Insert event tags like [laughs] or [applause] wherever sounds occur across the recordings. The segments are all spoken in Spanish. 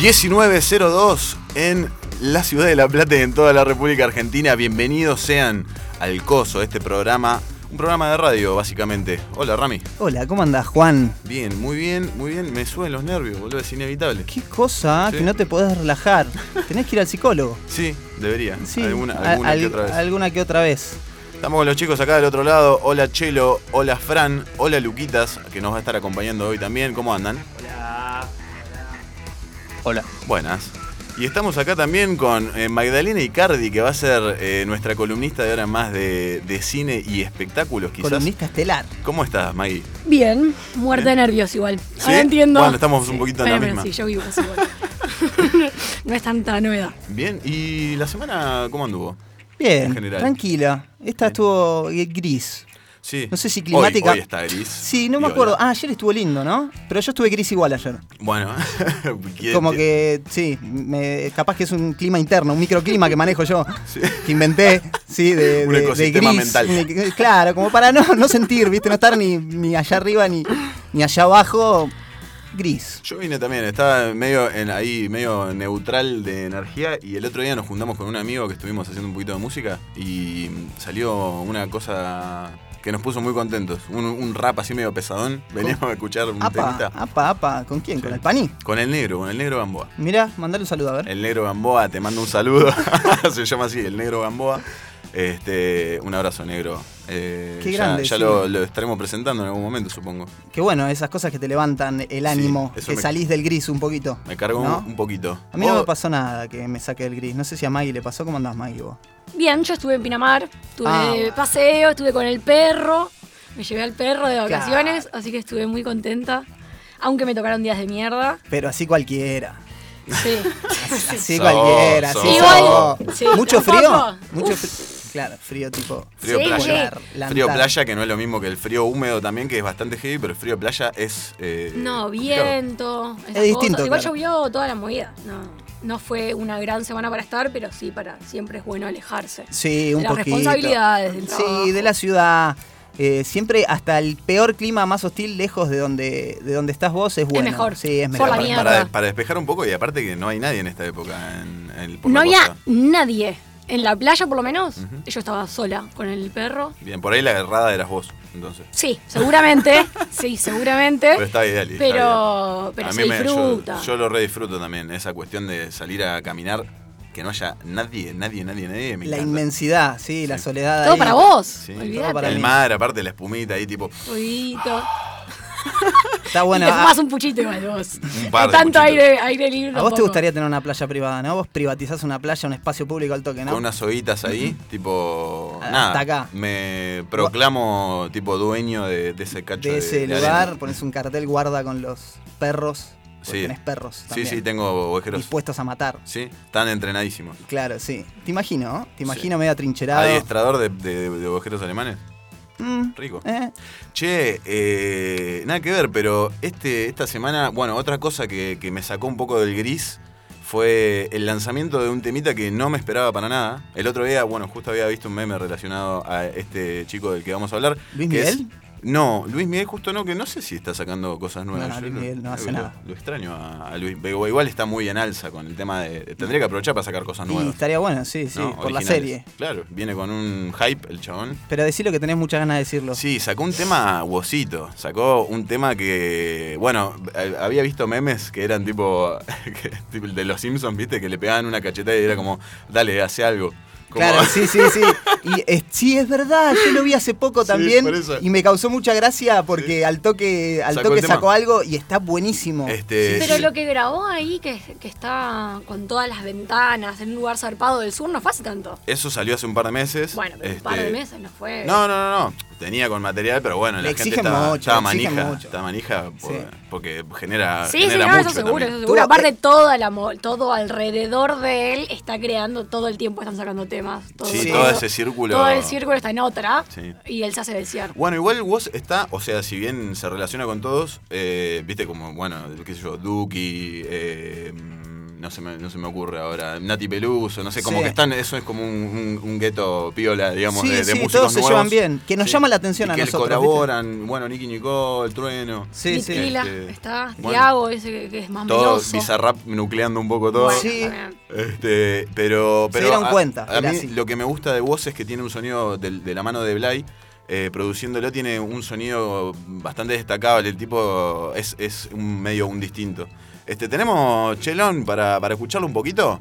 1902 en la ciudad de La Plata y en toda la República Argentina. Bienvenidos sean al Coso, este programa, un programa de radio básicamente. Hola Rami. Hola, ¿cómo andas, Juan? Bien, muy bien, muy bien. Me suben los nervios, boludo, es inevitable. Qué cosa Sí. que no te podés relajar. Tenés que ir al psicólogo. Sí, debería. Sí, alguna, que otra vez. alguna que otra vez. Estamos con los chicos acá del otro lado. Hola Chelo, hola Fran, hola Luquitas, que nos va a estar acompañando hoy también. ¿Cómo andan? Hola. Buenas. Y estamos acá también con eh, Magdalena Icardi, que va a ser eh, nuestra columnista de ahora en más de, de cine y espectáculos, quizás. Columnista estelar. ¿Cómo estás, Maggie? Bien, muerta de nervios igual. ¿Sí? Ahora entiendo. Bueno, estamos un poquito en la misma. sí, yo vivo así igual. [laughs] no es tanta novedad. Bien, ¿y la semana cómo anduvo? Bien, En general. tranquila. Esta estuvo eh, gris. Sí. No sé si Hoy- climática- Hoy, está gris. Sí, no me acuerdo. Ah, ayer estuvo lindo, ¿no? Pero yo estuve gris igual ayer. Bueno, [laughs] ¿quién Como que, sí, me- capaz que es un clima interno, un microclima que manejo yo, [laughs] Sí. que inventé, sí, de, [laughs] Un de- de ecosistema gris. mental. Claro, como para no, no sentir, ¿viste? No estar ni, ni allá arriba ni, ni allá abajo. Gris. Yo vine también, estaba medio en, ahí, medio neutral de energía y el otro día nos juntamos con un amigo que estuvimos haciendo un poquito de música y salió una cosa que nos puso muy contentos. Un, un rap así medio pesadón. Veníamos a escuchar un Apa, temita. apa, apa. ¿Con quién? Sí. ¿Con el paní? Con el negro, con el negro Gamboa. Mira, mandale un saludo a ver. El negro Gamboa, te mando un saludo. [laughs] Se llama así, el negro Gamboa. Este, un abrazo negro. Eh, Qué ya grande, ya sí. lo, lo estaremos presentando en algún momento, supongo. Qué bueno, esas cosas que te levantan el ánimo, que me- salís del gris un poquito. Me cargo ¿No? un, poquito. A mí no me pasó nada que me saque del gris. No sé si a Maggie le pasó. ¿Cómo andás, Maggie, vos? Bien, yo estuve en Pinamar, tuve Ah. paseo, estuve con el perro. Me llevé al perro de vacaciones, así que estuve muy contenta. Aunque me tocaron días de mierda. Pero así cualquiera. Sí. [laughs] Así cualquiera. sos. así Igual, sos. sí, ¿Mucho frío? Mucho frío. Claro, frío tipo. Frío Sí, playa. sí. La Frío playa, que no es lo mismo que el frío húmedo también, que es bastante heavy, pero el frío playa es. eh, No, viento. Es distinto, cosas. Igual claro. llovió toda la movida. No, no fue una gran semana para estar, pero sí para siempre es bueno alejarse. Sí, un De las poquito. responsabilidades del Sí, trabajo. de la ciudad. Eh, siempre hasta el peor clima más hostil, lejos de donde, de donde estás vos, es bueno. mejor. Sí, es Por mejor. la Para, mierda. para- para despejar un poco, y aparte que no hay nadie en esta época en, en- por No había nadie. En la playa, por lo menos, yo estaba sola con el perro. Bien, por ahí la errada eras vos, entonces. Sí, seguramente. [laughs] sí, seguramente. Pero está ideal. está Pero, pero A se mí me- yo- disfruta. yo, lo re disfruto también, esa cuestión de salir a caminar, que no haya nadie, nadie, nadie, nadie. Me La encanta. inmensidad, sí, la soledad. Todo ahí. para vos. Sí. Olvídate. Todo para el mí. mar, aparte la espumita ahí, tipo. Ruidito. [laughs] Está bueno. y te ah, un puchito igual vos. Un par De tanto puchitos. aire, aire libre. A vos te gustaría tener una playa privada, ¿no? Vos privatizás una playa, un espacio público al toque, ¿no? Con unas hoguitas ahí, tipo. Hasta nada. acá. Me proclamo tipo dueño de, de ese cacho de ese de lugar, pones un cartel guarda con los perros. Sí. Tenés perros Sí, sí, tengo ovejeros. Dispuestos a matar. Sí, están entrenadísimos. Claro, sí. Te imagino, ¿no? Te imagino Sí. medio atrincherado. Adiestrador de, de, de ovejeros alemanes. Mm, Rico. eh, Che, eh, nada que ver, pero este, esta semana, bueno, otra cosa que, que me sacó un poco del gris fue el lanzamiento de un temita que no me esperaba para nada. El otro día, bueno, justo había visto un meme relacionado a este chico del que vamos a hablar. ¿Luis que es- Miguel? No, Luis Miguel justo no, que no sé si está sacando cosas nuevas. No, Luis Miguel no hace lo- nada. Lo extraño a, Luis. Pero igual está muy en alza con el tema de... Tendría que aprovechar para sacar cosas y nuevas. estaría bueno, sí, sí, ¿no? por la serie. Claro, viene con un hype el chabón. Pero decirlo que tenés muchas ganas de decirlo. Sí, sacó un tema guosito. Sacó un tema que, bueno, eh, había visto memes que eran tipo, [laughs] que- tipo de los Simpsons, ¿viste? Que le pegaban una cachetada y era como, dale, hace algo. Como- Claro, [laughs] sí, sí, sí. Y es- sí, es verdad, yo lo vi hace poco también y me causó mucha gracia porque al toque, al Sacó toque sacó algo y está buenísimo. Este, Pero lo que grabó ahí, que, que está con todas las ventanas, en un lugar zarpado del sur, no fue hace tanto. Eso salió hace un par de meses. Bueno, pero un Este, par de meses no fue. No, no, no, no. Tenía con material, pero bueno, Le la gente estaba, mucho, manija. mucho. Estaba manija por- Sí. porque genera, Sí, sí, no, mucho eso seguro, también. eso seguro. Aparte, toda la, todo alrededor de él está creando, todo el tiempo están sacando temas. Todo, Sí, Sí. todo ese círculo. Todo el círculo está en otra Sí. y él se hace desear. Bueno, igual vos está, o sea, si bien se relaciona con todos, eh, viste como, bueno, qué sé yo, Duki, eh, no se me, no se me ocurre ahora. Nati Peluso, no sé, como Sí. que están, eso es como un, un- un gueto piola, digamos, Sí, de, de sí, músicos todos se llevan bien, que nos llama la atención Y a que nosotros, colaboran, bueno, Nicky Nicole, Trueno. Sí, Este, está, bueno. Tiago, ese que, que es más Todo. Bizarrap nucleando un poco todo. Bueno, Sí. Este, pero, Se pero dieron a, cuenta, A mí así. lo que me gusta de vos es que tiene un sonido de, la mano de Blay. eh, produciéndolo tiene un sonido bastante destacable. El tipo es, es un medio un distinto. Este, tenemos Chelón para, para escucharlo un poquito.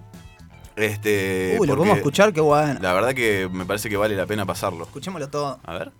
Este, Uy, lo podemos escuchar, qué bueno. La verdad que me parece que vale la pena pasarlo. Escuchémoslo todo. A ver.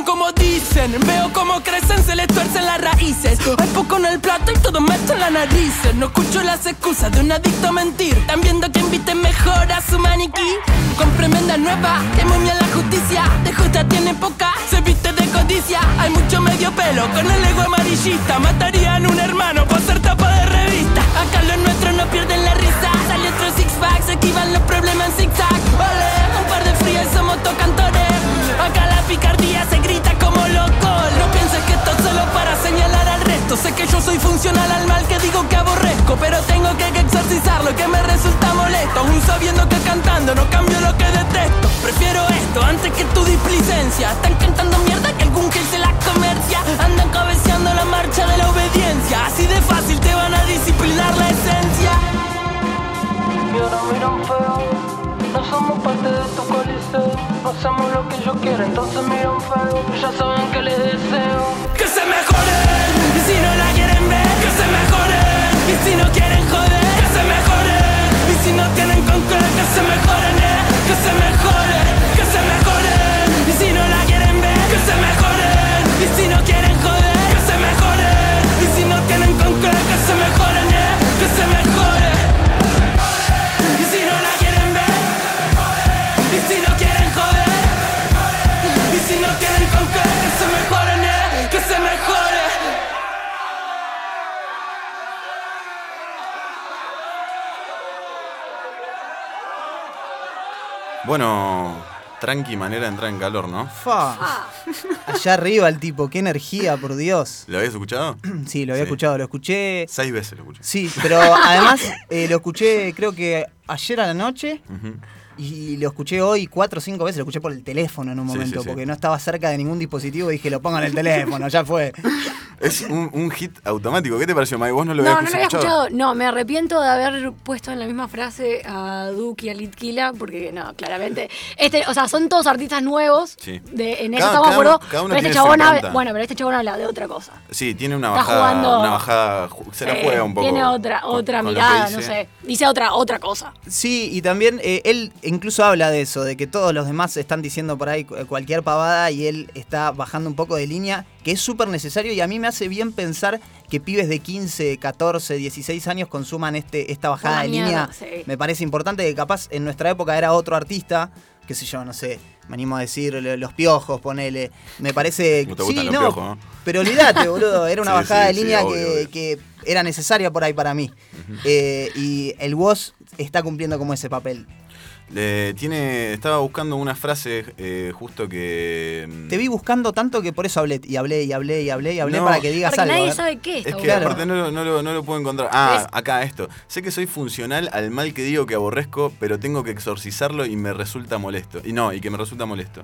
Como dicen. Veo cómo crecen, se les tuercen las raíces. Hay poco en el plato y todo meto en la nariz. No escucho las excusas de un adicto a mentir. Están viendo que inviten mejor a su maniquí. Con tremenda nueva, que momia la justicia. De justa tiene poca, se viste de codicia. Hay mucho medio pelo con el ego amarillista Matarían un hermano por ser tapa de revista. Acá los nuestros no pierden la risa. Sale otro six pack, se esquivan los problemas en zigzag. Ole, un par de frías somos tocantores Acá la picardía se grita como loco. No pienses que esto es solo para señalar al resto. Sé que yo soy funcional al mal que digo que aborrezco Pero tengo que exorcizar lo que me resulta molesto. Aún sabiendo que cantando no cambio lo que detesto. Prefiero esto antes que tu displicencia. Están cantando mierda que algún que se la comercia. Andan cabeceando la marcha de la obediencia. Así de fácil te van a disciplinar la esencia No somos parte de tu coliseo. Hacemos lo que yo quiero Entonces miran feo Ya saben que les deseo Que se mejoren Y si no la quieren ver Que se mejoren Y si no quieren joder Que se mejoren Y si no tienen Bueno, tranqui manera de entrar en calor, ¿no? Fa. [laughs] Allá arriba el tipo, qué energía, por Dios. ¿Lo habías escuchado? [clears throat] Sí, lo había Sí. escuchado, lo escuché. Seis veces lo escuché. Sí, pero además eh, lo escuché creo que ayer a la noche. Y lo escuché hoy cuatro o cinco veces, lo escuché por el teléfono en un momento, sí, sí. porque no estaba cerca de ningún dispositivo y dije, lo pongo en el teléfono, ya fue. [laughs] Es un, un hit automático. ¿Qué te pareció, Mike? ¿Vos no lo No, habías no lo había escuchado. No, me arrepiento de haber puesto en la misma frase a Duke y a Litquila, porque no, claramente. Este, o sea, son todos artistas nuevos. Sí. De, en eso estamos de cada acuerdo. uno- cada uno pero este chabón habla, bueno, pero este chabón habla de otra cosa. Sí, tiene una Está bajada. jugando- Una bajada. Se la juega un poco. Tiene otra, con- otra con mirada, no sé. Dice otra, otra cosa. Sí, y también eh, él incluso habla de eso, de que todos los demás están diciendo por ahí cu- cualquier pavada y él está bajando un poco de línea, que es súper necesario y a mí me hace bien pensar que pibes de 15, 14, 16 años consuman este, esta bajada Una de mierda, línea. sí. Me parece importante que capaz en nuestra época era otro artista, qué sé yo, no sé, me animo a decir lo- los piojos, ponele. Me parece... No te sí, no, piojos, ¿no? Pero olvídate, boludo, era una [laughs] Sí, bajada sí, de sí, línea obvio, que, obvio. que era necesaria por ahí para mí. Eh, y el WOS está cumpliendo como ese papel. Le- tiene, estaba buscando una frase eh, justo que. mm, Te vi buscando tanto que por eso hablé y hablé y hablé y hablé y hablé No. para que digas algo. a nadie ver. sabe qué está Es que Claro. aparte no, lo- no lo, no lo puedo encontrar. Ah, acá esto. Sé que soy funcional al mal que digo que aborrezco, pero tengo que exorcizarlo y me resulta molesto. Y no, y que me resulta molesto.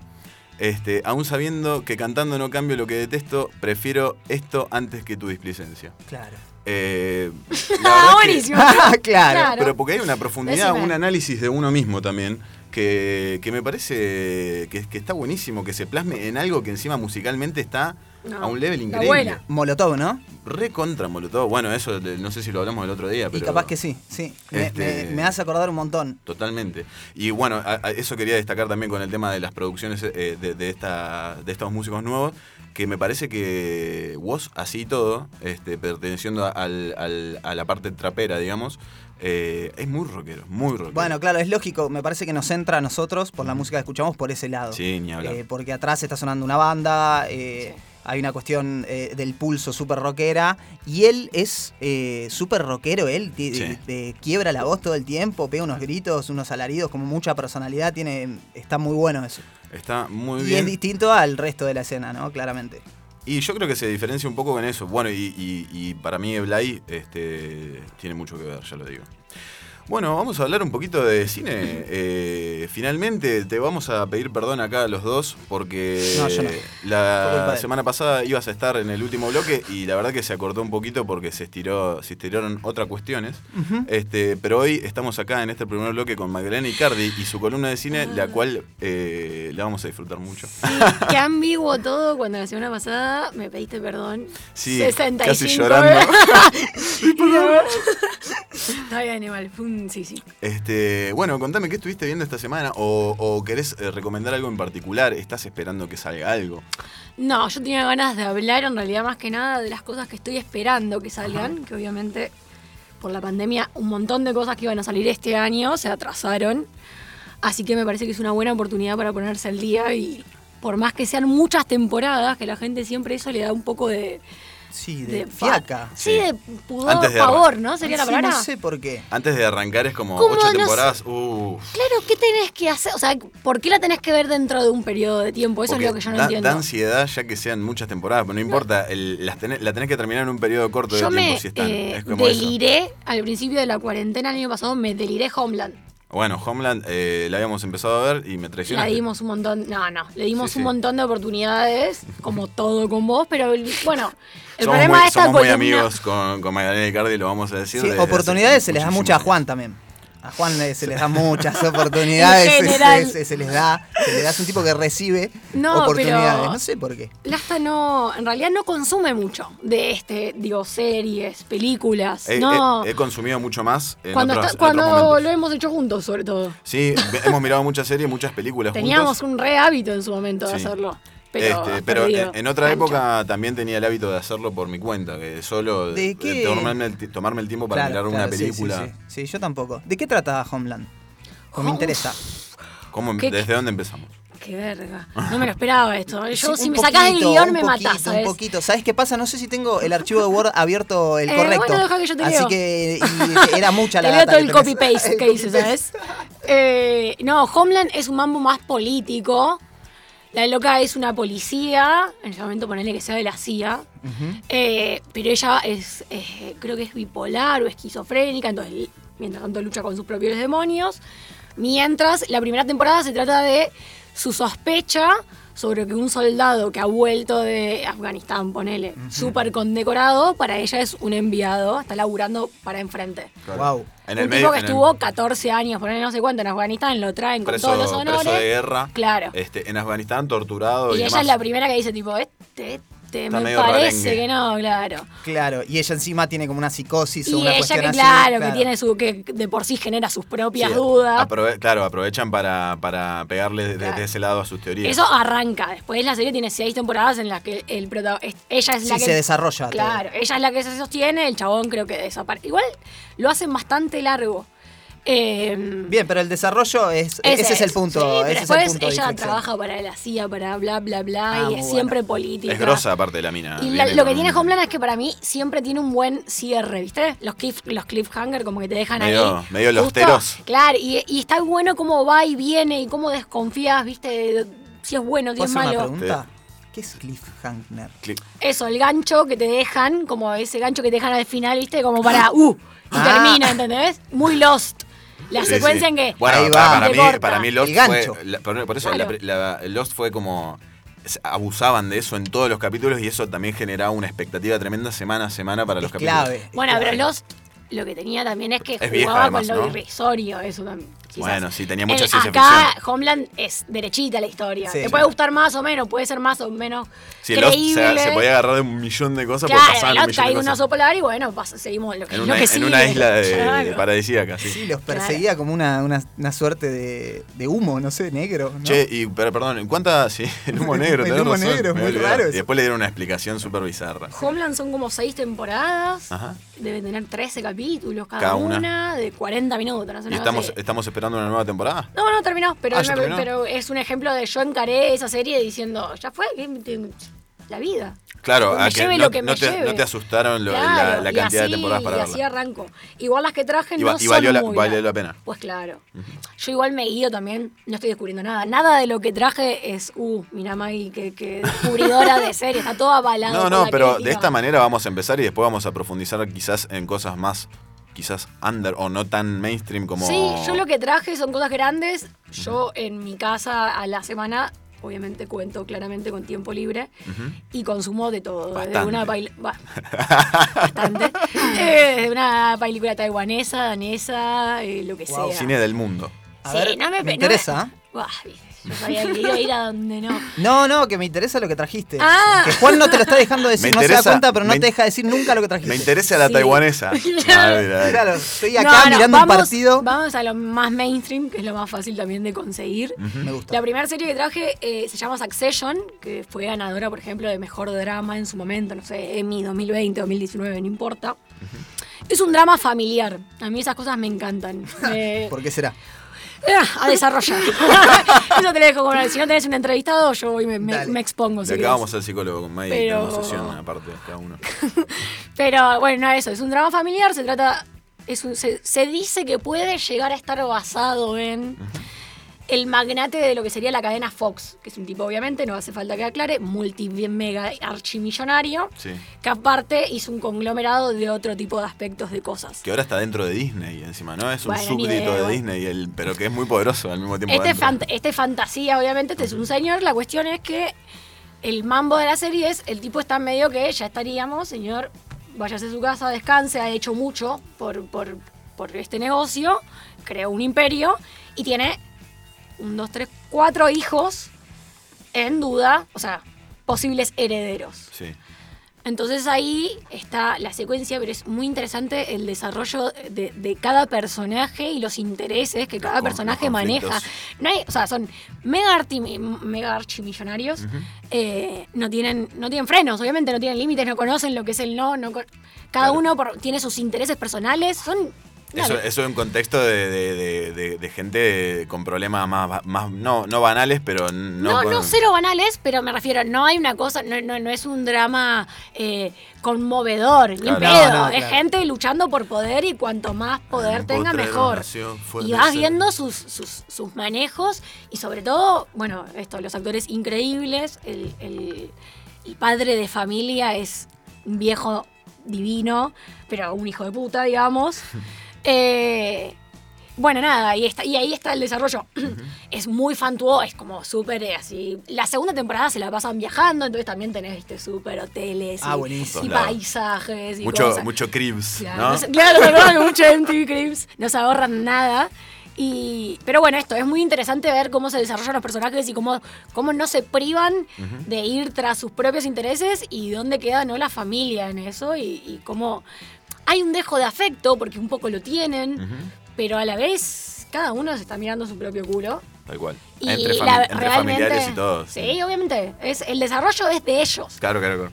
Este, aún sabiendo que cantando no cambio lo que detesto, prefiero esto antes que tu displicencia. Claro. Eh, [laughs] Ah, que- buenísimo. [laughs] claro. Pero porque hay una profundidad, Decime. un análisis de uno mismo también, que, que me parece que, que está buenísimo, que se plasme en algo que encima musicalmente está No, a un level increíble. Molotov, ¿no? Re contra Molotov. Bueno, eso no sé si lo hablamos el otro día, pero. Y capaz que sí, sí. Me, Este- me- me hace acordar un montón. Totalmente. Y bueno, a- a eso quería destacar también con el tema de las producciones eh, de, de esta, de estos músicos nuevos, que me parece que Woz, así y todo, este, perteneciendo a, al- al- a la parte trapera, digamos, eh, es muy rockero, muy rockero. Bueno, claro, es lógico. Me parece que nos entra a nosotros, por la música que escuchamos, por ese lado. Sí, ni hablar. Eh, porque atrás está sonando una banda, eh, hay una cuestión eh, del pulso súper rockera. Y él es eh, súper rockero, él Sí. de- quiebra la voz todo el tiempo, pega unos gritos, unos alaridos, como mucha personalidad. tiene Está muy bueno eso. Está muy y bien. es distinto al resto de la escena, ¿no? Claramente. Y yo creo que se diferencia un poco con eso. Bueno, y, y- y para mí Blay este, tiene mucho que ver, ya lo digo. Bueno, vamos a hablar un poquito de cine. Eh, finalmente te vamos a pedir perdón acá a los dos porque No, yo no. Fue culpa la semana pasada ibas a estar en el último bloque y la verdad que se acortó un poquito porque se estiró, se estiraron otras cuestiones. este, pero hoy estamos acá en este primer bloque con Magdalena Icardi y su columna de cine, la cual eh, la vamos a disfrutar mucho. Sí, qué ambiguo todo cuando la semana pasada me pediste perdón. Sí, 65 casi llorando. [laughs] [laughs] Está bien, igual. Fue un sí, sí. Este, bueno, contame qué estuviste viendo esta semana o, o querés eh, recomendar algo en particular. ¿Estás esperando que salga algo? No, yo tenía ganas de hablar en realidad más que nada de las cosas que estoy esperando que salgan, que obviamente por la pandemia un montón de cosas que iban a salir este año se atrasaron. Así que me parece que es una buena oportunidad para ponerse al día y por más que sean muchas temporadas, que la gente siempre eso le da un poco de... Sí, de, fa- fiaca. Sí, Sí. de pudor, Antes de pavor, arran- ¿no? Sería la Sí, palabra. No sé por qué. Antes de arrancar es como ¿Cómo ocho no temporadas. Uf. Claro, ¿qué tenés que hacer? O sea, ¿por qué la tenés que ver dentro de un periodo de tiempo? Eso Porque es lo que yo no da, entiendo. da ansiedad ya que sean muchas temporadas, pero no importa, el- las tenés- la tenés que terminar en un periodo corto de tiempo me si están. eh, es como eso. deliré al principio de la cuarentena el año pasado, me deliré Homeland. Bueno, Homeland eh, la habíamos empezado a ver y me La traicionaste. dimos un montón, no, no, le dimos Sí, sí. un montón de oportunidades, como todo con vos, pero bueno, el somos problema muy, de esta somos muy columna- amigos con, con Magdalena Icardi, lo vamos a decir. Sí, desde hace oportunidades se les da muchas a. Juan también. A Juan se les da muchas [laughs] oportunidades. En se- general. Se, se les da. Se les da es un tipo que recibe No, oportunidades. pero- No sé por qué. Lasta no, en realidad no consume mucho de este, digo, series, películas, He, no. he- he consumido mucho más en cuando otros, está- cuando lo hemos hecho juntos, sobre todo. Sí, hemos mirado muchas series, muchas películas Teníamos juntos. un re hábito en su momento de Sí. hacerlo. Pero, Este, pero en, en otra época también tenía el hábito de hacerlo por mi cuenta, que solo ¿De qué? tomarme, el, tomarme el tiempo para Claro, mirar claro, una película. Sí, sí. Sí, yo tampoco. ¿De qué trata Homeland? Pues me interesa. ¿Cómo- ¿Qué- ¿Desde dónde empezamos? Qué verga. No me lo esperaba esto. [laughs] Yo, Sí, si me sacás del poquito, guion, me poquito, matás, ¿sabes? Un poquito. ¿Sabes qué pasa? No sé si tengo el archivo de Word abierto el Eh, correcto. bueno, deja que yo te Así leo. que y [laughs] era mucha la Te leo data todo que el copy-paste El que [laughs] hice. ¿sabes? Eh, no, Homeland es un mambo más político. La loca es una policía, en ese momento ponele que sea de la CIA, eh, pero ella es, eh, creo que es bipolar o esquizofrénica, entonces mientras tanto lucha con sus propios demonios. Mientras la primera temporada se trata de su sospecha sobre que un soldado que ha vuelto de Afganistán, ponele, súper condecorado, para ella es un enviado, está laburando para enfrente. Wow. En un el tipo medio, que en el estuvo 14 años, ahí no sé cuánto, en Afganistán, lo traen con preso, todos los preso honores. de guerra. Claro. Este, en Afganistán, torturado y, y ella demás. es la primera que dice, tipo, este, este, me parece rarengue. que no, claro. Claro. Y ella encima tiene como una psicosis o Y una ella cuestión que, así. claro, que tiene su, que de por sí genera sus propias Sí, dudas. aprove- claro, aprovechan para, para pegarle desde Claro. ese lado a sus teorías. Eso arranca. Después la serie tiene seis temporadas en las que el prota- es- ella es la Sí, que se desarrolla todo. Claro, ella es la que se sostiene, el chabón creo que desaparece. Igual lo hacen bastante largo. Eh, Bien, pero el desarrollo es. ese, es el punto. sí, pero ese es después el punto de ella trabaja para la CIA, para bla, bla, bla, Ah, y es bueno. siempre política. Es grosa aparte de la mina. Y la- lo que tiene Homeland es que para mí siempre tiene un buen cierre, ¿viste? Los, cliff, los cliffhanger como que te dejan Medio- ahí. medio Justo- losteros. Claro, y, y está bueno cómo va y viene y cómo desconfías, ¿viste? de- si es bueno, si ¿Puedo es hacer una malo. pregunta? ¿Qué es cliffhanger? Clip. Eso, el gancho que te dejan, como ese gancho que te dejan al final, ¿viste? Como para, uh, y Ah. termina, ¿entendés? Muy lost. La Sí, secuencia sí. en que... Bueno, Ahí para, va. para mí, corta. para mí Lost gancho. fue. la- por, por eso Claro. la- la- Lost fue como. Abusaban de eso en todos los capítulos y eso también generaba una expectativa tremenda semana a semana para los Es capítulos. clave. es Bueno, pero. Lost lo que tenía también es que Es jugaba vieja, además, con lo ¿no? irrisorio, eso también. quizás. Bueno, sí, tenía mucha El- ciencia Acá ficción. Homeland es derechita la historia. Sí. Te puede gustar más o menos, puede ser más o menos Sí, Lost creíble. se, se podía agarrar de un millón de cosas Claro, pasaban el un millón de un oso polar y bueno, pasa- seguimos lo que, En lo una, que en una isla de, Claro. paradisíaca, sí. Sí, los perseguía como una, una, una suerte de, de humo, no sé, negro. ¿no? Che, y, pero perdón, ¿en cuántas? Sí, [laughs] el humo negro, [laughs] El humo razón, negro, muy raro Y después le dieron una explicación súper bizarra. Homeland son como seis temporadas. Ajá. Deben tener 13 capítulos cada, Cada una. una. de 40 minutos. No sé, ¿Y estamos, estamos esperando una nueva temporada? No, no terminó, pero, Ah, pero es un ejemplo de yo encaré esa serie diciendo, ya fue, que te- la vida. Claro, Que me que no, lo que no me te, lleve. no te asustaron lo- la- Claro, la, y cantidad así- de temporadas para Y verla. así arranco. Igual las que traje Y no y son valió la- muy valió la pena. Pues claro. Yo igual me guío también, no estoy descubriendo nada. Nada de lo que traje es, uh, mira Maggie, que, que descubridora de serie, está todo avalado. No, no, pero de esta manera vamos a empezar y después vamos a profundizar quizás en cosas más, quizás under o no tan mainstream como... Sí, yo lo que traje son cosas grandes. Yo en mi casa a la semana, obviamente cuento claramente con tiempo libre y consumo de todo. Desde Bastante. una bail- ba- [laughs] bastante. Eh, desde una película taiwanesa, danesa, eh, lo que Wow. sea. Cine del mundo. A Sí, ver, no me, me no interesa. Buah, yo sabía que iba a ir a donde no. No, no, que me interesa lo que trajiste. Ah. Que Juan no te lo está dejando [laughs] decir, Me no se da interesa- cuenta, pero no me- te deja decir nunca lo que trajiste. Me interesa la Sí. taiwanesa. [laughs] Claro. Estoy acá no, mirando vamos, un partido. Vamos a lo más mainstream, que es lo más fácil también de conseguir. Me gusta. La primera serie que traje eh, se llama Succession, que fue ganadora, por ejemplo, de mejor drama en su momento, no sé, Emmy 2020, 2019, no importa. Es un drama familiar. A mí esas cosas me encantan. Me- [laughs] ¿Por qué será? [laughs] A desarrollar. [laughs] Eso te lo dejo como Si no tenés un entrevistado, yo voy y me, me- me expongo. si acá vamos al psicólogo con May Pero- tenemos sesión aparte cada uno. [laughs] Pero bueno, no, eso, es un drama familiar, se trata, es un- se, se dice que puede llegar a estar basado en el magnate de lo que sería la cadena Fox, que es un tipo obviamente, no hace falta que aclare, multi mega archimillonario, Sí. que aparte hizo un conglomerado de otro tipo de aspectos de cosas. Que ahora está dentro de Disney encima, ¿no? Es un Bueno, súbdito de. Disney, el, pero que es muy poderoso al mismo tiempo. Este, fant- este fantasía, obviamente, este es un señor. La cuestión es que el mambo de la serie es, el tipo está medio que ya estaríamos, señor, váyase a su casa, descanse, ha hecho mucho por, por, por este negocio, creó un imperio y tiene un, dos, tres, cuatro hijos en duda, o sea, posibles herederos. Sí. Entonces ahí está la secuencia, pero es muy interesante el desarrollo de, de cada personaje y los intereses que cada personaje maneja. No hay, o sea, son mega, arti- mega archimillonarios, eh, no, tienen, no tienen frenos, obviamente no tienen límites, no conocen lo que es el no, no cada Claro. uno por- tiene sus intereses personales, son... Eso, eso en contexto de, de- de- de- de gente con problemas más, más no, no banales, pero no, No, con- no, cero banales, pero me refiero, no hay una cosa, no, no, no es un drama eh, conmovedor, ni Claro. pedo. No, no, es claro. gente luchando por poder y cuanto más poder En tenga, mejor. Y vas viendo sus, sus, sus manejos y sobre todo, bueno, esto, los actores increíbles, el, el- el padre de familia es un viejo divino, pero un hijo de puta, digamos. [laughs] Eh, bueno, nada, y, está, y ahí está el desarrollo. [clears throat] es muy fantuoso, es como súper eh, así. La segunda temporada se la pasan viajando, entonces también tenés, viste, súper hoteles Ah, y, paisajes y mucho, cosas. mucho cribs, Claro, ¿no? claro, que mucho MTV Cribs, no se ahorran nada. Y, pero bueno, esto es muy interesante ver cómo se desarrollan los personajes y cómo, cómo no se privan de ir tras sus propios intereses y dónde queda ¿no? la familia en eso y, y cómo hay un dejo de afecto, porque un poco lo tienen, pero a la vez cada uno se está mirando su propio culo. Tal cual. Y entre, fami- la- entre familiares y todo. Sí, obviamente. Es, el desarrollo es de ellos. Claro, claro, claro.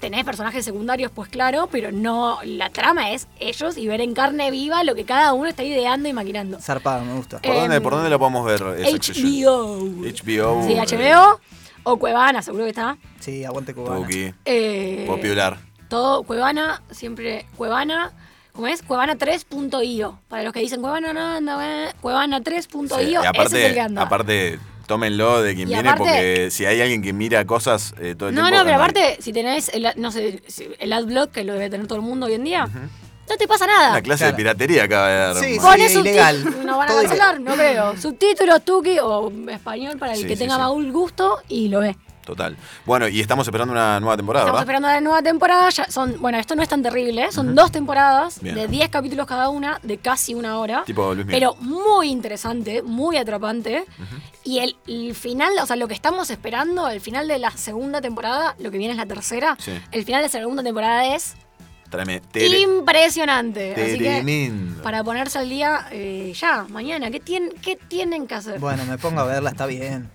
tenés personajes secundarios, pues claro, pero no, la trama es ellos y ver en carne viva lo que cada uno está ideando y maquinando. Zarpado, me gusta. ¿Por, dónde, Em, ¿Por dónde lo podemos ver? esa HBO. HBO. Sí, eh, HBO o Cuevana, seguro que está. Sí, aguante cubana. Tuki, Eh, Popular. Todo Cuevana, siempre Cuevana. ¿Cómo es? Cuevana3.io. Para los que dicen Cuevana no anda, Cuevana3.io. Sí, y ese es el aparte, que anda. aparte, tómenlo de quien Y viene, aparte- porque si hay alguien que mira cosas eh, todo el no, tiempo. no, pero anda ahí. aparte, si tenés el, no sé, el adblock, que lo debe tener todo el mundo hoy en día, no te pasa nada. Una clase Claro. de piratería acaba de dar. Sí. Pones sí, ilegal. [laughs] no van a cancelar, no creo. Subtítulos, tuki o español para el Sí, que sí, tenga sí. más gusto y lo ve. Total. Bueno, y estamos esperando una nueva temporada, Estamos ¿verdad? esperando la nueva temporada. ya son, bueno, esto no es tan terrible, ¿eh? son dos temporadas Bien. de 10 capítulos cada una, de casi una hora. Tipo Luis Miguel. pero muy interesante, muy atrapante. Y el, el final, o sea, lo que estamos esperando, el final de la segunda temporada, lo que viene es la tercera, Sí. el final de la segunda temporada es Tráeme. Tele- impresionante. Así que, para ponerse al día eh, ya, mañana, ¿qué, tien- ¿qué tienen que hacer? Bueno, me pongo a verla, está bien.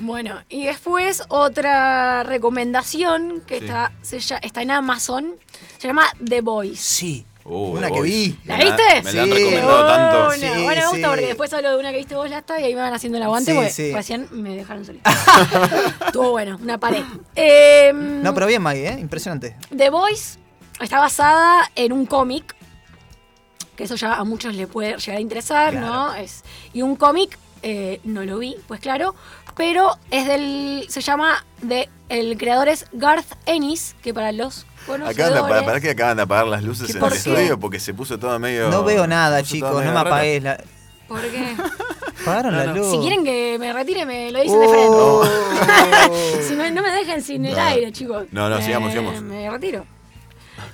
Bueno, y después otra recomendación que Sí. está, se está en Amazon, se llama The Voice. Sí. Uh, Una que vi. ¿La Me viste? Me la han Sí. recomendado tanto. Bueno, Sí, bueno, me gusta sí. porque después hablo de una que viste vos, ya está, y ahí me van haciendo el aguante, Sí, porque sí. recién me dejaron solita. [laughs] Estuvo bueno, una pared. Eh, No, pero bien, Maggie, ¿eh? Impresionante. The Voice está basada en un cómic, que eso ya a muchos le puede llegar a interesar, ¿no? Es, y un cómic, eh, no lo vi, pues claro, pero es del, se llama, de, el creador es Garth Ennis, que para los conocedores... Acaban de, para, para que acaban de apagar las luces ¿Qué en el por qué? estudio porque se puso todo medio. No veo nada, chicos, no me apagues la. ¿Por qué? [laughs] Apagaron la no. luz. Si quieren que me retire, me lo dicen de Oh. frente. [laughs] Si me- no me dejen sin el No. aire, chicos. No, no, sigamos, sigamos. Me retiro.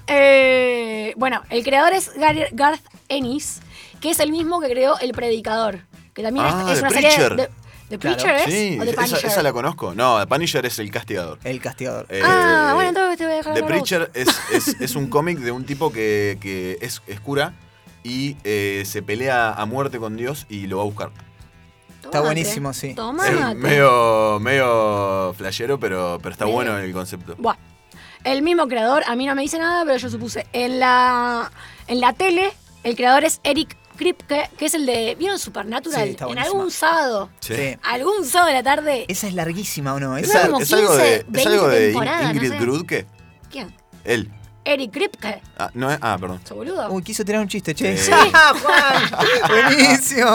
Eh, bueno, el creador es Gar- Garth Ennis, que es el mismo que creó El Predicador. Que también es- Ah, es, The una serie Preacher. de. ¿De Claro. Preacher es? Sí, ¿O de esa, Punisher? esa la conozco. No, Punisher es el castigador. El castigador. Eh, Ah, bueno, entonces te voy a dejar The. Preacher es, es, es un cómic de un tipo que, que es, es cura y eh, se pelea a muerte con Dios y lo va a buscar. Está buenísimo, sí. Tomate. Es medio, medio flashero, pero, pero está Medio. bueno el concepto. Buah. El mismo creador, a mí no me dice nada, pero yo supuse. En la, en la tele, el creador es Eric Kripke, que es el de. ¿Vieron Supernatural? Sí, está en algún sábado. Sí. Algún sábado de la tarde. Esa es larguísima, ¿o no? Es, como algo de, 15, es 20 algo de In- temporadas, no Ingrid sé. Grudke. ¿Quién? Él. Eric Kripke. Ah, no es. Ah, perdón. ¿Sos boludo? Uy, quiso tirar un chiste, che. Sí. [laughs] Juan! Buenísimo.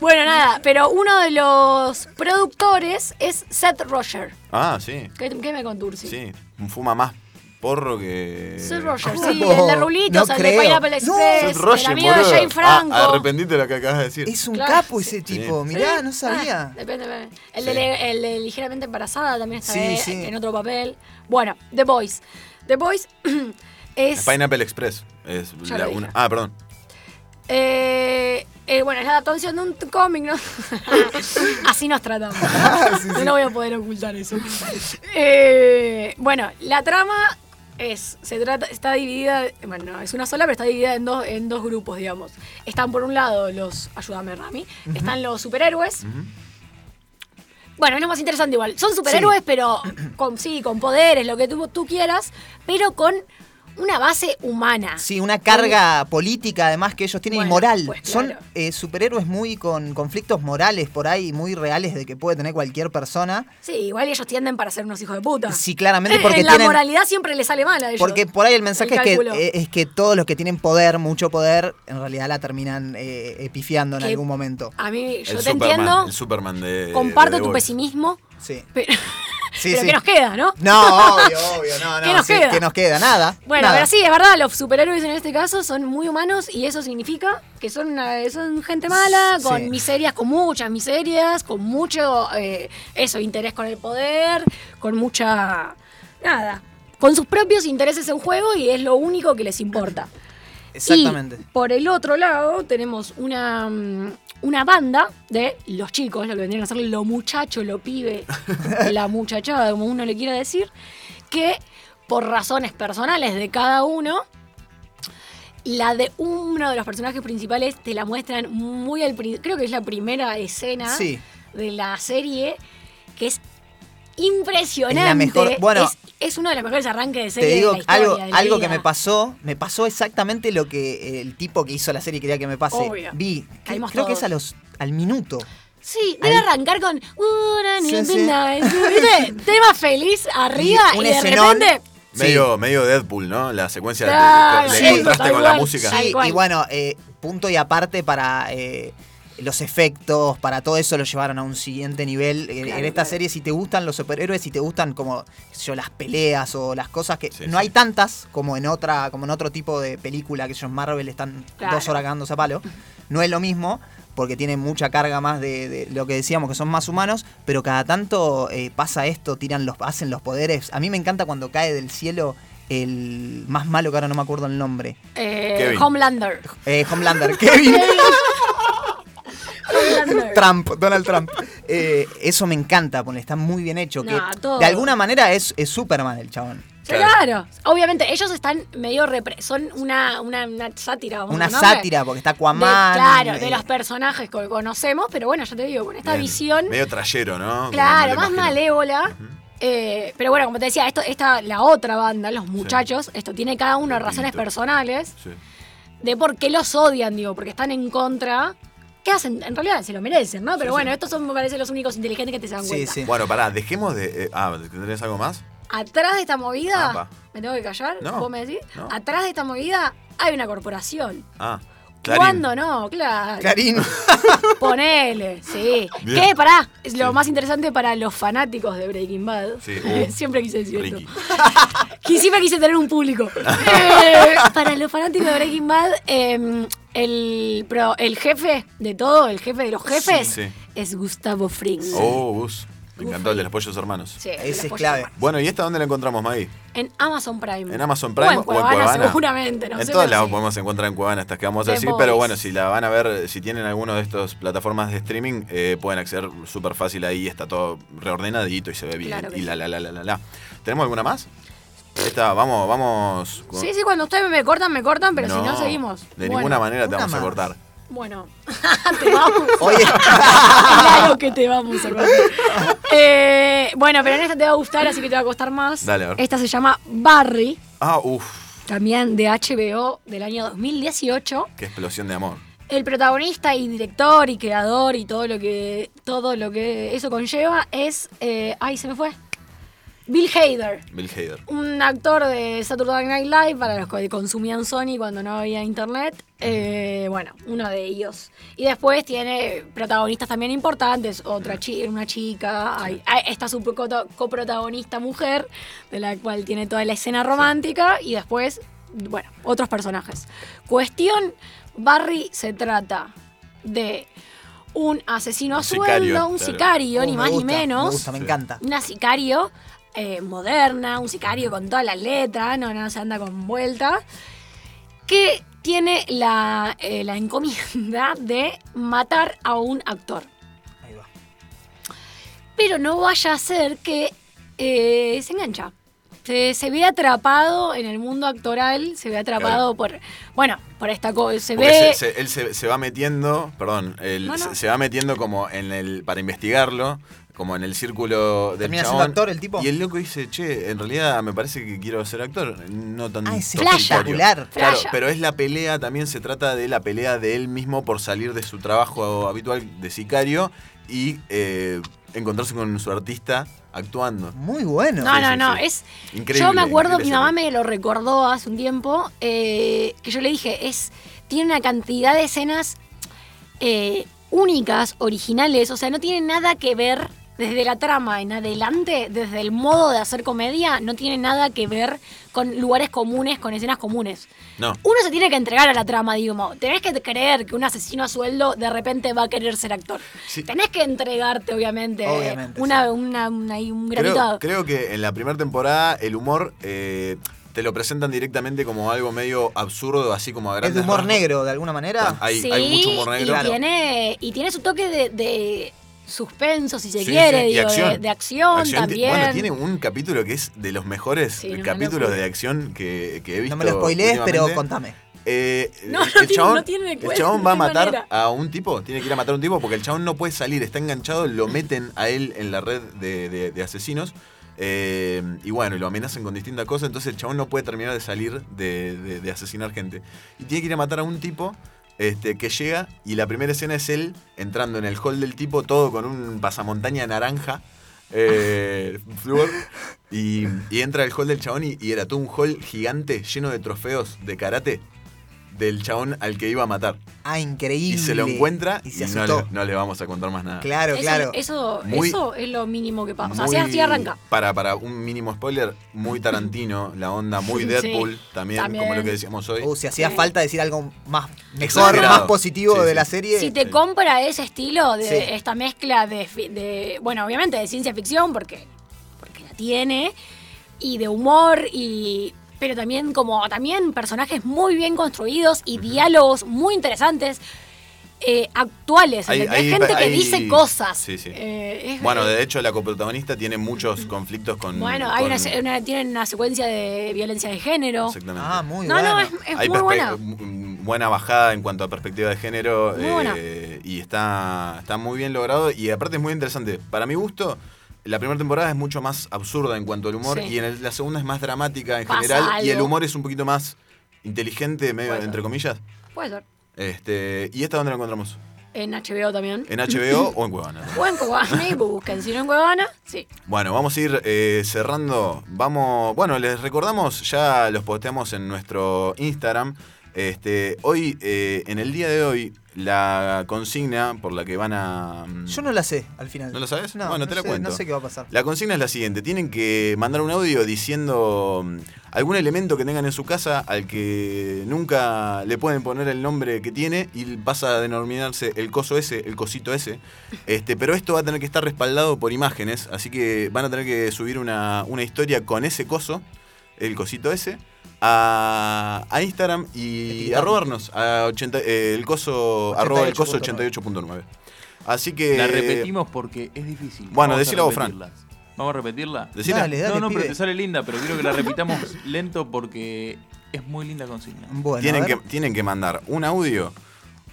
Bueno, nada, pero uno de los productores es Seth Roger. Ah, sí. ¿Qué, qué me contursi? Sí. Fuma más porro que. Seth Roger, ¿Cómo? sí, el de Rulitos, No el de. Pineapple No, Express, Seth Rogen, el amigo de. Jane Franco. Ah, arrepentite de lo que acabas de decir. Es un Claro, capo sí. ese tipo. Sí. Mirá, Sí. no sabía. Ah, depende, depende. El, Sí. de, el de ligeramente embarazada también está Sí, sí. en otro papel. Bueno, The Boys. The Boys [clears throat] es. Pineapple Express. Es Ya la una- Ah, perdón. eh, eh, bueno, es la adaptación de un cómic, ¿no? [laughs] Así nos tratamos. Ah, [laughs] Sí, sí. Yo no voy a poder ocultar eso. Eh, bueno, la trama es, se trata, está dividida, bueno, es una sola, pero está dividida en dos, en dos grupos, digamos. Están por un lado los, ayúdame Rami, están los superhéroes. Bueno, es lo más interesante igual. Son superhéroes, Sí. pero con, sí, con poderes, lo que tú, tú quieras, pero con una base humana. Sí, una carga política además que ellos tienen y moral. pues, Son eh, superhéroes muy con conflictos morales por ahí, muy reales de que puede tener cualquier persona. Sí, igual ellos tienden para ser unos hijos de puta. Sí, claramente [laughs] porque en la tienen... moralidad siempre les sale mal a ellos. Porque por ahí el mensaje El es que, eh, es que todos los que tienen poder, mucho poder, en realidad la terminan eh, epifiando en Que- algún momento. A mí, yo el te Superman, entiendo, El Superman de. comparto de tu pesimismo, Sí. pero, [laughs] Sí, pero sí. ¿qué nos queda, no? No, [laughs] obvio, obvio, no, no. ¿Qué nos sí, queda? ¿Qué nos queda? Nada. Bueno, nada. pero sí, es verdad, los superhéroes en este caso son muy humanos y eso significa que son, una- son gente mala, con miserias, con muchas miserias, con mucho, eh, eso, interés con el poder, con mucha, nada, con sus propios intereses en juego y es lo único que les importa. Exactamente. Y por el otro lado tenemos una, mm, una banda de los chicos, lo que vendrían a ser lo muchacho, lo pibe, [laughs] la muchachada, como uno le quiera decir, que por razones personales de cada uno, la de uno de los personajes principales te la muestran muy al principio, creo que es la primera escena Sí. de la serie, que es impresionante. Es la mejor- bueno, es, es uno de los mejores arranques de Te serie digo de la historia. algo, de la algo que me pasó, me pasó exactamente lo que el tipo que hizo la serie quería que me pase. Obvio. Vi, que- creo que es a los al minuto. Sí, debe Ahí- arrancar con Sí, sí. [laughs] Tema feliz arriba Y un y, de escenón. repente. Sí. Medio, medio Deadpool, ¿no? La secuencia de- Claro, de, sí, contraste con la música. Sí, y bueno, eh, punto y aparte para eh, los efectos, para todo eso lo llevaron a un siguiente nivel. Claro, en esta claro. serie, si te gustan los superhéroes, si te gustan como yo, las peleas o las cosas que Sí, no sí. hay tantas como en otra, como en otro tipo de película que ellos Marvel están Claro. dos horas cagándose a palo. No es lo mismo. Porque tiene mucha carga más de, de lo que decíamos, que son más humanos, pero cada tanto eh, pasa esto, tiran los, hacen los poderes. A mí me encanta cuando cae del cielo el más malo, que ahora no me acuerdo el nombre. eh. Homelander. Eh, Homelander, [laughs] Kevin. [laughs] Trump, Donald Trump. Eh, eso me encanta, porque está muy bien hecho. No, que todo. de alguna manera es, es Superman el chabón. Claro. Obviamente, ellos están medio. repre- son una, una, una sátira. vamos Una sátira, porque está De- Aquaman. claro, eh, de los personajes que conocemos, pero bueno, ya te digo, con esta Bien. visión. Medio trayero, ¿no? Claro, más imagino. malévola. Eh, pero bueno, como te decía, esto, esta, la otra banda, los muchachos, esto tiene cada uno razones personales Sí. de por qué los odian, digo, porque están en contra. ¿Qué hacen? En realidad se lo merecen, ¿no? Pero Sí, bueno, sí. estos son, me parece, los únicos inteligentes que te se dan Sí, cuenta. sí. Bueno, pará, dejemos de. eh, ah, ¿tenés algo más? Atrás de esta movida, Apa. ¿me tengo que callar? No, ¿Vos me decís? no. Atrás de esta movida hay una corporación. Ah, Clarín. ¿Cuándo no? Claro. Clarín. [laughs] Ponele, sí. Bien. ¿Qué? Pará, es lo Sí. más interesante para los fanáticos de Breaking Bad. Sí, [laughs] uh, Siempre quise decir Ricky. esto. [laughs] Siempre quise tener un público. Eh, para los fanáticos de Breaking Bad, eh, el, pro- el jefe de todo, el jefe de los jefes, sí. es Gustavo Fring. Oh, Gus. Me encantó el de los pollos hermanos. Sí, Ese es clave. Bueno, ¿y esta dónde la encontramos, Maggie? En Amazon Prime. ¿En Amazon Prime o en Cuevana? Seguramente, no en sé, todas las sí. podemos encontrar en Cuevana, estas que vamos a The decir, pero bueno, si la van a ver, si tienen alguno de estas plataformas de streaming, eh, pueden acceder súper fácil ahí, está todo reordenadito y se ve bien. Claro y la, la, la, la, la, la. ¿Tenemos alguna más? Esta, vamos, vamos. con- Sí, sí, cuando ustedes me cortan, me cortan, pero si no, seguimos. De Bueno, ninguna manera te vamos a cortar. Bueno, [laughs] [laughs] te vamos. Oye, [laughs] Claro que te vamos a cortar. Eh, bueno, pero en esta te va a gustar, así que te va a costar más. Dale, a ver. Esta se llama Barry, Ah, uff, también de HBO del año 2018. qué explosión de amor. El protagonista y director y creador y todo lo que todo lo que eso conlleva es eh, ay se me fue Bill Hader Bill Hader. un actor de Saturday Night Live para los que consumían Sony cuando no había internet. Eh, bueno, uno de ellos. Y después tiene protagonistas también importantes. Otra chi- una chica. hay- hay- está su co- coprotagonista mujer, de la cual tiene toda la escena romántica. Y después, bueno, otros personajes. Cuestión: Barry se trata de un asesino a Un sueldo, sicario, un claro. sicario, uh, ni más ni menos Me gusta, me encanta. una sicario eh, moderna, un sicario con todas las letras, no, no se anda con vuelta, que tiene la, eh, la encomienda de matar a un actor. Ahí va. Pero no vaya a ser que eh, se engancha. Se, se ve atrapado en el mundo actoral, se ve atrapado por, bueno, por esta cosa, se Porque ve... se- se- él se, va metiendo, perdón, él No, no. Se, se va metiendo como en el, para investigarlo, como en el círculo del ¿Termina chabón. siendo actor el tipo? Y el loco dice, che, en realidad me parece que quiero ser actor, no tan Ah, es espectacular. Claro, pero es la pelea, también se trata de la pelea de él mismo por salir de su trabajo habitual de sicario y eh, encontrarse con su artista actuando. Muy bueno. No, Sí, no, sí, no, sí. es... Increíble. Yo me acuerdo, mi mamá me lo recordó hace un tiempo, eh, que yo le dije, es tiene una cantidad de escenas eh, únicas, originales, o sea, no tiene nada que ver desde la trama en adelante, desde el modo de hacer comedia, no tiene nada que ver con lugares comunes, con escenas comunes. No. Uno se tiene que entregar a la trama, digo, tenés que creer que un asesino a sueldo de repente va a querer ser actor. Sí. Tenés que entregarte, obviamente, Obviamente, una, sí. una, una- ahí un granito. Creo, creo que en la primera temporada el humor eh, te lo presentan directamente como algo medio absurdo, así como a Es grandes de humor rasgos. negro, de alguna manera. Hay, sí, hay mucho humor negro. Y, tiene, y tiene su toque de, de suspenso, si se Sí, quiere, sí, digo, acción. De, de acción, también. Bueno, tiene un capítulo que es de los mejores Sí, no capítulos de acción que, que he visto. no me lo spoilees, pero contame. Eh, No, el, [laughs] no tiene- chabón, no tiene el chabón va a matar manera. a un tipo, tiene que ir a matar a un tipo porque el chabón no puede salir, está enganchado, lo meten a él en la red de, de- de asesinos. eh, y bueno, y lo amenazan con distintas cosas, entonces el chabón no puede terminar de salir de, de- de asesinar gente. Y tiene que ir a matar a un tipo este, que llega y la primera escena es él entrando en el hall del tipo, todo con un pasamontaña naranja. eh, [laughs] flúor, y, y entra al hall del chabón y, y era todo un hall gigante lleno de trofeos de karate del chabón al que iba a matar. Ah, increíble. Y se lo encuentra y y, se no, le, no le vamos a contar más nada. Claro, Eso, claro. eso, Muy- eso es lo mínimo que pasa. O sea, así, Muy- así arranca. Para, para un mínimo spoiler, muy Tarantino, la onda, muy [laughs] Sí, Deadpool también, también. como lo que decíamos hoy. Uh, si hacía Sí. falta decir algo más mejor, Exagerado. más positivo Sí, de sí. la serie. Si te compra ese estilo de Sí. esta mezcla de, de, bueno, obviamente de ciencia ficción, porque, porque la tiene, y de humor, y pero también como también personajes muy bien construidos y diálogos muy interesantes, eh, actuales. Hay- gente que hay- dice cosas. Sí, sí. Eh, es- Bueno, de hecho, la coprotagonista tiene muchos conflictos con. bueno, hay con- una, se- una- tienen una secuencia de violencia de género. Exactamente. Ah, muy No, bueno. no, es, es Hay muy perspe- buena. m- buena bajada en cuanto a perspectiva de género. Muy buena. eh, y está, está muy bien logrado. Y aparte es muy interesante. Para mi gusto, la primera temporada es mucho más absurda en cuanto al humor. Sí. Y en el- la segunda es más dramática en Pasa general. Y el humor es un poquito más inteligente, medio, Puede ser. entre comillas. Puede ser. Este, ¿Y esta dónde la encontramos? En HBO también. ¿En HBO o en Cuevana? [laughs] O en Cuevana, y busquen. Si no en Cuevana, sí. Bueno, vamos a ir eh, cerrando. Vamos, bueno, les recordamos, ya los posteamos en nuestro Instagram. Este, hoy, eh, en el día de hoy, la consigna por la que van a. mm, Yo no la sé al final. ¿No la sabes? No, Bueno, no te la sé- cuento. No sé qué va a pasar. La consigna es la siguiente: tienen que mandar un audio diciendo mm, algún elemento que tengan en su casa al que nunca le pueden poner el nombre que tiene y pasa a denominarse el coso ese, el cosito ese. Este, pero esto va a tener que estar respaldado por imágenes, así que van a tener que subir una, una historia con ese coso, el cosito ese. A, a Instagram y Etiquetarnos. arrobarnos a 80, eh, el coso arroba el coso 88.9. 88.9 así que La repetimos porque es difícil. Bueno, a decila vos, Fran. ¿Vamos a repetirla? Decila. Dale, dale, no, no, pibe. pero te sale linda, pero quiero que la repitamos [laughs] lento porque es muy linda consigna. Bueno, tienen, a que, tienen que mandar un audio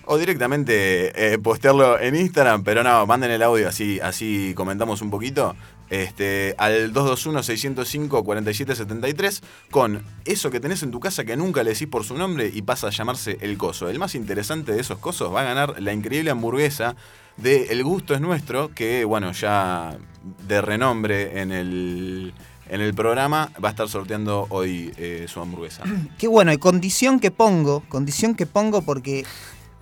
o directamente eh, postearlo en Instagram, pero no, manden el audio así, así comentamos un poquito. Este, al 221-605-4773 con eso que tenés en tu casa que nunca le decís por su nombre y pasa a llamarse El Coso. El más interesante de esos cosos va a ganar la increíble hamburguesa de El Gusto es Nuestro, que bueno, ya de renombre en el, en el programa va a estar sorteando hoy eh, su hamburguesa. [clears throat] Qué bueno, y condición que pongo, condición que pongo porque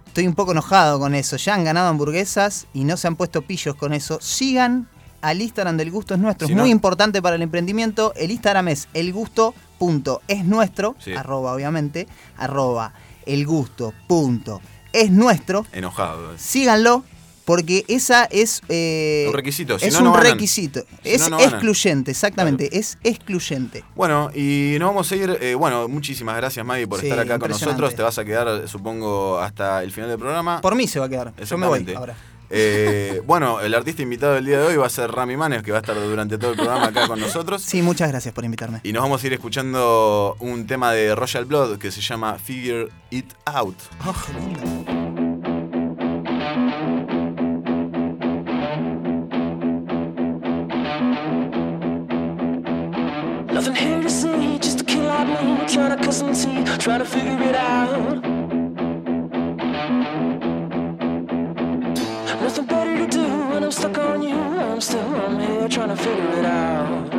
estoy un poco enojado con eso. Ya han ganado hamburguesas y no se han puesto pillos con eso. Sigan al Instagram del gusto es nuestro. Si es no- muy importante para el emprendimiento. El Instagram es elgusto.esnuestro, Sí. arroba obviamente, arroba elgusto.esnuestro. Enojado. Síganlo porque esa es... eh, Un requisito, si es no, un no requisito. Si es no, excluyente, exactamente. Es excluyente. Bueno, y nos vamos a ir. eh, bueno, muchísimas gracias, Maggie, por Sí, estar acá con nosotros. Te vas a quedar, supongo, hasta el final del programa. Por mí se va a quedar. Yo me voy ahora. Eh, bueno, el artista invitado del día de hoy va a ser Rami Manes, que va a estar durante todo el programa acá con nosotros. Sí, muchas gracias por invitarme. Y nos vamos a ir escuchando un tema de Royal Blood que se llama Figure It Out. Oh, qué lindo. Nothing here to see, just a kid like me Trying to cut some teeth, trying to figure it out still I'm here trying to figure it out.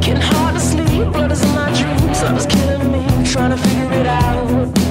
Getting hard to sleep, blood is in my dreams. Love is killing me, trying to figure it out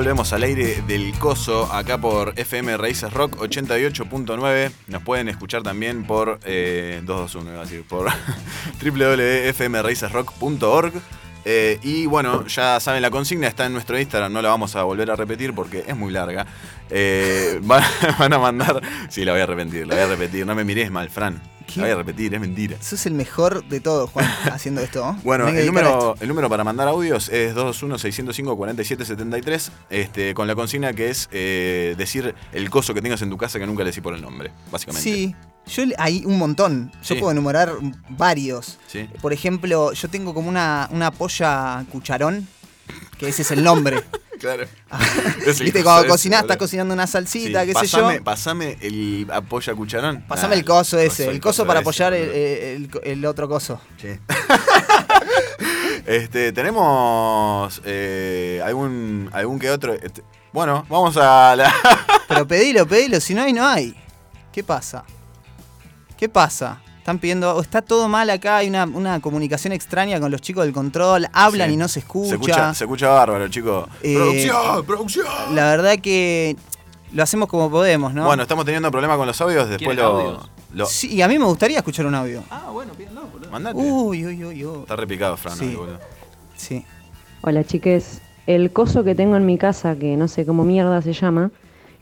Volvemos al aire del Coso, acá por FM Raíces Rock 88.9. Nos pueden escuchar también por eh, 221, iba a decir, por [laughs] www.fmraicesrock.org. Eh, y bueno, ya saben, la consigna está en nuestro Instagram, no la vamos a volver a repetir porque es muy larga. Eh, [laughs] van, van a mandar. Sí, la voy a repetir, la voy a repetir. No me mires mal, Fran. ¿Qué? La voy a repetir, es mentira. Sos el mejor de todos, Juan, [laughs] haciendo esto. ¿no? Bueno, el número, el número para mandar audios es 221-605-4773, este, con la consigna que es eh, decir el coso que tengas en tu casa que nunca le decís por el nombre, básicamente. Sí, yo hay un montón. Yo Sí. puedo enumerar varios. Sí. Por ejemplo, yo tengo como una, una polla cucharón, que ese es el nombre. [laughs] Claro. [laughs] El Viste, cuando cocinás, estás cocinando una salsita, qué sé yo. Pasame el apoya cucharón. Pasame Ah, el coso ese, el coso para apoyar el, boludo. el- otro coso. Sí. [laughs] este, tenemos eh, algún, algún que otro. este, bueno, vamos a la. Pero pedilo, pedilo, si no hay, no hay. ¿Qué pasa? ¿Qué pasa? Están pidiendo, o está todo mal acá, hay una, una comunicación extraña con los chicos del control, hablan Sí. y no se escucha. Se escucha, se escucha bárbaro, chicos. Eh, ¡Producción! ¡Producción! La verdad que lo hacemos como podemos, ¿no? Bueno, estamos teniendo problemas con los audios, después ¿Quieren lo, audios? lo- Sí, y a mí me gustaría escuchar un audio. Ah, bueno, pídanlo, boludo. Mandate. Uy, uy, uy, uy. Está repicado, Fran, Sí. hoy, boludo. Sí. Hola chiques, el coso que tengo en mi casa, que no sé cómo mierda se llama,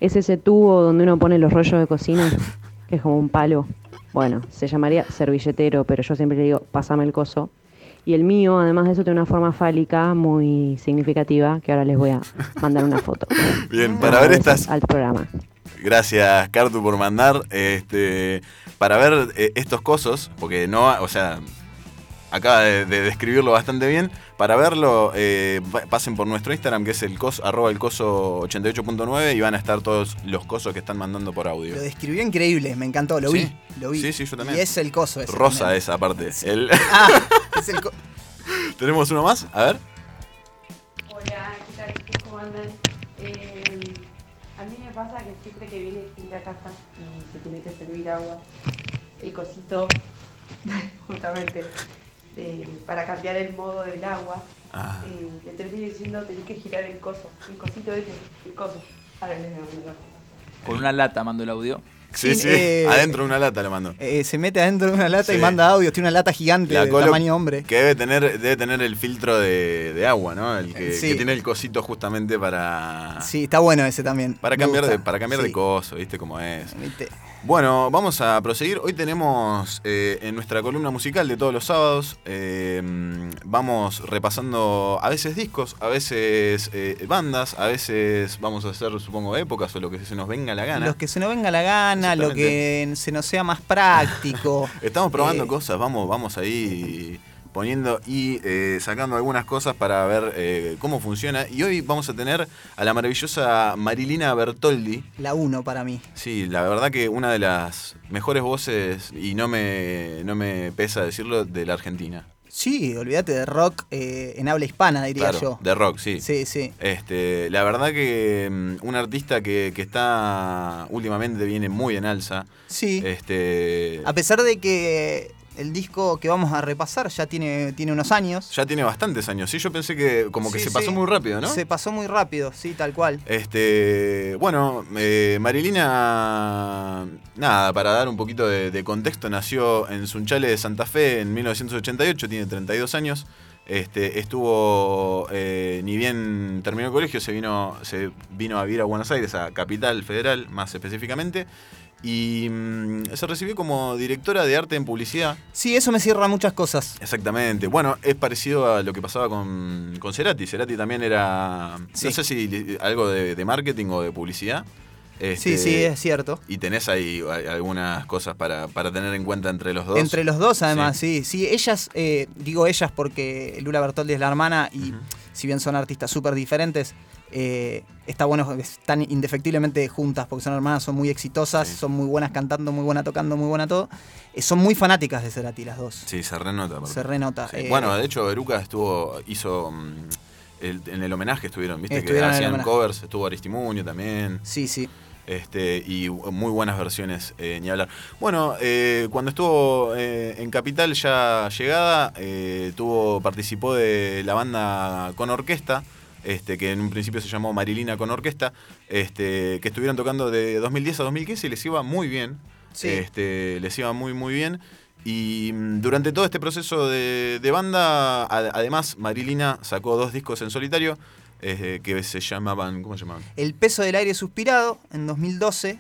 es ese tubo donde uno pone los rollos de cocina, [laughs] que es como un palo. Bueno, se llamaría servilletero, pero yo siempre le digo, pásame el coso. Y el mío, además de eso, tiene una forma fálica muy significativa, que ahora les voy a mandar una foto. [laughs] Bien, para ver estas. Al programa. Gracias, Cartu, por mandar. Este, para ver eh, estos cosos, porque no, o sea, acaba de, de describirlo bastante bien. Para verlo, eh, pa- pasen por nuestro Instagram, que es el coso, arroba el coso 88.9, y van a estar todos los cosos que están mandando por audio. Lo describió increíble, me encantó, lo Sí. vi. Lo vi. Sí, sí, yo también. Y es el coso ese. Rosa también. esa parte. El- [laughs] Ah, es el co- [laughs] ¿Tenemos uno más? A ver. Hola, ¿qué tal? ¿Cómo andan? Eh, a mí me pasa que siempre que viene gente a casa y se tiene que servir agua, el cosito, [laughs] justamente, de- para cambiar el modo del agua, Ah. eh, le termino diciendo tenés que girar el coso, el cosito ese, el coso. Ahora les voy a mandar. Con una lata mando el audio. Sí, Sí, eh, Adentro de una lata lo mando. eh, se mete adentro de una lata y manda audio. Tiene una lata gigante La de tamaño hombre. Que debe tener, debe tener el filtro de, de agua, ¿no? El que, Sí. que tiene el cosito justamente para. Sí, está bueno ese también. Para Me cambiar, de, para cambiar de coso, ¿viste cómo es? ¿Viste? Bueno, vamos a proseguir. Hoy tenemos eh, en nuestra columna musical de todos los sábados, eh, vamos repasando a veces discos, a veces eh, bandas, a veces vamos a hacer, supongo, épocas o lo que se nos venga la gana. Los que se nos venga la gana, lo que se nos sea más práctico. [laughs] Estamos probando cosas, vamos, vamos ahí poniendo y eh, sacando algunas cosas para ver eh, cómo funciona. Y hoy vamos a tener a la maravillosa Marilina Bertoldi. La uno para mí. Sí, la verdad que una de las mejores voces, y no me, no me pesa decirlo, de la Argentina. Sí, olvídate de rock eh, en habla hispana, diría Claro, yo. de rock, sí. Sí, sí. Este, la verdad que mm, un artista que, que está últimamente viene muy en alza. Sí. Este, A pesar de que el disco que vamos a repasar ya tiene, tiene unos años. ya tiene bastantes años. Sí, yo pensé que como que Sí, se pasó sí. muy rápido, ¿no? Se pasó muy rápido, sí, tal cual. Este, bueno, eh, Marilina, nada, para dar un poquito de, de contexto, nació en Sunchale de Santa Fe en 1988, tiene 32 años. Este, estuvo, eh, ni bien terminó el colegio, se vino, se vino a vivir a Buenos Aires, a Capital Federal más específicamente, y mm, se recibió como directora de arte en publicidad. Sí, eso me cierra muchas cosas. Exactamente. Bueno, es parecido a lo que pasaba con, con Cerati. Cerati también era, Sí. no sé si algo de, de marketing o de publicidad. Sí, Este, sí, es cierto. Y tenés ahí algunas cosas para, para tener en cuenta entre los dos. Entre los dos, además, sí. Sí, ellas, eh, digo ellas porque Lula Bertoldi es la hermana y si bien son artistas súper diferentes, eh, está bueno que están indefectiblemente juntas porque son hermanas, son muy exitosas, Sí. son muy buenas cantando, muy buena tocando, muy buena todo. Eh, son muy fanáticas de Cerati las dos. Sí, se renota. aparte. Se renota. Sí. Eh, bueno, de hecho, Eruca estuvo, hizo. mm, el- en el homenaje estuvieron, viste, Estuvieron que hacían covers, estuvo Aristimuño también. Sí, sí. Este, y muy buenas versiones, eh, ni hablar. Bueno, eh, cuando estuvo eh, en Capital ya llegada, tuvo, participó de la banda con orquesta, este, que en un principio se llamó Marilina con Orquesta, este, que estuvieron tocando de 2010 a 2015 y les iba muy bien. Sí. Este, les iba muy, muy bien. Y mm, durante todo este proceso de, de banda, además, Marilina sacó dos discos en solitario eh, que se llamaban. ¿Cómo se llamaban? El peso del aire suspirado en 2012.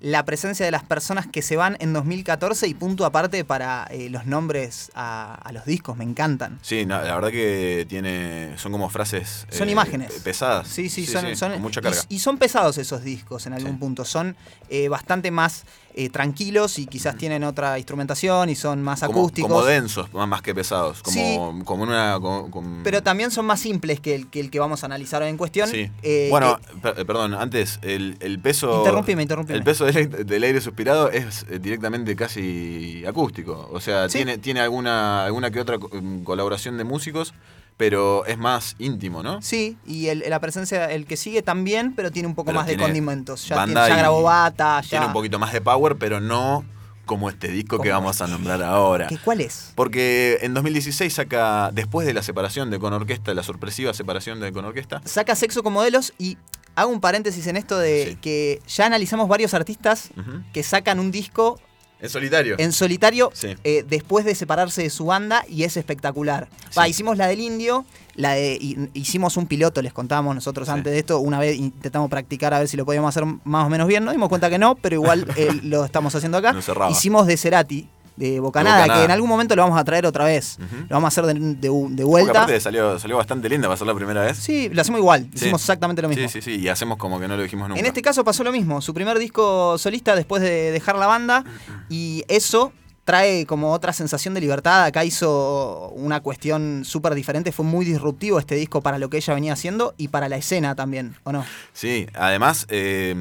La presencia de las personas que se van en 2014 y punto aparte para eh, los nombres a, a los discos, me encantan. Sí, no, la verdad que tiene. Son como frases. Son eh, imágenes. Pesadas. Sí, sí, son, son- con mucha y- carga. Y, son pesados esos discos en algún Sí. punto. Son eh, bastante más eh, tranquilos y quizás tienen otra instrumentación y son más como, acústicos. como densos, más que pesados. Como, Sí. como una. como- como- pero también son más simples que el que, el que vamos a analizar hoy en cuestión. Sí. Eh, bueno, eh, perdón, antes, el, el peso. Interrumpime, interrumpime. El peso del, aire- del aire suspirado es directamente casi acústico. O sea, Sí. tiene, tiene alguna, alguna que otra mm, colaboración de músicos, pero es más íntimo, ¿no? Sí, y el- la presencia, el que sigue también, pero tiene un poco Pero más de condimentos. Ya, tiene- ya grabó bata, ya. Tiene un poquito más de power, pero no como este disco que vamos a nombrar ahora. ¿Qué, ¿Cuál es? Porque en 2016 saca, después de la separación de Con Orquesta, la sorpresiva separación de Con Orquesta, Saca sexo con modelos y hago un paréntesis en esto de Sí. que ya analizamos varios artistas que sacan un disco en solitario. en solitario Sí. eh, después de separarse de su banda y es espectacular. Sí. Va, hicimos la del indio, la de, hi- hicimos un piloto, les contábamos nosotros Sí. antes de esto, una vez intentamos practicar a ver si lo podíamos hacer más o menos bien, nos dimos cuenta que no, pero igual [laughs] eh, lo estamos haciendo acá. Hicimos de Cerati, de Bocanada, Bocanada. que en algún momento lo vamos a traer otra vez. Lo vamos a hacer de, de- de Porque vuelta. aparte salió, salió bastante linda, va a ser la primera vez. Sí, lo hacemos igual, Sí. hicimos exactamente lo mismo. Sí, sí, sí, y hacemos como que no lo dijimos nunca. En este caso pasó lo mismo, su primer disco solista después de dejar la banda y eso trae como otra sensación de libertad. Acá hizo una cuestión súper diferente, fue muy disruptivo este disco para lo que ella venía haciendo y para la escena también, ¿o no? Sí, además eh,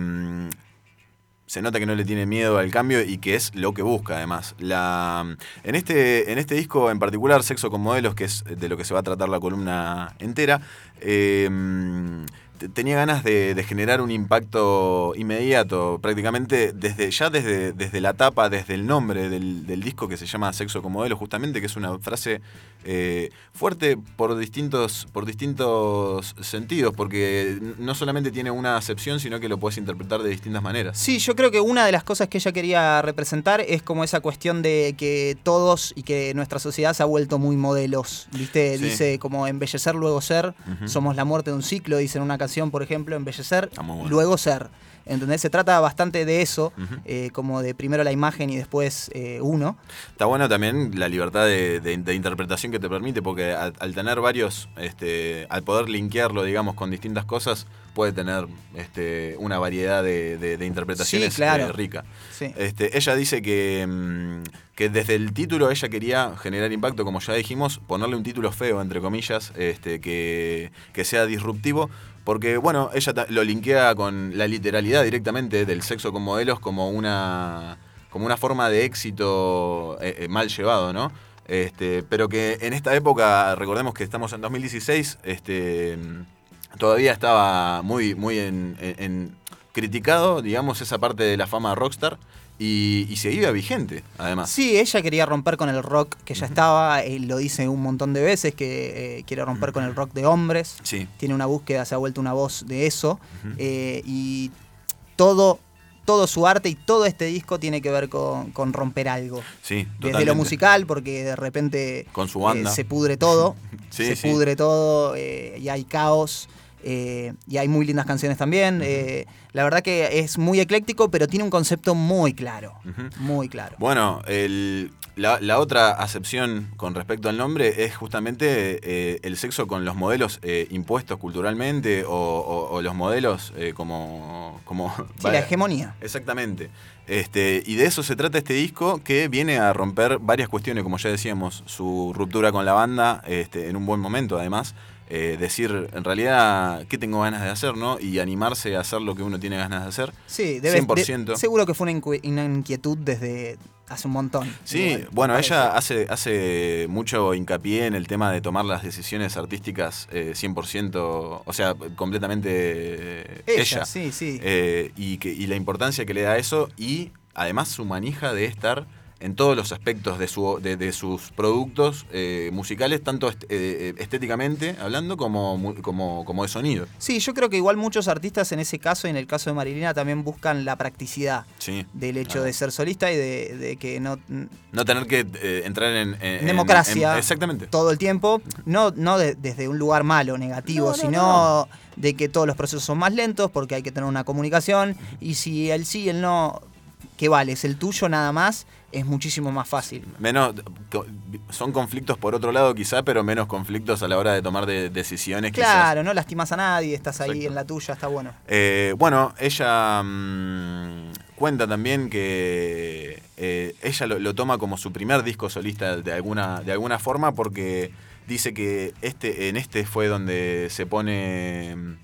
se nota que no le tiene miedo al cambio y que es lo que busca además. La, en, este, en este disco en particular, Sexo con Modelos, que es de lo que se va a tratar la columna entera, eh, te- tenía ganas de, de generar un impacto inmediato, prácticamente desde ya desde, desde la tapa, desde el nombre del, del disco que se llama Sexo con Modelos, justamente, que es una frase eh, fuerte por distintos, por distintos sentidos, porque no solamente tiene una acepción, sino que lo puedes interpretar de distintas maneras. Sí, yo creo que una de las cosas que ella quería representar es como esa cuestión de que todos y que nuestra sociedad se ha vuelto muy modelos, ¿viste? Sí. Dice como embellecer, luego ser, somos la muerte de un ciclo, dice en una canción, por ejemplo, embellecer, bueno. luego ser. ¿Entendés? Se trata bastante de eso, eh, como de primero la imagen y después eh, uno. Está bueno también la libertad de, de- de interpretación que te permite, porque al, al tener varios, este, al poder linkearlo, digamos, con distintas cosas, puede tener este, una variedad de, interpretaciones Sí, claro. eh, rica. Sí. Este, ella dice que, mm, que desde el título ella quería generar impacto, como ya dijimos, ponerle un título feo, entre comillas, este, que, que sea disruptivo, porque, bueno, ella lo linkea con la literalidad directamente del sexo con modelos como una, como una forma de éxito eh, eh, mal llevado, ¿no? Este, pero que en esta época, recordemos que estamos en 2016, este, todavía estaba muy, muy en- en- criticado, digamos, esa parte de la fama rockstar y, y seguía vigente, además. Sí, ella quería romper con el rock que ya estaba, eh, lo dice un montón de veces, que eh, quiere romper con el rock de hombres. Sí. Tiene una búsqueda, se ha vuelto una voz de eso. eh, y todo, todo su arte y todo este disco tiene que ver con, con romper algo. Sí, Desde totalmente. lo musical, porque de repente Con su banda. eh, se pudre todo. [laughs] Sí, se sí. pudre todo y hay caos. Eh, y hay muy lindas canciones también. eh, la verdad que es muy ecléctico, pero tiene un concepto muy claro. Muy claro. Bueno, el- la, la otra acepción con respecto al nombre es justamente eh, el sexo con los modelos impuestos culturalmente o, o- o los modelos como... como Sí, la hegemonía. Exactamente. Este, y de eso se trata este disco que viene a romper varias cuestiones, como ya decíamos, su ruptura con la banda este, en un buen momento además. Eh, decir en realidad qué tengo ganas de hacer, ¿no? Y animarse a hacer lo que uno tiene ganas de hacer. Sí, debe, 100%. de- seguro que fue una, inquietud desde hace un montón. Sí, Igual, bueno, ella hace, hace mucho hincapié en el tema de tomar las decisiones artísticas eh, 100%, o sea, completamente eh, Ella, ella. sí, sí. Eh, y, que, y la importancia que le da a eso y además su manija de estar en todos los aspectos de, su, de, de sus productos eh, musicales, tanto est- eh, estéticamente hablando como, como, como de sonido. Sí, yo creo que igual muchos artistas en ese caso y en el caso de Marilina también buscan la practicidad Sí. del hecho de ser solista y de, de que no No tener que eh, entrar en, democracia en- exactamente. todo el tiempo, no, no de- desde un lugar malo, negativo, No, no, sino de que todos los procesos son más lentos porque hay que tener una comunicación y si el sí y el no, ¿qué vale? Es el tuyo nada más, es muchísimo más fácil. Menos, son conflictos por otro lado quizá, pero menos conflictos a la hora de tomar de- decisiones quizás. Claro, no lastimas a nadie, estás ahí Exacto. en la tuya, está bueno. Eh, bueno, ella mm, cuenta también que eh, ella lo, lo toma como su primer disco solista de alguna, de alguna forma porque dice que este, en este fue donde se pone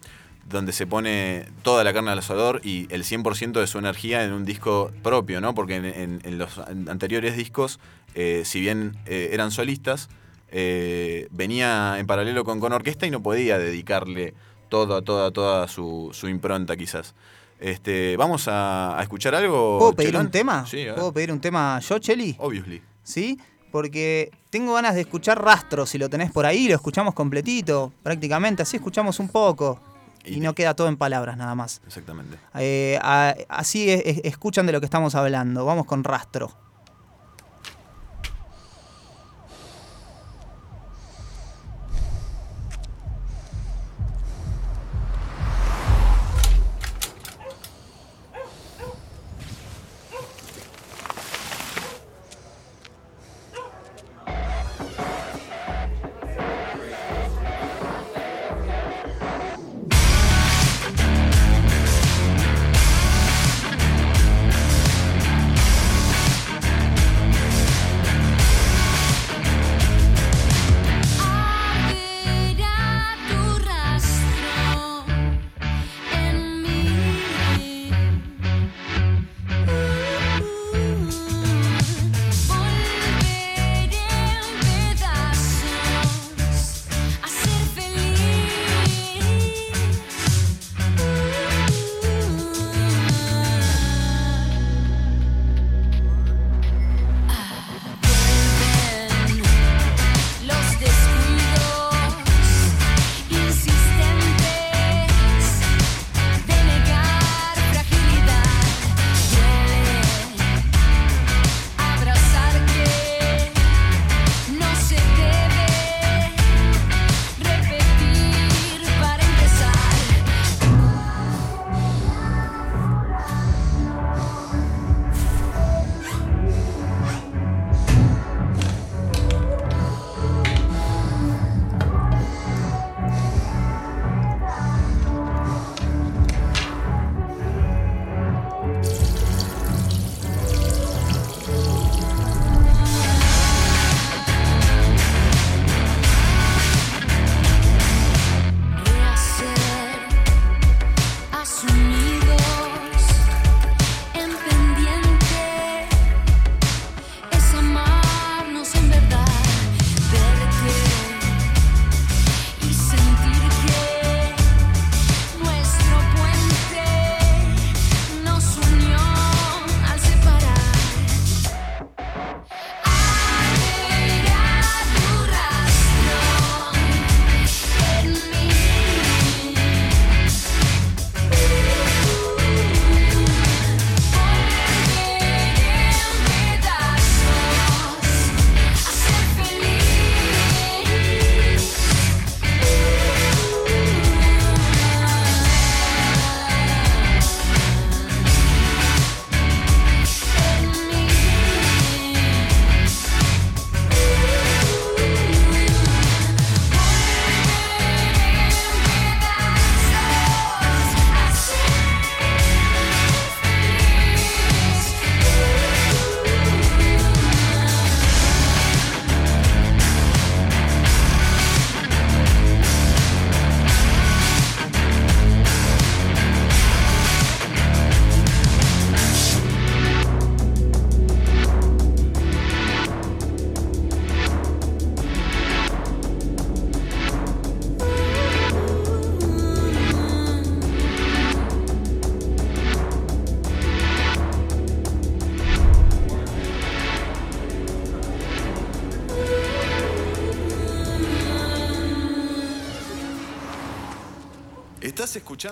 donde se pone toda la carne al asador y el 100% de su energía en un disco propio, ¿no? Porque en, en- en los an- anteriores discos, eh, si bien eh, eran solistas, eh, venía en paralelo con, con orquesta y no podía dedicarle toda, toda, toda su, su impronta quizás. Este, ¿Vamos a, a escuchar algo? ¿Puedo pedir Chelón? un tema? Sí. ¿Puedo pedir un tema yo, Cheli? Obviously. ¿Sí? Porque tengo ganas de escuchar Rastro, si lo tenés por ahí, lo escuchamos completito, prácticamente, así escuchamos un poco. Y, Y- no queda todo en palabras nada más. Exactamente. Eh, a- así es- es- escuchan de lo que estamos hablando. Vamos con Rastro.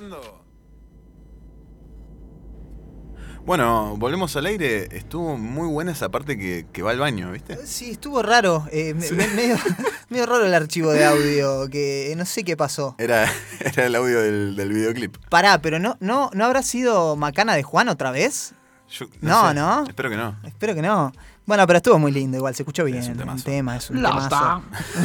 Escuchando? Bueno, volvemos al aire. Estuvo muy buena esa parte que, que va al baño, ¿viste? Sí, estuvo raro. eh, me- me- medio, [laughs] medio raro el archivo de audio, que no sé qué pasó. Era, [laughs] era el audio del, del videoclip. Pará, pero no, no, ¿no habrá sido Macana de Juan otra vez? Yo- No, sé. ¿no? Espero que no. Espero que no. Bueno, pero estuvo muy lindo, igual se escuchó bien. Es un temazo. tema, es un La temazo.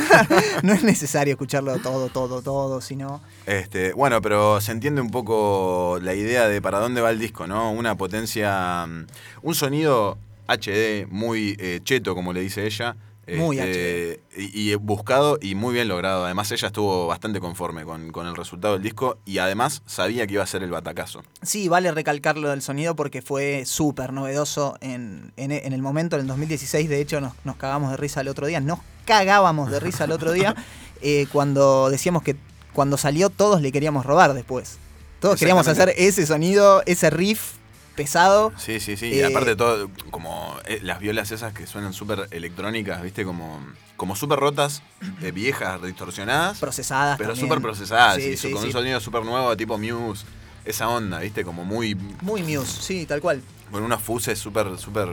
[laughs] no es necesario escucharlo todo, todo, todo, sino. Este, bueno, pero se entiende un poco la idea de para dónde va el disco, ¿no? Una potencia, mm, un sonido HD muy eh, cheto, como le dice ella. Muy este, Y, y buscado y muy bien logrado. Además, ella estuvo bastante conforme con, con el resultado del disco y además sabía que iba a ser el batacazo. Sí, vale recalcar lo del sonido porque fue súper novedoso en, en- en el momento, en el 2016. De hecho, nos, nos cagamos de risa el otro día. Nos cagábamos de risa el otro día [laughs] eh, cuando decíamos que cuando salió todos le queríamos robar después. Todos queríamos hacer ese sonido, ese riff pesado. Sí, sí, sí. y Eh, aparte todo, como eh, las violas esas que suenan súper electrónicas, ¿viste? Como, como súper rotas, eh, viejas, distorsionadas. Procesadas. Pero súper procesadas, Sí, y su- sí, con sí. un sonido súper nuevo, tipo Muse. Esa onda, ¿viste? Como muy. Muy Muse, sí, tal cual. Con unos fuses súper, súper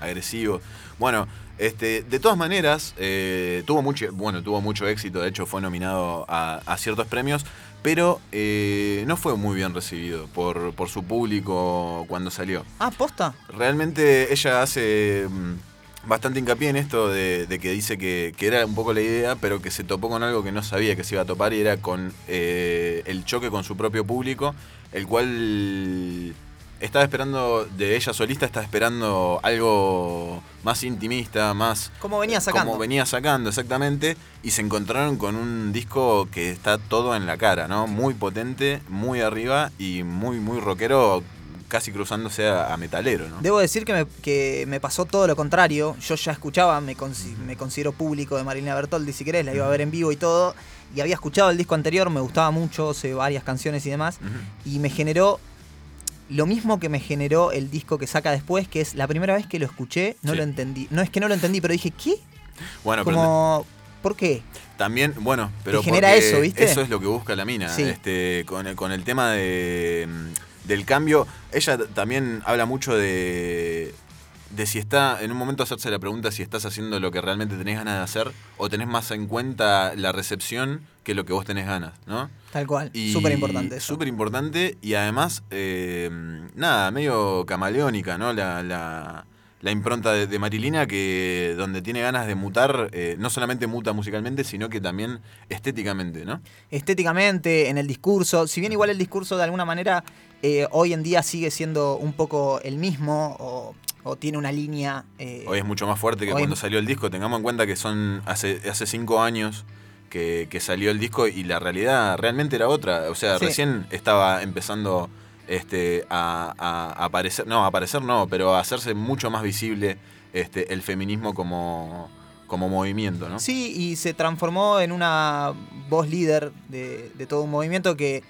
agresivos. Bueno, este, de todas maneras, eh, tuvo mucho, bueno, tuvo mucho éxito, de hecho fue nominado a, a ciertos premios, pero eh, no fue muy bien recibido por, por su público cuando salió. Ah, posta. Realmente ella hace mm, bastante hincapié en esto de, de que dice que, que era un poco la idea, pero que se topó con algo que no sabía que se iba a topar y era con eh, el choque con su propio público, el cual estaba esperando, de ella solista, estaba esperando algo más intimista, más... Como venía sacando. Como venía sacando, exactamente. Y se encontraron con un disco que está todo en la cara, ¿no? Muy potente, muy arriba y muy, muy rockero, casi cruzándose a, a metalero, ¿no? Debo decir que me, que me pasó todo lo contrario. Yo ya escuchaba, me, me considero público de Marilina Bertoldi, si querés, la iba a ver en vivo y todo. Y había escuchado el disco anterior, me gustaba mucho, sé varias canciones y demás. Y me generó lo mismo que me generó el disco que saca después, que es la primera vez que lo escuché, no Sí. lo entendí. No es que no lo entendí, pero dije, ¿qué? Bueno, pero Como, ¿por qué? también, bueno, pero Te genera eso, ¿viste? Eso es lo que busca la mina. Sí. Este, con, el, con el tema de, mm, del cambio, ella también habla mucho de, de si está, en un momento hacerse la pregunta si estás haciendo lo que realmente tenés ganas de hacer o tenés más en cuenta la recepción que lo que vos tenés ganas, ¿no? Tal cual. Súper importante. Súper importante y además, eh, nada, medio camaleónica, ¿no? La, la, la impronta de, de Marilina que donde tiene ganas de mutar, eh, no solamente muta musicalmente, sino que también estéticamente, ¿no? estéticamente, en el discurso. Si bien igual el discurso de alguna manera eh, hoy en día sigue siendo un poco el mismo o, o tiene una línea. eh, Hoy es mucho más fuerte que cuando salió el disco. Tengamos en cuenta que son hace, hace cinco años que, que salió el disco y la realidad realmente era otra. O sea, Sí. recién estaba empezando este, a aparecer, no, a aparecer no, pero a hacerse mucho más visible este, el feminismo como, como movimiento, ¿no? Sí, y se transformó en una voz líder de, de todo un movimiento que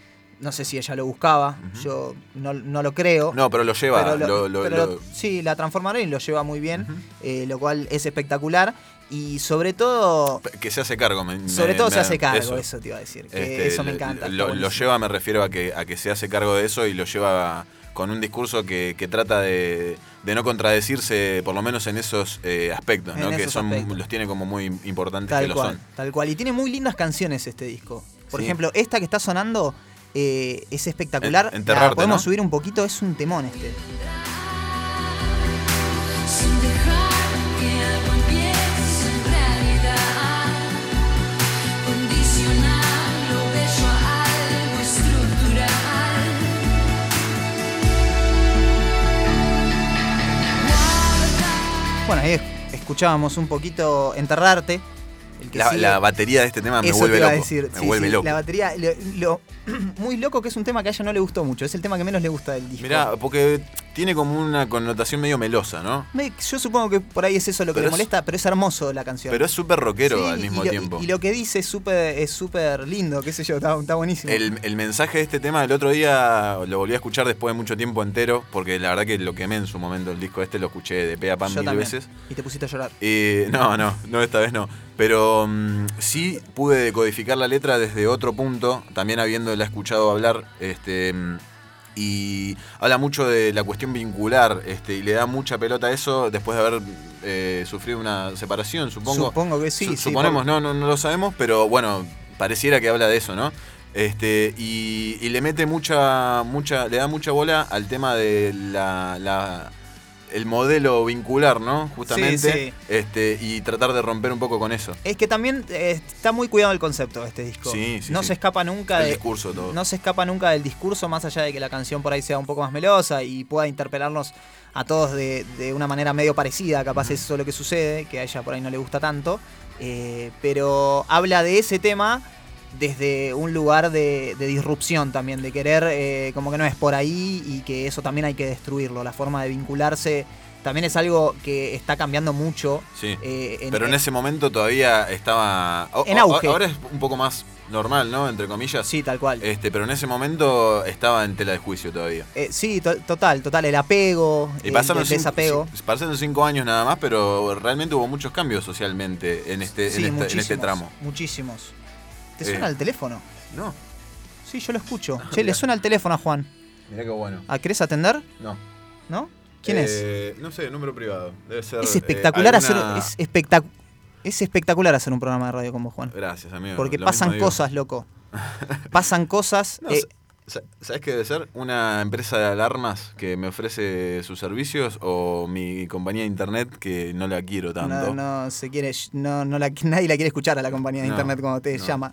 no sé si ella lo buscaba, yo no, no lo creo. No, pero lo lleva. pero lo- lo- lo- pero lo- sí, la transformaron y lo lleva muy bien, eh, lo cual es espectacular. Y sobre todo, que se hace cargo. me- sobre me- todo me- se hace cargo, eso. eso, te iba a decir. Que Este, eso me lo- encanta. Lo, lo lleva, me refiero a que, a que se hace cargo de eso y lo lleva con un discurso que, que trata de, de no contradecirse, por lo menos en esos eh, aspectos, ¿no? Que son aspectos. los tiene como muy importantes que Tal lo cual, son. tal cual. Y tiene muy lindas canciones este disco. Por Sí. ejemplo, esta que está sonando eh, es espectacular. En- Enterrarte, La podemos ¿no? subir un poquito, es un temón este. Bueno, ahí escuchábamos un poquito Enterrarte. Que La, batería de este tema me Eso vuelve te iba a loco. decir. me sí, vuelve sí, loco. La batería, lo, lo- [clears throat] muy loco que es un tema que a ella no le gustó mucho. Es el tema que menos le gusta del disco. Mirá, porque tiene como una connotación medio melosa, ¿no? Me- yo supongo que por ahí es eso lo que Pero le es- molesta, pero es hermoso la canción. Pero es súper rockero Sí, al mismo y lo, tiempo. Y, lo que dice es súper es súper lindo, qué sé yo, está, está buenísimo. El, el mensaje de este tema el otro día lo volví a escuchar después de mucho tiempo entero, porque la verdad que lo quemé en su momento el disco este, lo escuché de pe a pa Yo mil también. veces. Y te pusiste a llorar. Eh, no, no, no, esta vez no. Pero mm, sí pude decodificar la letra desde otro punto, también habiéndola escuchado hablar. Este, mm, y habla mucho de la cuestión vincular, este, y le da mucha pelota a eso después de haber eh, sufrido una separación, supongo. Supongo que sí, Su- sí, Suponemos, no, no, no lo sabemos, pero bueno, pareciera que habla de eso, ¿no? Este, y, y le mete mucha, mucha, le da mucha bola al tema de la, la- el modelo vincular, ¿no? Justamente. sí. Este, y tratar de romper un poco con eso. Es que también eh, está muy cuidado el concepto de este disco. Sí, sí, no sí. se escapa nunca El de. discurso, todo. No se escapa nunca del discurso, más allá de que la canción por ahí sea un poco más melosa y pueda interpelarnos a todos de, de una manera medio parecida. Capaz es eso lo que sucede, que a ella por ahí no le gusta tanto. Eh, pero habla de ese tema desde un lugar de, de disrupción también, de querer eh, como que no es por ahí y que eso también hay que destruirlo. La forma de vincularse también es algo que está cambiando mucho. Sí. eh, en- Pero en ese momento todavía estaba. o- En auge. Ahora es un poco más normal, ¿no? Entre comillas. Sí, tal cual. Este, pero en ese momento estaba en tela de juicio todavía. Eh, sí, to- total, total, el apego, Y el, el cinco, desapego. sí, pasaron cinco años nada más, pero realmente hubo muchos cambios socialmente en este, Sí, en este, en este tramo. Muchísimos. ¿Te Eh, suena el teléfono? No. Sí, yo lo escucho. [laughs] Ah, che, le suena el teléfono a Juan. Mirá qué bueno. ¿Ah, ¿Querés atender? No. ¿No? ¿Quién es? Eh, No sé, número privado. Debe ser. Es eh, espectacular alguna- hacer. Es, espectac- es espectacular hacer un programa de radio con vos, Juan. Gracias, amigo. Porque pasan cosas, loco. Pasan cosas. [laughs] No, eh, ¿Sabes qué debe ser? Una empresa de alarmas que me ofrece sus servicios o mi compañía de internet que no la quiero tanto. no, no se quiere. No, no la- [laughs] nadie la quiere escuchar a la compañía de No, internet cuando te no. llama.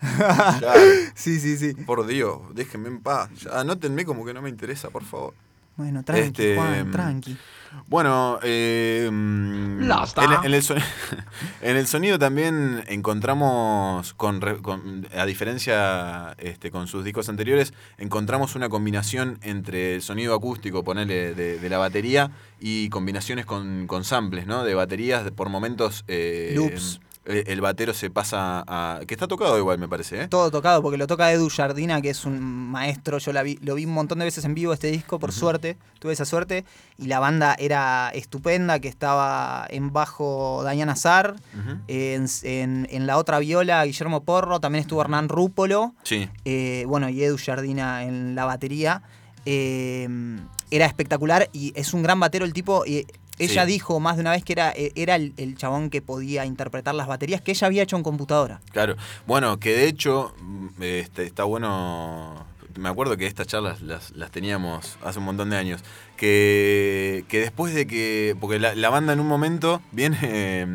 [laughs] Sí, sí, sí. Por Dios, déjenme en paz. Ya, Anótenme como que no me interesa, por favor. Bueno, tranqui, Este, Juan, tranqui. Bueno, eh, mm, en, en el sonido, [laughs] en el sonido también encontramos, con, re- con- a diferencia este, con sus discos anteriores, encontramos una combinación entre el sonido acústico, ponele, de, de la batería y combinaciones con, con samples, ¿no? De baterías, de- por momentos... eh, Loops. Eh, El batero se pasa a... Que está tocado igual, me parece, ¿eh? Todo tocado, porque lo toca Edu Jardina, que es un maestro. Yo la vi, lo vi un montón de veces en vivo este disco, por suerte. Tuve esa suerte. Y la banda era estupenda, que estaba en bajo Diana Zar. Ujú. En, en- en la otra viola, Guillermo Porro. También estuvo Hernán Rúpolo. Sí. eh, bueno, y Edu Jardina en la batería. Eh, era espectacular y es un gran batero el tipo. Ella Sí. dijo más de una vez que era, eh, era el, el chabón que podía interpretar las baterías que ella había hecho en computadora. Claro, bueno, que de hecho este, está bueno. Me acuerdo que estas charlas las, las teníamos hace un montón de años. Que, que después de que. Porque la, la banda en un momento viene. eh,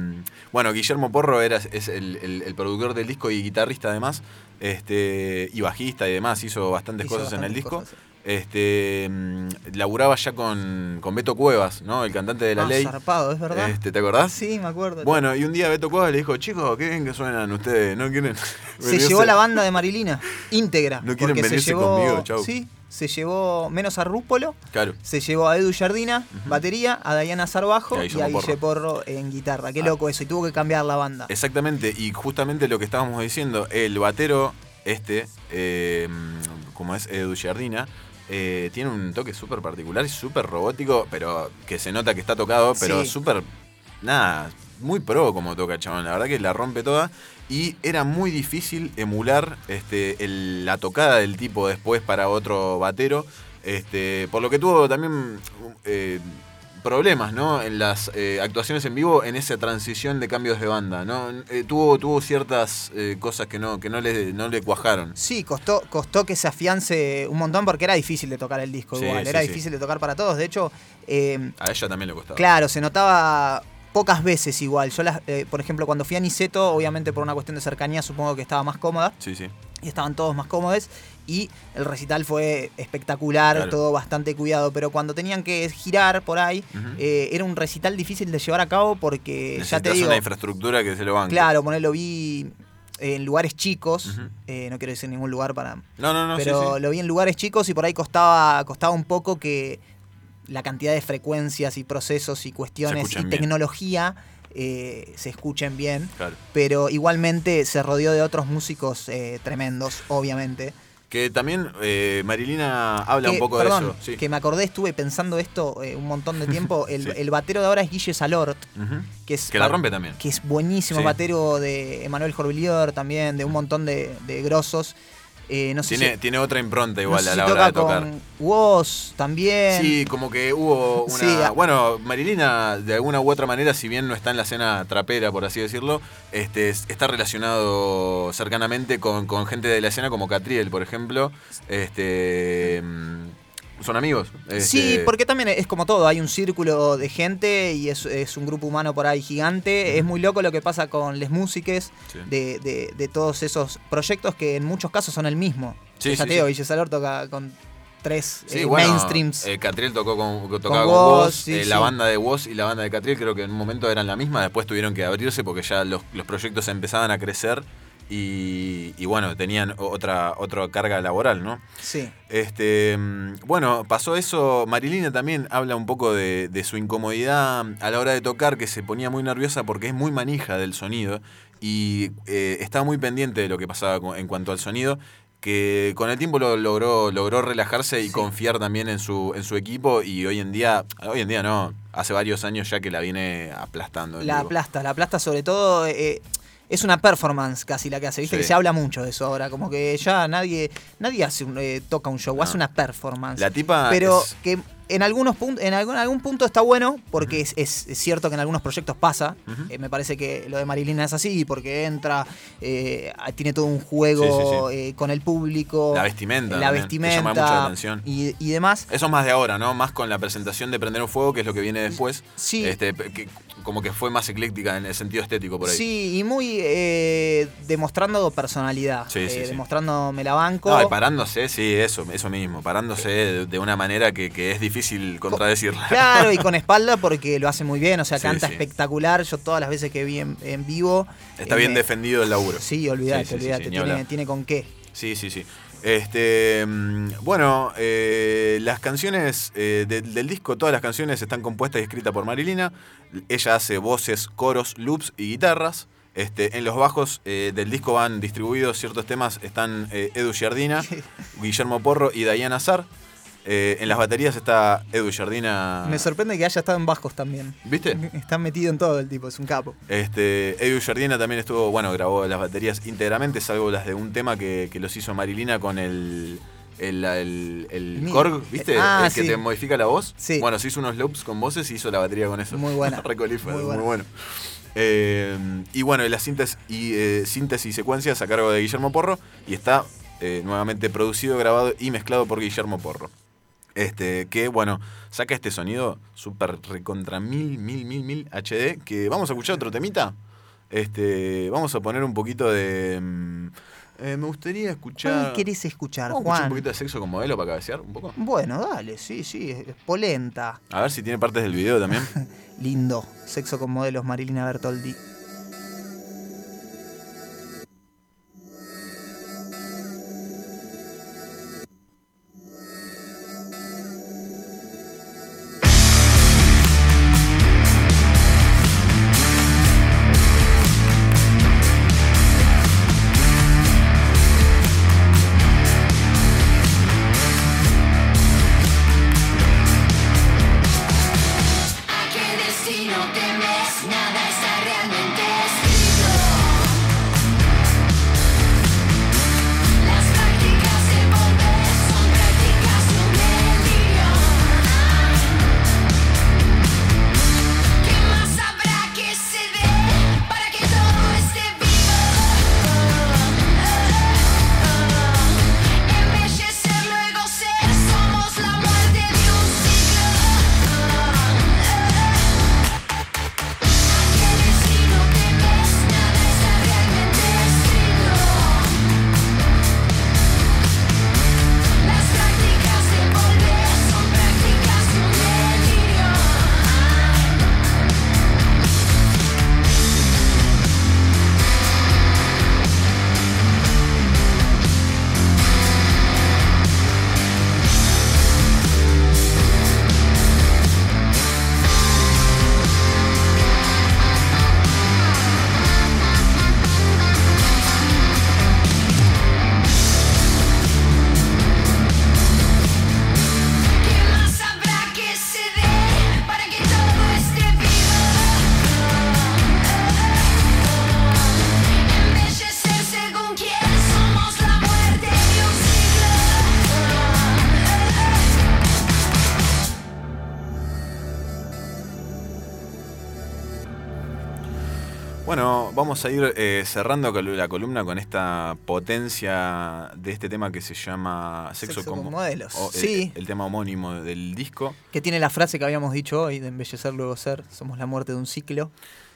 bueno, Guillermo Porro era, es el, el- el productor del disco y guitarrista además. Este, y bajista y demás, hizo bastantes Hizo cosas en el disco. cosas. Este, mm, laburaba ya con, con Beto Cuevas, ¿no? El cantante de la Ah, ley. zarpado, ¿es verdad? Este, ¿Te acordás? Sí, me acuerdo. Bueno, y un día Beto Cuevas le dijo, chicos, qué bien que suenan ustedes, ¿no quieren se venirse?" llevó la banda de Marilina, íntegra. No quieren se venirse llevó, conmigo, chau. Sí, se llevó menos a Rúpolo, Claro. se llevó a Edu Jardina, batería, a Diana Zarbajo Y a y a Guille Porro en guitarra. Qué Ah. loco eso, y tuvo que cambiar la banda. Exactamente, y justamente lo que estábamos diciendo, el batero, este, eh, como es Edu Giardina, eh, tiene un toque súper particular súper robótico, pero que se nota que está tocado, pero Sí. súper, nada, muy pro como toca, chabón, la verdad que la rompe toda. Y era muy difícil emular este, el- la tocada del tipo después para otro batero, este, por lo que tuvo también... eh, problemas, ¿no? En las eh, actuaciones en vivo, en esa transición de cambios de banda, ¿no? Eh, tuvo, tuvo ciertas eh, cosas que no, que no le, no le cuajaron. Sí, costó, costó que se afiance un montón porque era difícil de tocar el disco Sí, igual, sí, era sí. difícil de tocar para todos. De hecho, eh, A ella también le costaba. Claro, se notaba pocas veces igual. Yo, las, por ejemplo, cuando fui a Niceto, obviamente por una cuestión de cercanía, supongo que estaba más cómoda. Sí, sí. Y estaban todos más cómodos. Y el recital fue espectacular, Claro. todo bastante cuidado. Pero cuando tenían que girar por ahí, eh, era un recital difícil de llevar a cabo porque, ya te digo, una infraestructura que se lo banque. claro, ponerlo vi en lugares chicos. Eh, no quiero decir ningún lugar para, No, no, no, pero sí. lo vi en lugares chicos y por ahí costaba, costaba un poco que la cantidad de frecuencias y procesos y cuestiones y tecnología eh, se escuchen bien. Claro. Pero igualmente se rodeó de otros músicos eh, tremendos, obviamente. Que también eh, Marilina habla Que- un poco perdón, de eso. Sí. que me acordé, estuve pensando esto eh, un montón de tiempo. [laughs] El, Sí. el batero de ahora es Guille Salort, que es Que la rompe también. que es buenísimo Sí. batero de Emanuel Jorvillier también, de un montón de, de grosos. Eh, no sé Tiene, si, tiene otra impronta no igual sé a la hora de tocar. con Woz también. Sí, como que hubo una. Sí, a- Bueno, Marilina, de alguna u otra manera, si bien no está en la escena trapera, por así decirlo, este, es- está relacionado cercanamente con, con gente de la escena como Catriel, por ejemplo. Este. Son amigos. Sí, este, porque también es como todo, hay un círculo de gente y es, es un grupo humano por ahí gigante. Es muy loco lo que pasa con les músiques Sí. de, de- de todos esos proyectos que en muchos casos son el mismo. Sí, ya sí, Salor toca con tres Sí, eh, bueno, mainstreams. eh, Catriel tocó con, tocaba Con con, Woz, Woz, sí, eh, sí. la banda de Woz y la banda de Catriel creo que en un momento eran la misma, después tuvieron que abrirse porque ya los, los proyectos empezaban a crecer y, y bueno, tenían otra, otra carga laboral, ¿no? sí. Este, bueno, pasó eso. Marilina también habla un poco de, de su incomodidad a la hora de tocar, que se ponía muy nerviosa porque es muy manija del sonido y eh, estaba muy pendiente de lo que pasaba con- en cuanto al sonido. Que con el tiempo lo logró, logró relajarse y Sí. confiar también en su, en su equipo. Y hoy en día, hoy en día no, hace varios años ya que la viene aplastando. La aplasta, la aplasta sobre todo. eh, es una performance casi la que hace, viste Sí. que se habla mucho de eso ahora, como que ya nadie nadie hace un- eh, toca un show, No. hace una performance. La tipa pero es- que en algunos puntos, en algún, algún punto está bueno, porque es, es- es cierto que en algunos proyectos pasa. Eh, me parece que lo de Marilina es así, porque entra, eh, tiene todo un juego Sí, eh, con el público. La vestimenta La también, que llama vestimenta. mucho la atención. Y, y demás. Eso es más de ahora, ¿no? Más con la presentación de Prender un Fuego, que es lo que viene después. Sí. Este, que- como que fue más ecléctica en el sentido estético por ahí. Sí, y muy eh, demostrando personalidad. Sí, sí, eh, sí. Demostrando me la banco. No, y parándose, sí, eso, eso mismo. Parándose de, de una manera que, que es difícil contradecirla. Claro, y [laughs] con espalda porque lo hace muy bien, o sea, canta espectacular. Yo todas las veces que vi en, en vivo. Está eh, bien me- defendido el laburo. Sí, tiene, hablar. tiene con qué. Sí, sí, sí. Este, mm, bueno, eh, las canciones eh, de- del disco, todas las canciones están compuestas y escritas por Marilina. Ella hace voces, coros, loops y guitarras. Este, en los bajos eh, del disco van distribuidos ciertos temas. Están Edu Giardina, [laughs] Guillermo Porro y Diana Azar. Eh, en las baterías está Edu Giardina. Me sorprende que haya estado en bajos también. ¿Viste? Está metido en todo el tipo, es un capo. Este, Edu Jardina también estuvo, bueno, grabó las baterías íntegramente, salvo las de un tema que, que los hizo Marilina con el, el, el, el Korg, ¿viste? Ah, el que sí. te modifica la voz. Sí. Bueno, se hizo unos loops con voces y hizo la batería con eso. Muy buena. [laughs] Recolífero, Muy muy, bueno. Eh, y bueno, y la síntesis y, eh, síntesis y secuencias a cargo de Guillermo Porro y está eh, nuevamente producido, grabado y mezclado por Guillermo Porro. Este, que bueno, saca este sonido súper recontra mil, mil, mil, mil HD. Que vamos a escuchar otro temita. Este, vamos a poner un poquito de. mm, eh, me gustaría escuchar. ¿Cuál querés escuchar, Vamos a escuchar Juan? un poquito de sexo con modelo para cabecear un poco. Bueno, dale, sí, sí, es polenta. A ver si tiene partes del video también. [laughs] Lindo. Sexo con modelos, Marilina Bertoldi. Vamos a ir eh, cerrando la columna con esta potencia de este tema que se llama Sexo, Sexo con con modelos. o, eh, Sí. el tema homónimo del disco. Que tiene la frase que habíamos dicho hoy de embellecer luego ser. Somos la muerte de un ciclo.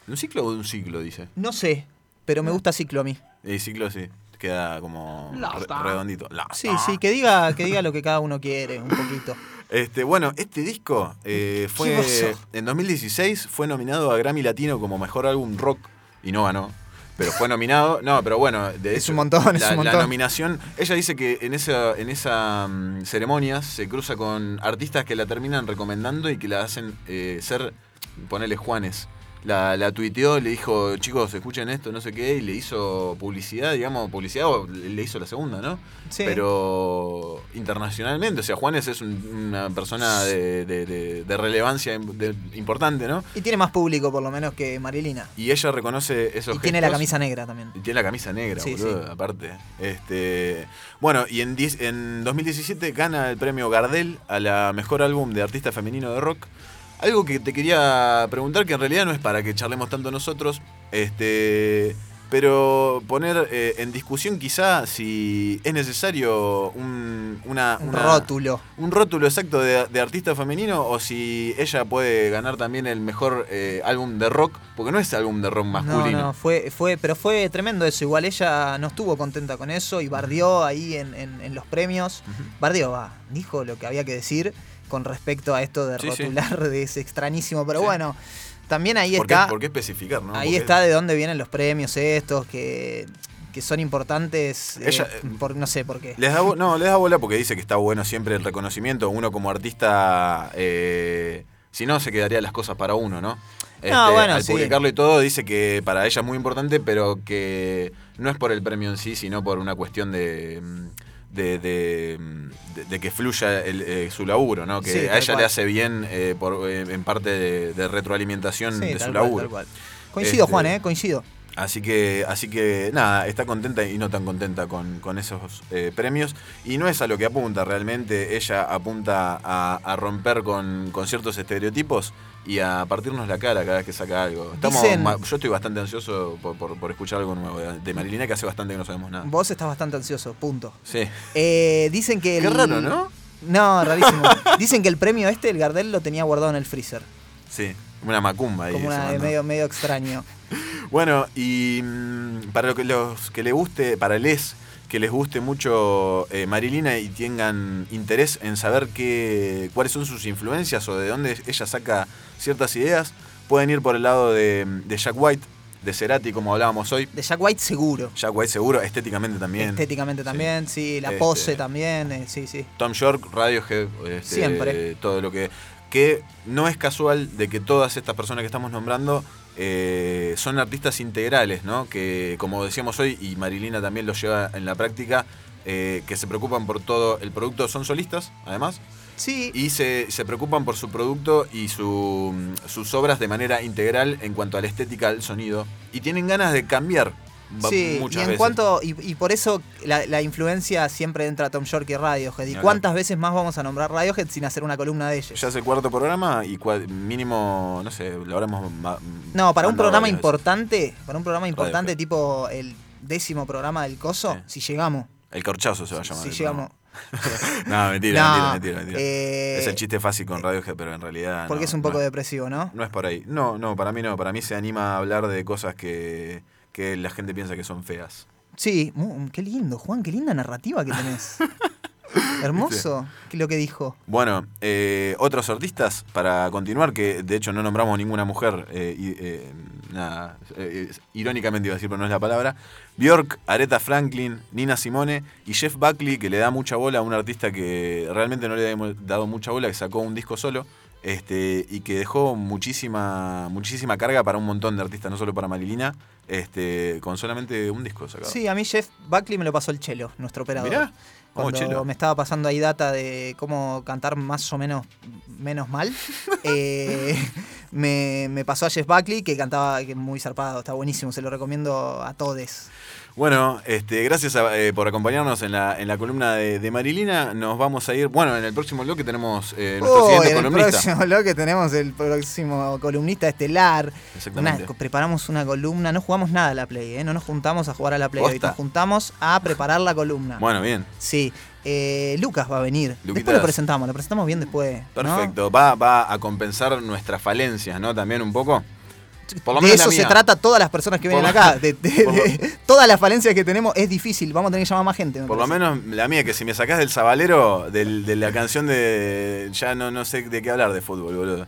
¿De un ciclo o de un ciclo, dice? No sé, pero me gusta ciclo a mí. El ciclo sí, queda como re- redondito. La- Sí, sí, que diga, que diga lo que cada uno quiere, un poquito. Este, bueno, este disco eh, ¿Qué fue en 2016 fue nominado a Grammy Latino como mejor álbum rock y no ganó. Pero fue nominado. No, pero bueno, de Es hecho, un montón, es la, nominación. Ella dice que en esa, en esa mm, ceremonia se cruza con artistas que la terminan recomendando y que la hacen eh, ser, ponerle Juanes. La, la tuiteó, le dijo, chicos, escuchen esto, no sé qué, y le hizo publicidad, digamos, publicidad, o le hizo la segunda, ¿no? Sí. Pero internacionalmente, o sea, Juanes es un- una persona de, de- de- de relevancia im- de- importante, ¿no? Y tiene más público, por lo menos, que Marilina. Y ella reconoce esos Y tiene la gestos. camisa negra también. Y tiene la camisa negra, Sí, boludo, sí. aparte. Este, bueno, y en, diez- en 2017 gana el premio Gardel a la mejor álbum de artista femenino de rock. Algo que te quería preguntar, que en realidad no es para que charlemos tanto nosotros, este, pero poner eh, en discusión quizá si es necesario un, una, Un una- rótulo. un rótulo exacto de, de artista femenino o si ella puede ganar también el mejor eh, álbum de rock, porque no es álbum de rock masculino. No, no, fue, fue, pero fue tremendo eso. Igual ella no estuvo contenta con eso y bardeó ahí en, en- en los premios. Bardeó, va, dijo lo que había que decir con respecto a esto de Sí, sí. rotular de ese extrañísimo. Pero Sí. bueno, también ahí ¿Por qué, está. por qué especificar, no? Ahí Porque- está de dónde vienen los premios estos, que, que son importantes. eh, Ella, eh, por, no sé por qué. Les da, no, les da bola porque dice que está bueno siempre el reconocimiento. Uno como artista, eh, si no, se quedaría las cosas para uno, ¿no? No, bueno, al sí. publicarlo y todo, dice que para ella es muy importante, pero que no es por el premio en sí, sino por una cuestión de. De, de, de- que fluya el, eh, su laburo, ¿no? Que Sí, a ella cual. le hace bien eh, por, eh, en parte de, retroalimentación Sí, de su cual, laburo. Coincido, Este, Juan, ¿eh? Coincido. Así que, así que nada, está contenta y no tan contenta con, con esos eh, premios. Y no es a lo que apunta realmente. Ella apunta a, a romper con, con ciertos estereotipos y a partirnos la cara cada vez que saca algo. Estamos, Dicen- yo estoy bastante ansioso por, por- por escuchar algo nuevo de de Marilina, que hace bastante que no sabemos nada. Vos estás bastante ansioso, punto. Sí. Eh, dicen que. Qué el- raro, ¿no? No, rarísimo. [laughs] dicen que el premio este, el Gardel, lo tenía guardado en el freezer. Sí, una macumba ahí. Como una, mandó. medio, medio extraño. [laughs] Bueno, y mm, para lo que los que le guste, para les que les guste mucho eh, Marilina y tengan interés en saber qué, cuáles son sus influencias o de dónde ella saca ciertas ideas, pueden ir por el lado de, de Jack White, de Cerati, como hablábamos hoy. De Jack White seguro. Jack White seguro, estéticamente también. Estéticamente también, sí, la Este- pose también, eh, sí, sí. Tom York, Radiohead, este, Siempre. todo lo que. Que no es casual de que todas estas personas que estamos nombrando eh, son artistas integrales, ¿no? Que, como decíamos hoy, y Marilina también lo lleva en la práctica, eh, que se preocupan por todo el producto, son solistas, además. Sí. Y se, se preocupan por su producto y su, sus obras de manera integral en cuanto a la estética, al sonido. Y tienen ganas de cambiar Sí, y en veces. cuanto y, y por eso la, la influencia siempre entra Tom York y Radiohead. ¿Y cuántas veces más vamos a nombrar Radiohead sin hacer una columna de ellos? Ya es el cuarto programa y cua- mínimo, no sé, lo habremos. No, para un programa importante, para un programa importante Radiohead. tipo el décimo programa del Coso, si llegamos, El corchazo se va a llamar. si llegamos, [laughs] no, mentira, No, mentira, mentira, mentira. eh, es el chiste fácil con Radiohead, pero en realidad. porque no, es un poco no, depresivo, ¿no? No es por ahí. No, no, para mí no. Para mí se anima a hablar de cosas que, que la gente piensa que son feas. Sí, qué lindo, Juan, qué linda narrativa que tenés. [laughs] Hermoso, lo que dijo. Bueno, eh, otros artistas, para continuar, que de hecho no nombramos ninguna mujer, eh, eh, nada, eh, irónicamente iba a decir, pero no es la palabra, Bjork, Aretha Franklin, Nina Simone y Jeff Buckley, que le da mucha bola a un artista que realmente no le hemos dado mucha bola, que sacó un disco solo, este, y que dejó muchísima, muchísima carga para un montón de artistas, no solo para Marilina, este, con solamente un disco sacado. Sí, a mí Jeff Buckley me lo pasó el chelo, nuestro operador. Mirá, ¿cómo Cuando Chelo? me estaba pasando ahí data de cómo cantar más o menos menos mal, [laughs] eh, me, me pasó a Jeff Buckley que cantaba que muy zarpado, está buenísimo, se lo recomiendo a todos. Bueno, este, gracias a- eh, por acompañarnos en la, en la columna de, de Marilina. Nos vamos a ir. Bueno, en el próximo bloque tenemos eh, nuestro Oh, siguiente en el columnista. próximo bloque tenemos el próximo columnista estelar. Exactamente. Una- preparamos una columna, no jugamos nada a la Play, ¿eh? no nos juntamos a jugar a la Play, hoy, nos juntamos a preparar la columna. Bueno, bien. Sí, eh, Lucas va a venir. Luquitas. Después lo presentamos, lo presentamos bien después. ¿no? Perfecto. Va, va a compensar nuestras falencias, ¿no? También un poco. Por lo De menos la eso se trata todas las personas que vienen Por acá. De, de- de- [laughs] todas las falencias que tenemos es difícil. Vamos a tener que llamar más gente. Por lo menos la mía, que si me sacás del sabalero, del- de la canción de. Ya no, no sé de qué hablar de fútbol, boludo.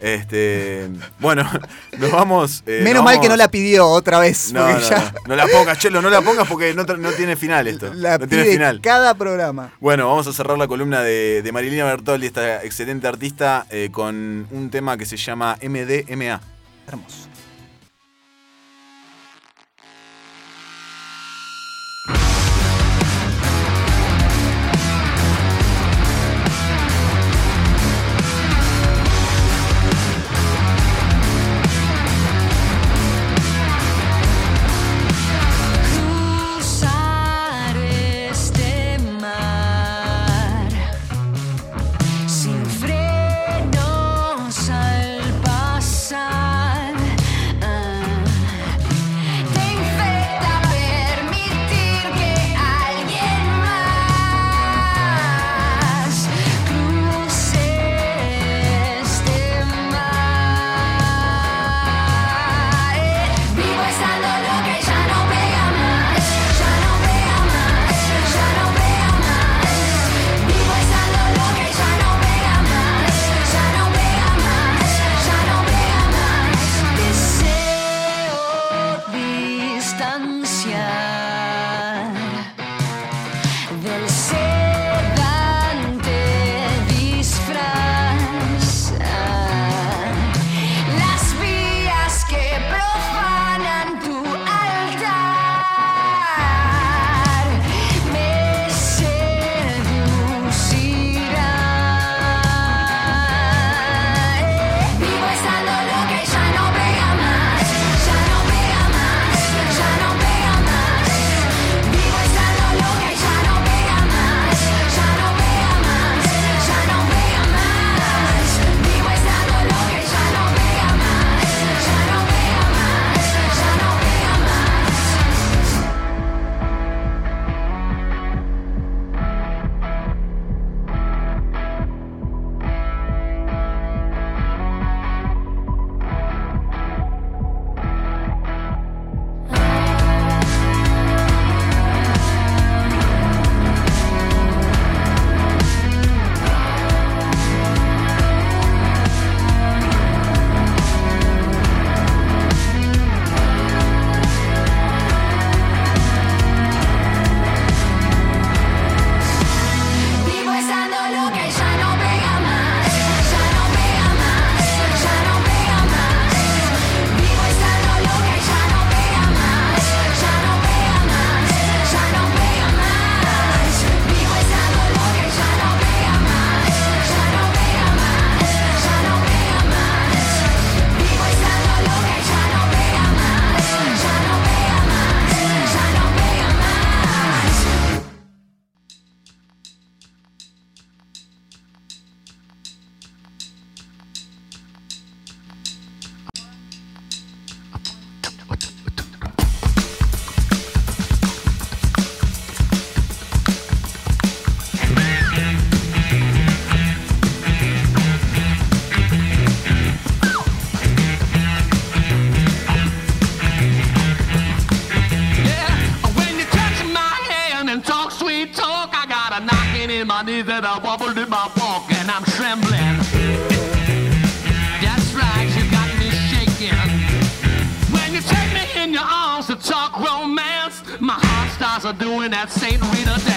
Este. Bueno, [laughs] nos vamos. eh, Menos nos mal vamos- que no la pidió otra vez. No, no, ya no, no la pongas, Chelo, no la pongas porque no, tiene final esto. la no tiene pide final. cada programa. Bueno, vamos a cerrar la columna de, de Marilina Bertoldi, esta excelente artista, eh, con un tema que se llama MDMA. Hermoso. My knees and a wobble in my walk, and I'm trembling. That's right, you got me shaking. When you take me in your arms to talk romance, my heart starts doing that Saint Rita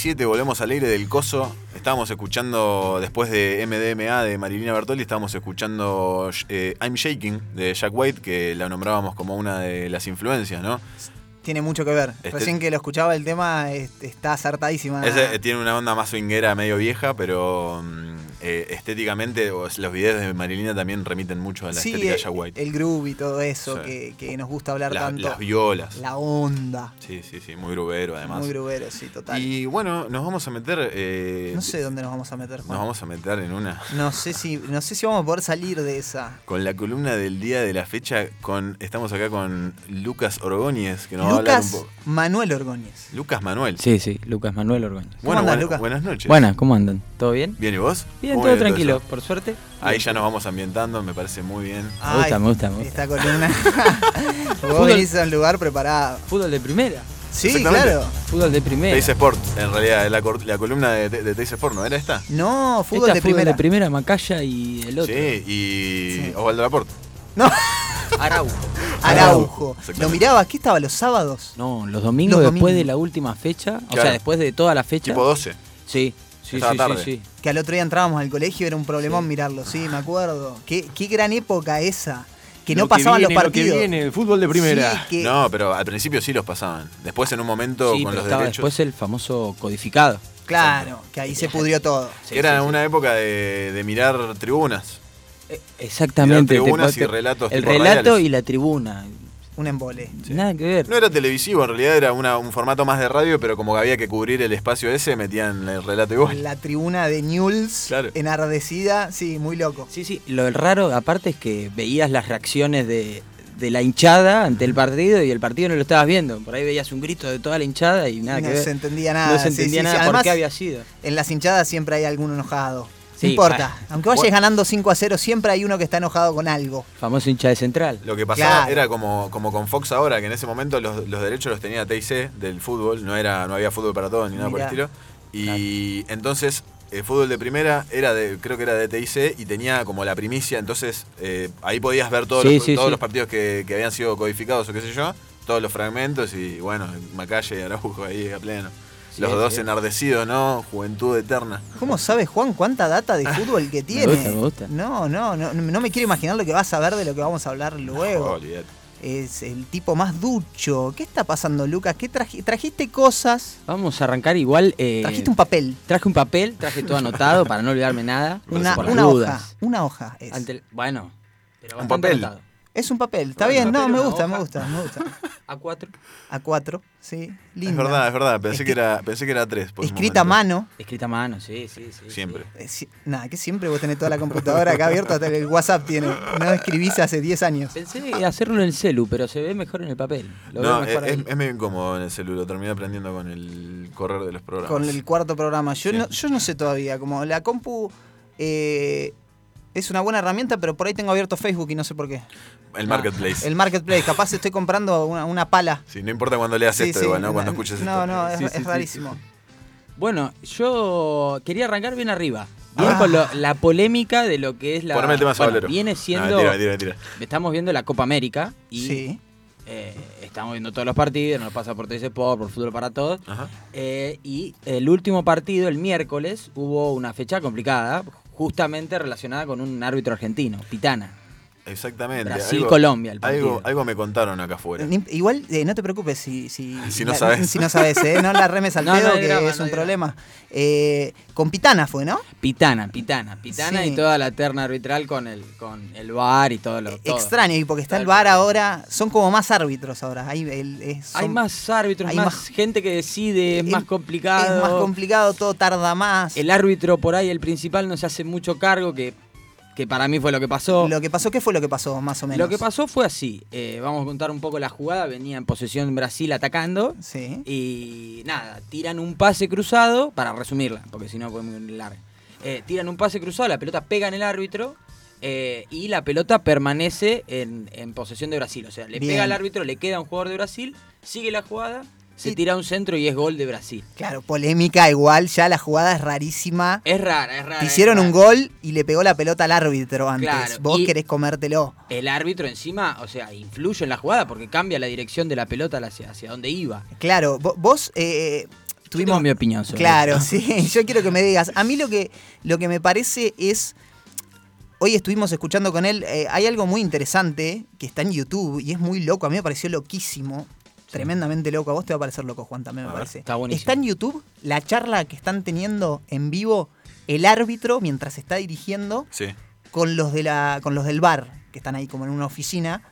47, volvemos al aire del coso. Estábamos escuchando, después de MDMA de Marilina Bertoli, estábamos escuchando eh, I'm Shaking de Jack White, que la nombrábamos como una de las influencias, ¿no? Tiene mucho que ver. Este Recién que lo escuchaba el tema está acertadísima. Eh, tiene una onda más swinguera medio vieja, pero mm, eh, estéticamente los videos de Marilina también remiten mucho a la sí, estética de el, Jack White. el groove y todo eso Sí. que, que nos gusta hablar La- tanto. las violas. La onda. Sí, sí, sí, muy grubero además. Muy grubero, sí, total. Y bueno, nos vamos a meter. eh, no sé dónde nos vamos a meter, Juan. Nos vamos a meter en una. No sé si, no sé si vamos a poder salir de esa. Con la columna del día de la fecha, con estamos acá con Lucas Orgóñez, que nos va a hablar un Lucas poco. Manuel Orgóñez. Lucas Manuel. Sí, sí, Lucas Manuel Orgoño. Bueno, buena- Lucas? buenas noches. Buenas, ¿cómo andan? ¿Todo bien? Bien, ¿y vos? Bien, ¿Cómo todo tranquilo, por suerte. Ahí ya nos vamos ambientando, me parece muy bien. Me gusta, me gusta, me gusta. Esta columna. [laughs] Vos Fútbol- venís a un lugar preparado. Fútbol de primera. Sí, claro. Fútbol de primera. Teis Sport, en realidad, la, columna de, de, de Teis Sport, ¿no era esta? No, fútbol Esta de fútbol primera. de primera, Macaya y el otro. Sí, y Osvaldo Laporte. No, [laughs] Araujo. Araujo. ¿Lo mirabas? ¿Qué estaba los sábados? No, los domingos Los después de la última fecha, o sea, después de toda la fecha. Tipo 12. Sí, sí, Estaba sí, tarde. sí, sí. Que al otro día entrábamos al colegio, era un problemón mirarlo, sí, me acuerdo. Qué, qué gran época esa. Que no Lo pasaban viene, los lo que partidos. viene, el fútbol de primera. Sí, que- No, pero al principio sí los pasaban. Después, en un momento, Sí, con pero los estaba derechos. después el famoso codificado. Claro, que ahí se pudrió todo. Era sí, sí. una época de, de mirar tribunas. Eh, Exactamente. Tribunas te- y relatos El relato radiales. y la tribuna. Un embole. Nada que ver. No era televisivo, en realidad era una- un formato más de radio, pero como que había que cubrir el espacio ese, metían el relato igual. La tribuna de Newell's Claro. enardecida, sí, muy loco. Sí, sí. Lo raro, aparte, es que veías las reacciones de, de la hinchada ante el partido y el partido no lo estabas viendo. Por ahí veías un grito de toda la hinchada y nada no que ver. se entendía nada. No se sí, entendía sí, sí. nada por Además, qué había sido. En las hinchadas siempre hay alguno enojado. Sí, no importa. Aunque vayas bueno. ganando 5 a 0, siempre hay uno que está enojado con algo. Famoso hincha de central. Lo que pasaba Claro. era como, como con Fox ahora, que en ese momento los, los derechos los tenía TIC del fútbol, no era no había fútbol para todos ni nada por el estilo. Y entonces el fútbol de primera era de, creo que era de TIC y tenía como la primicia, entonces eh, ahí podías ver todos, Sí, los, sí, todos sí. los partidos que, que habían sido codificados o qué sé yo, todos los fragmentos y bueno, Macalle y Araujo ahí a pleno. Sí, los dos sí. enardecidos, ¿no? Juventud eterna. ¿Cómo sabe Juan cuánta data de fútbol que tiene? gusta, me gusta. No, no, no, no me quiero imaginar lo que vas a ver de lo que vamos a hablar luego. Olvídate. es el tipo más ducho. ¿Qué está pasando, Lucas? ¿Qué traji- trajiste cosas? Vamos a arrancar igual. eh, Trajiste un papel. Traje un papel, traje todo anotado para no olvidarme nada. Una, hoja. Una hoja es. Ante el- bueno, pero Un papel. anotado. Es un papel, está Bueno, bien, no, me gusta, me gusta, me gusta. A4. A4, sí, linda. Es verdad, es verdad. Pensé Escri- que era, pensé que era tres. por Escrita a mano. Escrita a mano, sí, sí, sí. Siempre. Eh, si- Nada, que siempre vos tenés toda la computadora acá abierta, hasta el WhatsApp tiene. No escribís hace 10 años. Pensé hacerlo en el celu, pero se ve mejor en el papel. Lo No, veo es, mejor es, ahí. es medio incómodo en el celular. Terminé aprendiendo con el correr de los programas. Con el cuarto programa. Yo, Sí. no, yo no sé todavía, como la compu eh, es una buena herramienta, pero por ahí tengo abierto Facebook y no sé por qué. El marketplace. El marketplace, capaz [laughs] estoy comprando una, una pala. Sí, no importa cuando leas Sí, esto, sí, igual, ¿no? Cuando escuches No, esto. no, es, Sí, es sí, sí, rarísimo. Bueno, yo quería arrancar bien arriba. Bien Ah. con lo- la polémica de lo que es la. Poneme el tema bueno, viene No, siendo. mentira, mentira, mentira. Estamos viendo la Copa América y Sí. eh, estamos viendo todos los partidos, nos pasa por TC Sport, por Fútbol para Todos. Ajá. Eh, y el último partido, el miércoles, hubo una fecha complicada, justamente relacionada con un árbitro argentino, Pitana. Exactamente. Brasil-Colombia, el partido. Algo, algo me contaron acá afuera. Igual eh, no te preocupes si, si, [laughs] Si no la- sabes. Si no sabes, ¿eh? No la remes al [laughs] No, pedo, no que drama, es un problema. Eh, con Pitana fue, ¿no? Pitana, Pitana, Pitana Sí. y toda la terna arbitral con el, con el VAR y todo lo todo. Extraño, y porque está el Tal VAR ahora, son como más árbitros ahora. Hay, el- es- Hay más árbitros, hay más, más- gente que decide, es, es- más complicado. Es más complicado, todo tarda más. El árbitro por ahí, el principal, no se hace mucho cargo, que, que para mí fue lo que pasó. Lo que pasó, ¿qué fue lo que pasó, más o menos? Lo que pasó fue así. eh, vamos a contar un poco la jugada. Venía en posesión Brasil atacando. Sí. Y nada, tiran un pase cruzado, para resumirla, porque si no fue muy larga. Eh, tiran un pase cruzado, la pelota pega en el árbitro eh, y la pelota permanece en, en posesión de Brasil. O sea, le Bien. pega al árbitro, le queda un jugador de Brasil, sigue la jugada, se tira un centro y es gol de Brasil. Claro, polémica igual, ya la jugada es rarísima. Es rara, es rara. Te hicieron un gol y le pegó la pelota al árbitro antes. Claro, Vos querés comértelo. El árbitro encima, o sea, influye en la jugada porque cambia la dirección de la pelota hacia, hacia donde iba. Claro, vo- vos eh, tuvimos tengo mi opinión sobre Claro, esto. [laughs] sí. Yo quiero que me digas. A mí lo que, lo que me parece es. Hoy estuvimos escuchando con él. eh, hay algo muy interesante que está en YouTube y es muy loco. A mí me pareció loquísimo. Tremendamente loco. A vos te va a parecer loco, Juan, también me A ver, parece. está buenísimo. Está en YouTube la charla que están teniendo en vivo el árbitro mientras está dirigiendo Sí. con los de la con los del bar que están ahí como en una oficina.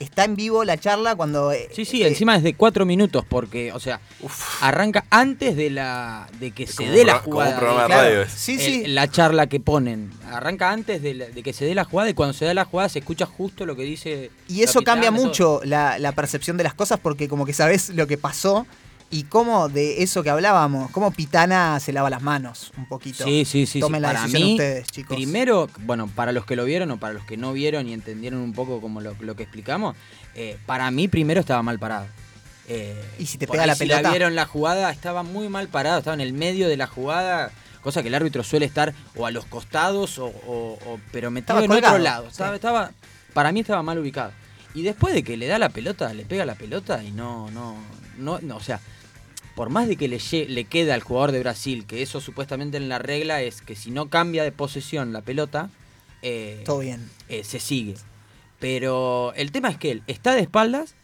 Está en vivo la charla cuando eh, Sí, sí, eh, encima es de cuatro minutos porque, o sea, Uf. arranca antes de la de que se dé la pro- como jugada. un programa de radio es. Sí, El- sí. La charla que ponen. Arranca antes de, la- de que se dé la jugada y cuando se da la jugada se escucha justo lo que dice. Y eso capitán, cambia mucho la, la percepción de las cosas porque como que sabes lo que pasó y cómo de eso que hablábamos, cómo Pitana se lava las manos un poquito. Sí, sí, sí. sí. Tomen la para decisión mí, ustedes, chicos. Primero, bueno, para los que lo vieron o para los que no vieron y entendieron un poco como lo, lo que explicamos, eh, para mí primero estaba mal parado. Eh, ¿Y si te pega la si pelota? vieron la jugada, estaba muy mal parado, estaba en el medio de la jugada, cosa que el árbitro suele estar o a los costados o, o- o- pero metido Estaba en colgado, otro lado. sí. Estaba, estaba- para mí estaba mal ubicado. Y después de que le da la pelota, le pega la pelota y no, no, no, no o sea, por más de que le, le queda al jugador de Brasil, que eso supuestamente en la regla es que si no cambia de posesión la pelota, eh, Todo bien. eh, se sigue. Pero el tema es que él está de espaldas,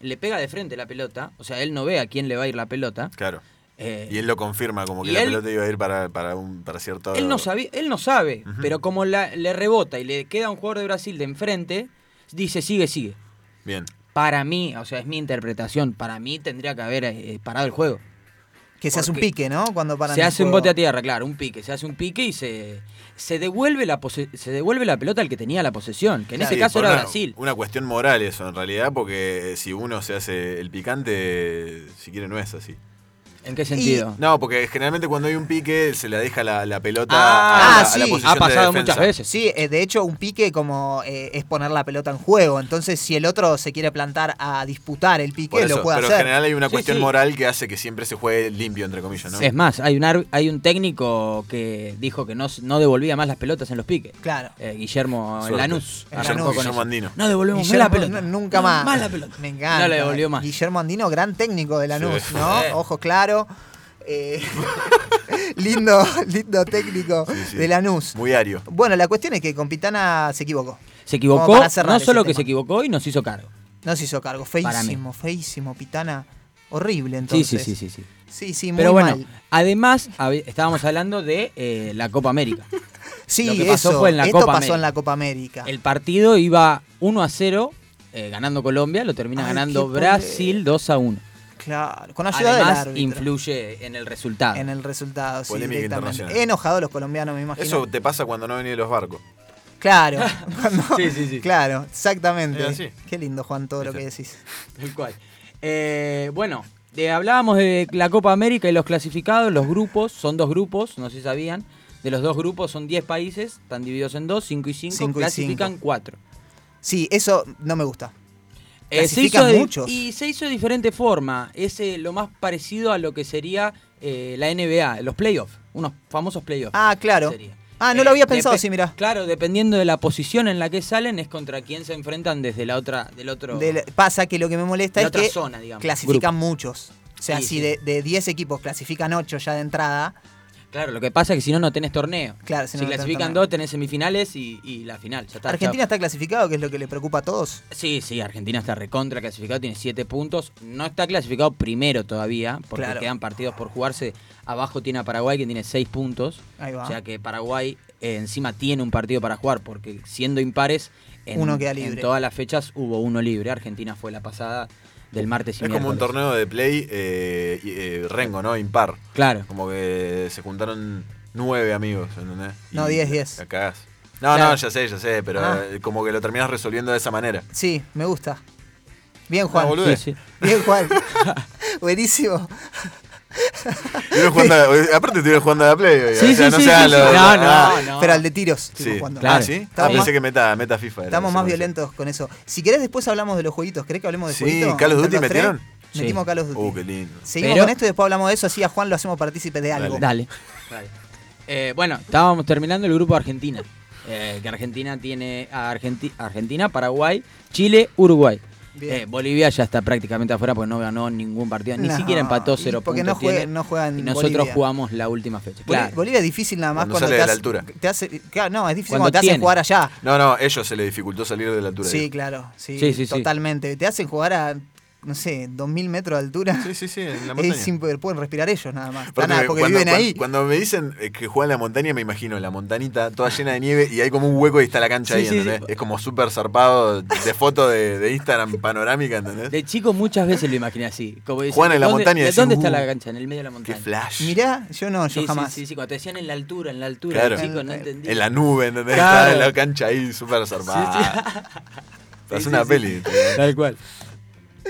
le pega de frente la pelota, o sea, él no ve a quién le va a ir la pelota. Claro. eh, Y él lo confirma, como que la él- pelota iba a ir para, para, un, para cierto. él no sabía, él no sabe, pero como la- le rebota y le queda un jugador de Brasil de enfrente, dice sigue, sigue. Bien. Para mí, o sea, es mi interpretación, para mí tendría que haber eh, parado el juego. Que se hace un pique, ¿no? Cuando paran se el hace un bote a tierra, claro, un pique. Se hace un pique y se, se, devuelve, la pose- se devuelve la pelota al que tenía la posesión, que en Sí, ese caso era una, Brasil. Una cuestión moral eso, en realidad, porque si uno se hace el picante, si quiere no es así. ¿En qué sentido? No, porque generalmente cuando hay un pique se le deja la, la pelota Ah, a, la, sí. a la posición ha pasado muchas veces. Sí, eh, de hecho un pique como eh, es poner la pelota en juego. Entonces si el otro se quiere plantar a disputar el pique, eso, lo puede pero en hacer. general hay una Sí, cuestión sí. moral que hace que siempre se juegue limpio, entre comillas, ¿no? Es más, hay un, hay un técnico que dijo que no, no devolvía más las pelotas en los piques. Claro. Eh, Guillermo Suerte. Lanús. Guillermo. Andino. No devolvemos más Guillermo, la pelota. no, nunca No, más. Más la pelota. Me encanta. No le devolvió más. Guillermo Andino, gran técnico de Lanús, Sí. ¿no? Sí. Ojo Eh, [laughs] lindo, lindo técnico Sí, sí. de Lanús. Muy ario. Bueno, la cuestión es que con Pitana se equivocó. Se equivocó, no solo que tema. se equivocó y nos hizo cargo. No se hizo cargo. Feísimo, feísimo, Pitana. Horrible, Sí, entonces. sí, sí, sí, sí. Sí, sí, muy Pero bueno, mal. además estábamos hablando de eh, la Copa América. [laughs] Sí, lo que pasó eso. fue en la Esto Copa pasó América. en la Copa América. El partido iba 1 a 0, eh, ganando Colombia, lo termina Ay, ganando Brasil 2 a 1. Claro, con ayuda del árbitro. influye en el resultado. En el resultado, sí, Polémica directamente. internacional. Enojados los colombianos, me imagino. Eso te pasa cuando no venís de los barcos. Claro. [laughs] cuando- Sí, sí, sí. Claro, exactamente. Es así. Qué lindo, Juan, todo lo que decís. [laughs] Tal cual. Eh, bueno, de- hablábamos de la Copa América y los clasificados, los grupos, son dos grupos, no sé si sabían. De los dos grupos son 10 países, están divididos en dos, 5 y 5, Cinco y clasifican cinco. 4. Sí, eso no me gusta. Eh, se Clasifican hizo de- muchos. Y se hizo de diferente forma. Es eh, lo más parecido a lo que sería eh, la NBA, los playoffs, unos famosos playoffs. Ah, claro. sería. Ah, no Eh, lo había pensado depe- así, mirá. Claro, dependiendo de la posición en la que salen, es contra quién se enfrentan desde la otra, del otro. Del- pasa que lo que me molesta De es otra que zona, digamos, clasifican grupo. muchos. O sea, Sí, si sí. de, de 10 equipos clasifican 8 ya de entrada, Claro, lo que pasa es que si no, no tenés torneo. Claro, si si no, no tenés clasifican dos, tenés semifinales y, y la final. Ya está, Argentina está clasificado, que es lo que le preocupa a todos. Sí, sí, Argentina está recontra clasificado, tiene siete puntos. No está clasificado primero todavía, porque Claro. quedan partidos por jugarse. Abajo tiene a Paraguay, que tiene seis puntos. Ahí va. O sea que Paraguay eh, encima tiene un partido para jugar, porque siendo impares, en, Uno queda en todas las fechas hubo uno libre. Argentina fue la pasada del martes y Es como un torneo de play eh, eh, rengo, ¿no? Impar. Claro. Como que se juntaron nueve amigos, ¿entendés? No, Y 10, 10. La cagás. No, Claro. no, ya sé, ya sé, pero Ah. eh, como que lo terminás resolviendo de esa manera. Sí, me gusta. Bien, Juan. No. Sí, sí. Bien, Juan. [laughs] [laughs] Buenísimo. [laughs] Jugando a- aparte estuvieron jugando a la play. oiga, Sí, o sea, sí, no sí, sí, sí. No, ah, no, no. Pero al de tiros estuvimos Sí, jugando. Claro. Ah, ¿sí? Estamos Ah, pensé más- que meta, meta FIFA. era Estamos más violentos con eso. Si querés, después hablamos de los jueguitos. ¿Querés que hablemos de Sí, jueguitos? Call of Duty metieron. Sí. Metimos Call of Duty. Uh, qué lindo. Seguimos Pero- con esto y después hablamos de eso. Así a Juan lo hacemos partícipe de algo. Dale. Dale. Eh, bueno, estábamos terminando el grupo Argentina. Eh, que Argentina tiene a Argenti- Argentina, Paraguay, Chile, Uruguay. Bien. Eh, Bolivia ya está prácticamente afuera porque no ganó ningún partido, ni No, siquiera empató cero porque puntos. no juega- tiene, no juega en y nosotros Bolivia. jugamos la última fecha. Claro. Bolivia es difícil nada más Cuando cuando, sale te, de la altura. te hace- claro, no, es difícil Cuando cuando, te hacen jugar allá. No, no, ellos se les dificultó salir de la altura. Sí, digo. claro, sí, Sí, sí, sí. totalmente. Te hacen jugar a, no sé, 2000 metros de altura. Sí, sí, sí, en la [laughs] montaña. Es sin poder, pueden respirar ellos nada más. Aparte, Nada, porque cuando, viven ahí. Cuando me dicen eh, que juegan en la montaña, me imagino la montanita toda llena de nieve y hay como un hueco y está la cancha Sí, ahí, sí, ¿entendés? sí. Es como súper zarpado de foto de, de Instagram panorámica, ¿entendés? De chico muchas veces lo imaginé así. Como dicen, Juegan en la ¿dónde- montaña y ¿de decís, ¿Dónde está "Uh, la cancha? En el medio de la Qué montaña. flash. Mirá, yo no, yo jamás. sí, sí, cuando te decían en la altura, en la altura, Claro. chico no entendía. En la nube, ¿entendés? Claro. Está la cancha ahí súper zarpada. [laughs] Es Sí, una sí, peli. Tal cual.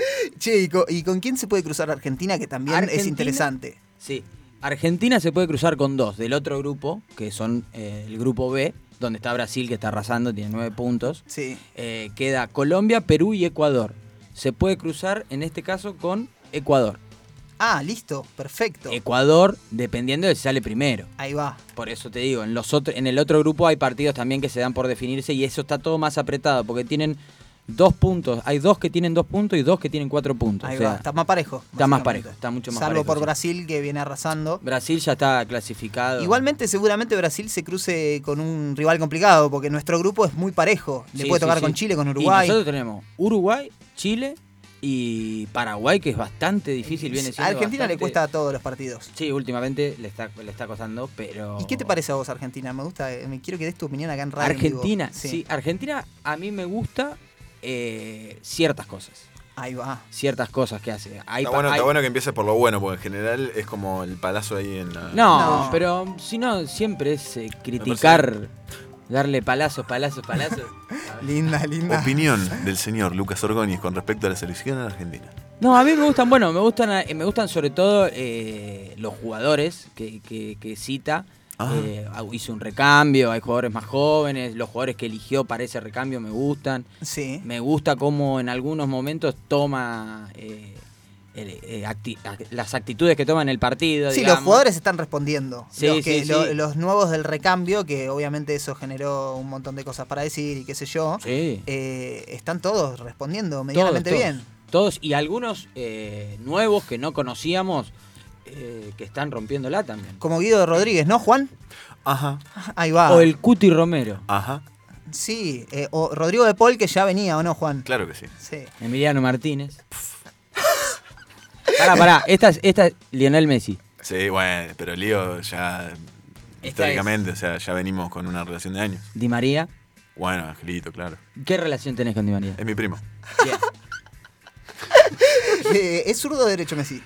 [laughs] Che, ¿y con, y con quién se puede cruzar Argentina? Que también es interesante. Sí. Argentina se puede cruzar con dos del otro grupo, que son eh, el grupo B, donde está Brasil, que está arrasando, tiene nueve puntos. Sí. Eh, queda Colombia, Perú y Ecuador. Se puede cruzar, en este caso, con Ecuador. Ah, listo, perfecto. Ecuador, dependiendo de si sale primero. Ahí va. Por eso te digo, en, los otro- en el otro grupo hay partidos también que se dan por definirse y eso está todo más apretado, porque tienen dos puntos. Hay dos que tienen dos puntos y dos que tienen cuatro puntos. Ahí o sea, va. Está más parejo. está más parejo, está mucho más Salvo parejo, por sí. Brasil que viene arrasando. Brasil ya está clasificado. Igualmente, seguramente Brasil se cruce con un rival complicado, porque nuestro grupo es muy parejo. Le Sí, puede tocar sí. con Chile, con Y Uruguay. nosotros tenemos Uruguay, Chile y Paraguay, que es bastante difícil. Viene a Argentina le cuesta a todos los partidos. Sí, últimamente le está, le está costando, pero. ¿Y qué te parece a vos, Argentina? Me gusta, eh, me quiero que des tu opinión acá en radio. en. Argentina, sí. Argentina a mí me gusta eh, ciertas cosas. Ahí va. Ciertas cosas que hace. Hay Está bueno, está bueno que empieces por lo bueno, porque en general es como el palazo ahí en la. No, No. pero si no, siempre es eh, criticar, darle palazos, palazos, palazos. [laughs] Linda, linda. Opinión del señor Lucas Orgóñez con respecto a la selección en Argentina. No, a mí me gustan, bueno, me gustan, eh, me gustan sobre todo eh, los jugadores que, que- que cita. Ah. Eh, hizo un recambio, hay jugadores más jóvenes, los jugadores que eligió para ese recambio me gustan. Sí. Me gusta cómo en algunos momentos toma eh, el- eh, acti- las actitudes que toma en el partido. Sí, digamos. los jugadores están respondiendo. Sí, los, que- sí, lo- sí. los nuevos del recambio, que obviamente eso generó un montón de cosas para decir y qué sé yo, Sí. eh, están todos respondiendo medianamente todos, bien. Todos y algunos eh, nuevos que no conocíamos eh, que están rompiéndola también. Como Guido Rodríguez, ¿no, Juan? Ajá, Ahí va. O el Cuti Romero. ajá. Sí, eh, o Rodrigo de Paul que ya venía, ¿o no, Juan? Claro que sí. Sí. Emiliano Martínez. Pará, pará. Esta es, esta es Lionel Messi. Sí, bueno, pero Lío ya. históricamente, o sea, ya venimos con una relación de años. Di María. Bueno, Angelito, claro. ¿Qué relación tenés con Di María? Es mi primo. Bien. [laughs] Eh, ¿Es zurdo o derecho Messi?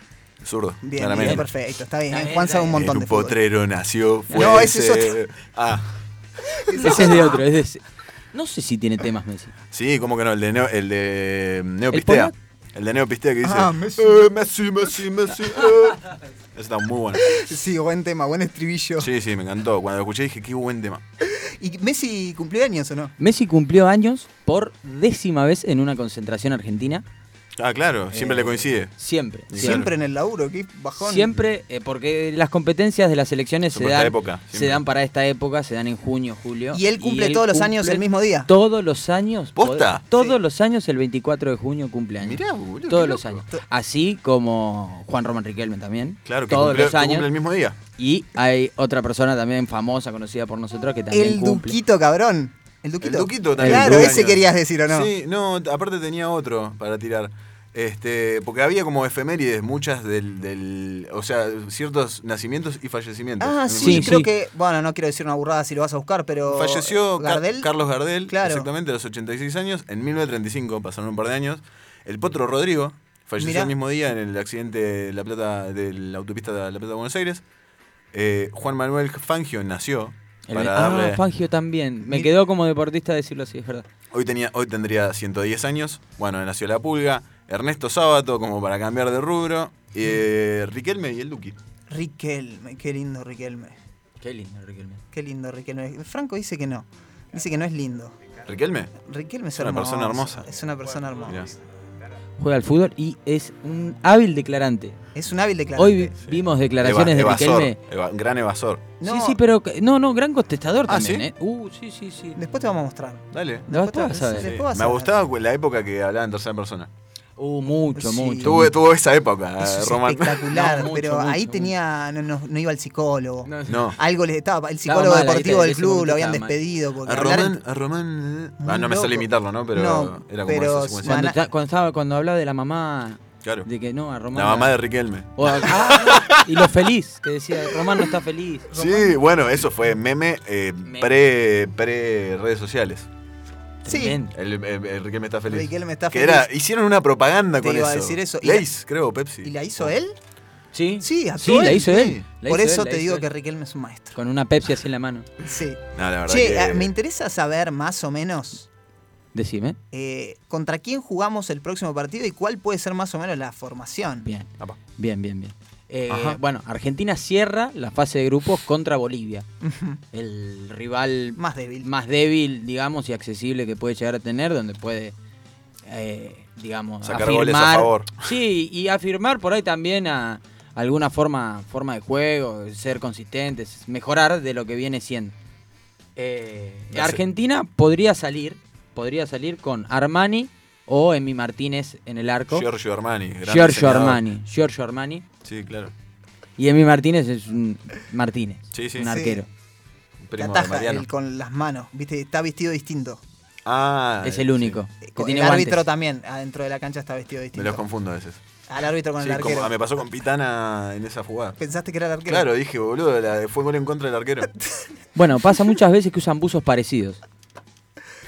Zurdo. Bien, claramente. bien, perfecto, está bien. Bien, Juan sabe un montón en de un fútbol. potrero nació, fue. No, ese es ese- Ah, Ese es de otro. Es de ese. No sé si tiene temas Messi. sí, ¿cómo que no? El de, Neo, el de Neopistea. El de Neopistea que dice. Ah, Messi. "Eh, Messi, Messi, Messi. eh". Ese está muy bueno. Sí, buen tema, buen estribillo. Sí, sí, me encantó. Cuando lo escuché dije, qué buen tema. ¿Y Messi cumplió años o no? Messi cumplió años por décima vez en una concentración argentina. Ah, claro, siempre Eh, le coincide. Siempre. Claro. Siempre en el laburo, qué bajón. Siempre, eh, porque las competencias de las elecciones se dan, época, se dan para esta época, se dan en junio, julio. Y él cumple todos los años el mismo día. Todos los años. ¿Posta? Todos Sí. los años el 24 de junio cumple años. Mirá, boludo. todos los años. Así como Juan Román Riquelme también. Claro, que, todos cumple, los que años. cumple el mismo día. Y hay otra persona también famosa, conocida por nosotros, que también El cumple. Duquito, cabrón. El Duquito. El Duquito también. Claro, ese años. querías decir o no. Sí, no, aparte tenía otro para tirar. Este, porque había como efemérides, muchas del, del. O sea, ciertos nacimientos y fallecimientos. Ah, sí, creo sí. que. Bueno, no quiero decir una burrada si lo vas a buscar, pero. Falleció Gardel. Carlos Gardel, Claro. exactamente, a los 86 años. En 1935, pasaron un par de años. El Potro Rodrigo falleció Mirá. el mismo día en el accidente de la, Plata, de la autopista de La Plata de Buenos Aires. Eh, Juan Manuel Fangio nació. El- para ah, Fangio también. Me quedó como deportista decirlo así, es verdad. Hoy, tenía, hoy tendría 110 años. Bueno, nació La Pulga. Ernesto Sábato, como para cambiar de rubro. eh, Riquelme y el Duki. Riquelme, qué lindo Riquelme. Qué lindo, Riquelme. Qué lindo Riquelme. Franco dice que no. Dice que no es lindo. ¿Riquelme? Riquelme es, Es una hermoso, persona hermosa. Es una persona hermosa. Mirá. Juega al fútbol y es un hábil declarante. Es un hábil declarante. Hoy vi- vimos declaraciones Eva- de Riquelme. eva- gran evasor. No, Sí, sí, pero no, no, gran contestador Ah, también, ¿sí? ¿eh? Uh, sí, sí, sí. Después te vamos a mostrar. Dale. Después te vas a ver. sí, Me gustaba la época que hablaba en tercera persona. Uh, mucho, Sí. mucho. Tuvo, tuvo esa época, Eso eh, es Román. espectacular, [laughs] No, mucho, pero mucho, ahí mucho. tenía. No, no- no iba al psicólogo. No, No. Algo le estaba. El Estaba psicólogo mal, ahí deportivo del club lo habían estaba mal. despedido. Porque A Román, a Román. eh. Ah, no me sale imitarlo, ¿no? Pero No, era como pero esa secuencia. Cuando, cuando estaba, cuando hablaba de la mamá, Claro. de que no, a Román. La mamá de Riquelme. O a- [laughs] ah, y lo feliz, que decía, Román no está feliz. Sí, bueno, eso fue meme eh, Meme. pre, pre redes sociales. Sí. El, el- el Riquelme está feliz. Riquelme está que feliz. era, hicieron una propaganda Te con iba a decir eso. Y la- creo, Pepsi. ¿Y la hizo él? Sí, Sí, la hizo él. la Por hizo eso él, te digo él. que Riquelme es un maestro. Con una Pepsi así en la mano. [laughs] Sí. No, la verdad Che, que... eh, me interesa saber más o menos Decime. eh, contra quién jugamos el próximo partido y cuál puede ser más o menos la formación. Bien, Apa. bien, bien, bien. Eh, bueno, Argentina cierra la fase de grupos contra Bolivia. El rival Más débil. más débil, digamos, y accesible que puede llegar a tener, donde puede, eh, digamos, Sacar goles a favor. Sí, y afirmar por ahí también a alguna forma, forma de juego, ser consistentes, mejorar de lo que viene siendo. Eh, Argentina podría salir, podría salir con Armani o Emi Martínez en el arco. Giorgio Armani. gran Giorgio diseñador. Armani, Giorgio Armani. Sí, claro. Y Emi Martínez es un Martínez, Sí, sí. un Sí. arquero. La Primo de ataja Mariano. él con las manos, ¿viste? Está vestido distinto. Ah, es el único. Eh, Que el árbitro guantes. también, adentro de la cancha está vestido Me distinto. los confundo a veces. Al árbitro con Sí, el como- arquero. ah, me pasó con Pitana en esa jugada. ¿Pensaste que era el arquero? Claro, dije, boludo, la- fue gol en contra del arquero. [laughs] Bueno, pasa muchas veces que usan buzos parecidos.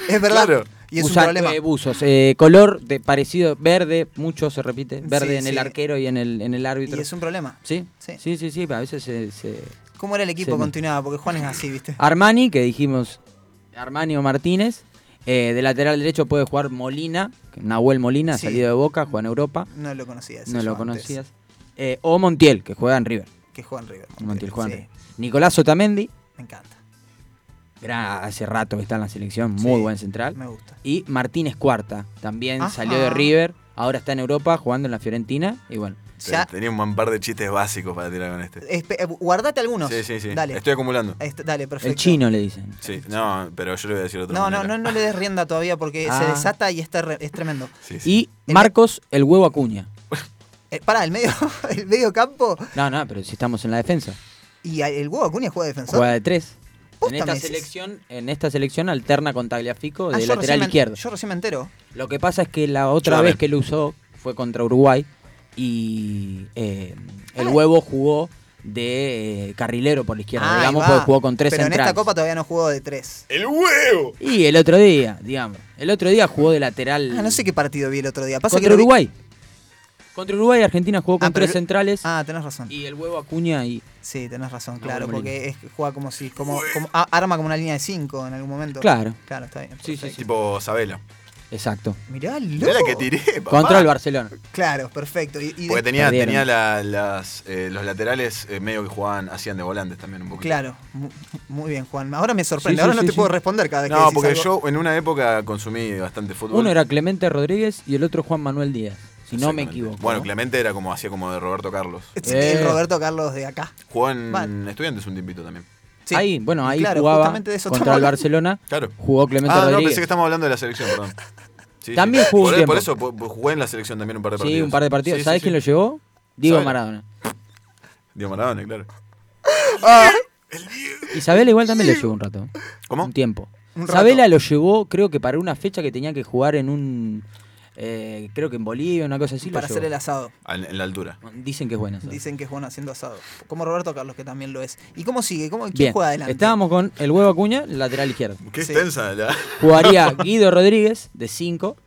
Es verdad. Claro. Y es un problema. eh, buzos, eh, color de parecido, verde, mucho se repite, verde Sí, en el arquero y en el, en el y árbitro. es un problema. ¿Sí? Sí. sí, sí, sí, a veces se, se- ¿Cómo era el equipo Sí. continuaba? Porque Juan es así, ¿viste? [laughs] Armani, que dijimos Armani o Martínez, eh, de lateral derecho puede jugar Molina, Nahuel Molina, salido de Boca, juega en Europa, No lo conocía. ese no lo conocías. Eh, o Montiel, que juega en River. Que juega en River. Montiel juega en River. Nicolás Otamendi, me encanta. Gran- hace rato que está en la selección, muy Sí, buen central. Me gusta. Y Martínez Cuarta, también Ajá. salió de River, ahora está en Europa jugando en la Fiorentina. Y bueno, Ya, Tenía un par de chistes básicos para tirar con este. espe- eh, guardate algunos. Sí, sí, sí. Dale. Estoy acumulando. Est- dale, perfecto. el chino le dicen. Sí, no, pero yo le voy a decir otro. No, no, no, no le des rienda todavía porque se Ah. desata y está re- es tremendo. Sí, sí. Y Marcos, el huevo Acuña. [laughs] Eh, pará, el medio, [laughs] el medio campo No, no, pero si estamos en la defensa. y el huevo Acuña juega de defensor. Juega de tres. En esta selección, en esta selección alterna con Tagliafico Ah, de recién lateral me- izquierdo. Yo recién me entero. Lo que pasa es que la otra Yo vez que lo usó fue contra Uruguay y eh, el Ah. huevo jugó de eh, carrilero por la izquierda, digamos, porque jugó con tres Pero en esta copa todavía no jugó de tres. ¡El huevo! Y el otro día, digamos, el otro día jugó de lateral Ah, no sé qué partido vi el otro día. Pasa que contra vi- Uruguay. Contra Uruguay Argentina jugó con Ah, pero tres centrales Ah, tenés razón. y el huevo Acuña y Sí, tenés razón, No, claro, porque es, juega como si, como, como- a- arma como una línea de 5 en algún momento. Claro. Claro, está bien. Sí, sí. Tipo Sabela. exacto. Mirá, Mirá la loco. que tiré, papá. Contra el Barcelona. Claro, perfecto. Y, y Porque tenía, tenía la- las, eh, los laterales eh, medio que jugaban, hacían de volantes también un poco. Claro, mu- muy bien, Juan. Ahora me sorprende. Sí, sí, Ahora no sí, te sí. puedo responder cada vez que No, porque algo. yo en una época consumí bastante fútbol. Uno era Clemente Rodríguez y el otro Juan Manuel Díaz, si no me equivoco. Bueno, ¿no? Clemente era como hacía como de Roberto Carlos. [laughs] Sí, Eh. El Roberto Carlos de acá. Jugó en Vale. Estudiantes un tiempito también. Sí. Ahí, bueno, ahí Claro, jugaba justamente de eso contra el. Barcelona, Claro. jugó Clemente ah, no, Rodríguez. pensé que estamos hablando de la selección, perdón. [laughs] Sí, También sí. jugó un por, por eso po- jugué en la selección también un par de partidos. Sí, un par de partidos. ¿Sabés sí. quién lo llevó? Diego. Maradona. [laughs] Diego Maradona, claro. Isabela igual también lo llevó un rato. ¿Cómo? Un tiempo. Isabela lo llevó, creo que para una fecha que tenía que jugar en un. Eh, creo que en Bolivia, una cosa así. lo para hacer el asado. Al- En la altura. Dicen que es buena. esa. Dicen que es bueno haciendo asado. Como Roberto Carlos, que también lo es. ¿Y cómo sigue? ¿Cómo, ¿Quién Bien, juega adelante? estábamos con el huevo Acuña, lateral izquierdo. Qué Sí. extensa la. [laughs] Jugaría [laughs] Guido Rodríguez, de 5.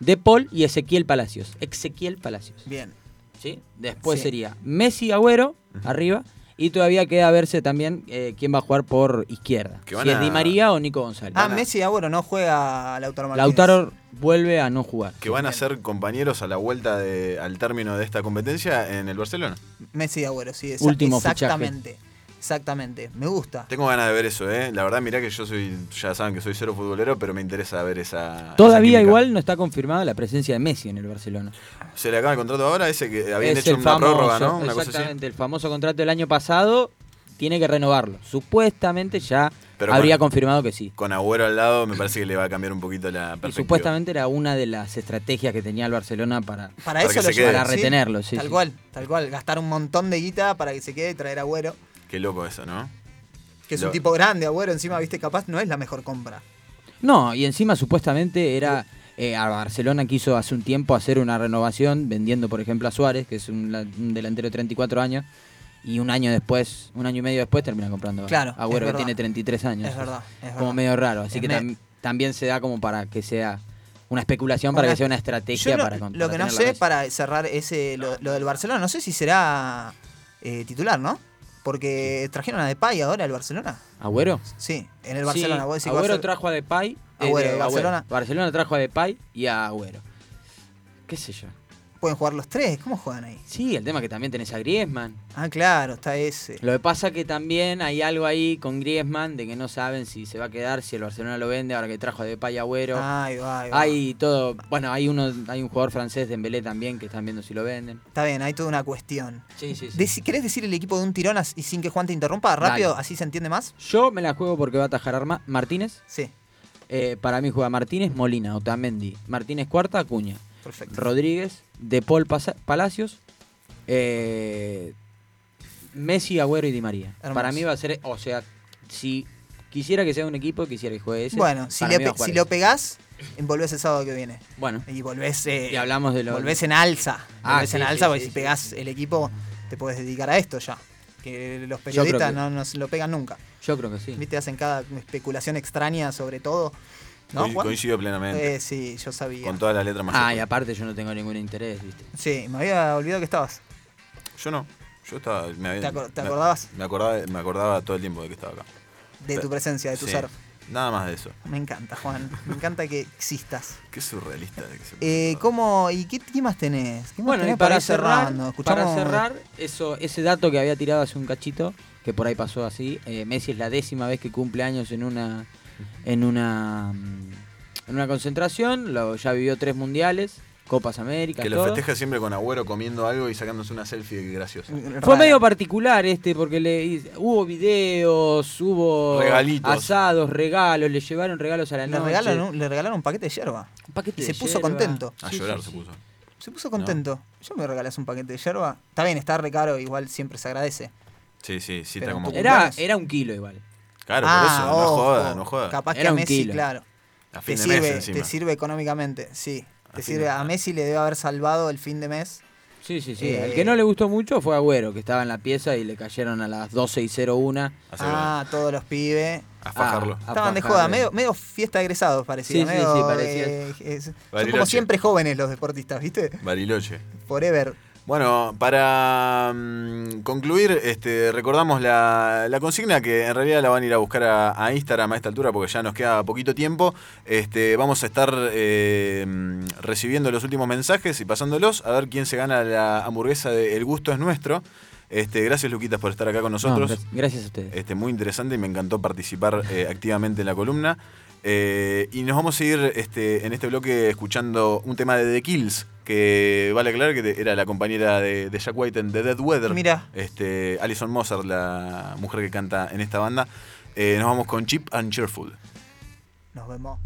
De Paul y Ezequiel Palacios. Ezequiel Palacios. Bien. ¿sí? Después Sí. sería Messi Agüero, arriba. Y todavía queda verse también eh, quién va a jugar por izquierda. Si es a- Di María o Nico González. Ah, Messi ahora no juega Lautaro Martínez. Lautaro vuelve a no jugar. Que van a ser compañeros a la vuelta de, al término de esta competencia en el Barcelona. Messi Agüero, sí. Último fichaje. Exactamente. Me gusta. Tengo ganas de ver eso, ¿eh? La verdad, mirá que yo soy, ya saben que soy cero futbolero, pero me interesa ver esa. Todavía esa igual no está confirmada la presencia de Messi en el Barcelona. Se le acaba el contrato ahora, ese que habían Es hecho una famoso, prórroga, ¿no? Una cosa así. exactamente, el famoso contrato del año pasado tiene que renovarlo. Supuestamente ya Pero habría con- confirmado que sí. Con Agüero al lado, me parece que le va a cambiar un poquito la Y perspectiva. supuestamente era una de las estrategias que tenía el Barcelona para, Para, Para eso que lo para retenerlo. Sí, tal sí. cual, tal cual. Gastar un montón de guita para que se quede y traer a Agüero. Qué loco eso, ¿no? Que es Lo- un tipo grande, Agüero, encima, viste, capaz no es la mejor compra. No, y encima supuestamente era. eh, a Barcelona quiso hace un tiempo hacer una renovación vendiendo, por ejemplo, a Suárez, que es un, la- un delantero de 34 años, y un año después, un año y medio después termina comprando Claro, a Agüero, que tiene 33 años. Es verdad, es Como verdad. medio raro, así Es que tam- también se da como para que sea una especulación, para Una- que sea una estrategia Yo no- para con- Lo que no sé, para cerrar ese lo, lo del Barcelona, no sé si será eh, titular, ¿no? Porque trajeron a Depay ahora al Barcelona. ¿Agüero? Sí, en el Barcelona. Sí, vos decís Agüero trajo a Depay. eh, Agüero, de- de Barcelona. Barcelona trajo a Depay y a Agüero. ¿Qué sé yo? Pueden jugar los tres, ¿cómo juegan ahí? Sí, el tema es que también tenés a Griezmann. Ah, claro, está ese. Lo que pasa que también hay algo ahí con Griezmann de que no saben si se va a quedar, si el Barcelona lo vende, ahora que trajo a Depay y Agüero. Ahí va, ahí va. Hay todo, bueno, hay uno, hay un jugador francés de Embelé también que están viendo si lo venden. Está bien, hay toda una cuestión. Sí, sí, sí. Deci- ¿Querés decir el equipo de un tirón y sin que Juan te interrumpa? Rápido, Dale. así se entiende más. Yo me la juego porque va a atajar Arma Martínez. Sí, Eh, para mí juega Martínez, Molina, Otamendi. Martínez cuarta, Acuña. perfecto. Rodríguez, De Paul Palacios, eh, Messi, Agüero y Di María. Hermoso. Para mí va a ser, o sea, si quisiera que sea un equipo, quisiera que juegue ese. Bueno, si, le pe- si lo pegás, volvés el sábado que viene. Bueno, Y volvés, eh, y hablamos de lo volvés en alza. Ah, volvés sí, en sí, alza porque sí, si sí. pegás el equipo, te puedes dedicar a esto ya. Que los periodistas que- no nos lo pegan nunca. Yo creo que sí. ¿Viste? Hacen cada especulación extraña sobre todo. ¿No, Co- Juan? Coincido plenamente. Eh, sí, yo sabía. con todas las letras más. Ah, y aparte yo no tengo ningún interés, ¿viste? Sí, me había olvidado que estabas. Yo no. Yo estaba. Me, había- ¿Te acor- te me- acordabas? Me acordaba, me acordaba todo el tiempo de que estaba acá. De tu presencia, de tu Sí, ser. Nada más de eso. Me encanta, Juan. Me encanta que existas. [laughs] Qué surrealista de que se Eh, ¿cómo, ¿Y qué, qué más tenés? ¿Qué más Bueno, y para ir cerrar, para cerrar eso, ese dato que había tirado hace un cachito, que por ahí pasó así, eh, Messi es la décima vez que cumple años en una en una mm, en una concentración, lo, ya vivió tres mundiales, Copas Américas, Que lo todo. festeja siempre con Agüero comiendo algo y sacándose una selfie graciosa. Fue Rara. medio particular este porque le hubo videos, hubo Regalitos. asados, regalos, le llevaron regalos a la Le noche. regalaron, un- le regalaron un paquete de yerba. un paquete Y se puso contento. A Sí, llorar sí, se puso. Se puso contento. Yo me regalás un paquete de yerba. Está bien, está re caro, igual siempre se agradece. Sí, sí, sí, Pero está como. Era, era un kilo igual. Claro, Ah, por eso, no ojo. joda, no joda. Capaz que Era a un Messi, kilo. claro. A Te fin de mes sirve, te sirve económicamente, sí. Te sirve, de- a Messi le debe haber salvado el fin de mes. Sí, sí, sí. Eh, El que no le gustó mucho fue Agüero, que estaba en la pieza y le cayeron a las 12 y 01. Ah, todos los pibes. A fajarlo. Ah, a Estaban de joda, medio, medio fiesta de egresados parecía. Sí, sí, medio, sí, parecía. eh, es- son como siempre jóvenes los deportistas, ¿viste? Bariloche. Forever. Bueno, para mm, concluir, este, recordamos la, la consigna que en realidad la van a ir a buscar a, a Instagram a esta altura porque ya nos queda poquito tiempo. Este, vamos a estar eh, recibiendo los últimos mensajes y pasándolos a ver quién se gana la hamburguesa de El Gusto es Nuestro. Este, gracias Luquitas por estar acá con nosotros. No, gra- gracias a ustedes. Este, muy interesante y me encantó participar eh, activamente en la columna. Eh, y nos vamos a ir este, en este bloque escuchando un tema de The Kills, que vale aclarar que te- era la compañera de, de Jack White en The Dead Weather. Mira. Este, Alison Mozart, la mujer que canta en esta banda. Eh, nos vamos con Cheap and Cheerful. Nos vemos.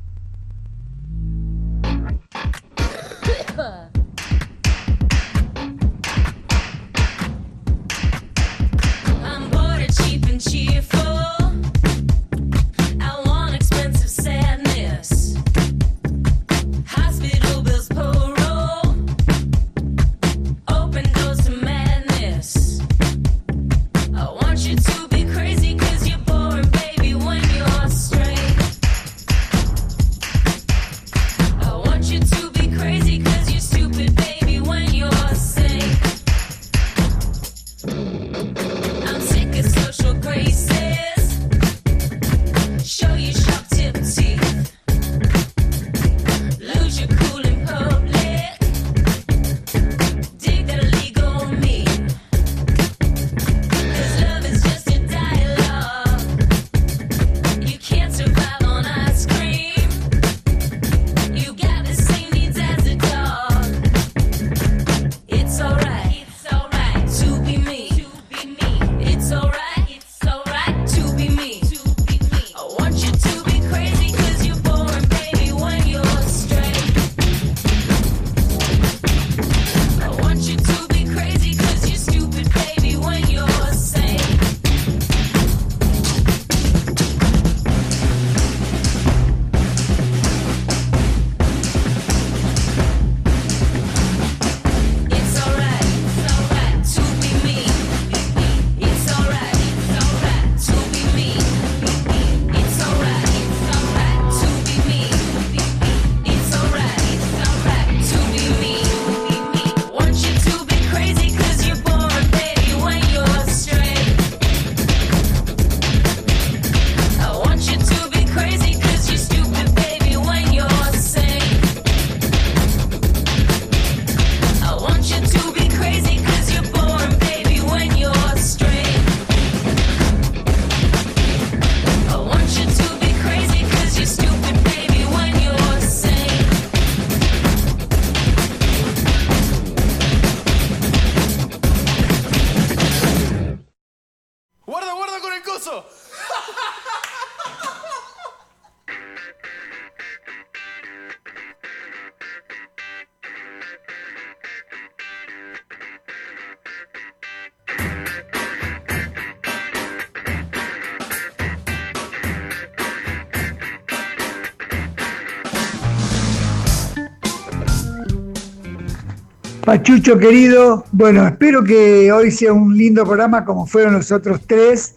Pachucho querido, bueno, espero que hoy sea un lindo programa como fueron los otros tres.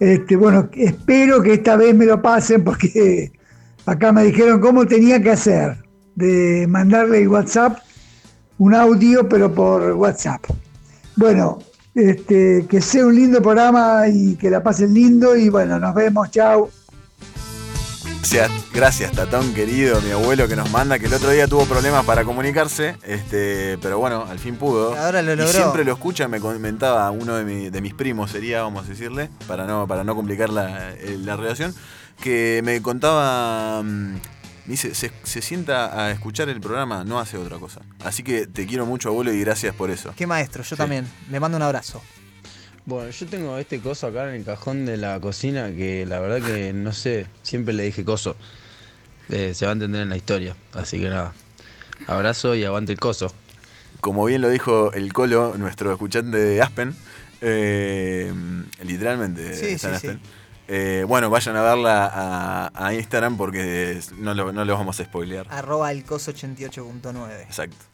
Este, bueno, espero que esta vez me lo pasen porque acá me dijeron cómo tenía que hacer de mandarle el WhatsApp un audio, pero por WhatsApp. Bueno, este, que sea un lindo programa y que la pasen lindo y bueno, nos vemos, chao. Gracias, gracias, Tatón querido, mi abuelo que nos manda, que el otro día tuvo problemas para comunicarse, este, pero bueno, al fin pudo. Ahora lo Y logró. siempre lo escucha, me comentaba uno de, mi- de mis primos, sería, vamos a decirle, para no, para no complicar la, eh, la relación, que me contaba, mm, me dice, se, se sienta a escuchar el programa, no hace otra cosa. Así que te quiero mucho, abuelo, y gracias por eso. Qué maestro, yo también. Le mando un abrazo. Bueno, yo tengo este coso acá en el cajón de la cocina que la verdad que no sé, siempre le dije coso. Eh, se va a entender en la historia, así que nada. Abrazo y aguante el coso. Como bien lo dijo el Colo, nuestro escuchante de Aspen, eh, literalmente Sí, está en sí, Aspen. Eh, bueno, vayan a verla a, a Instagram porque no lo, no lo vamos a spoilear. Arroba el coso 88.9. Exacto.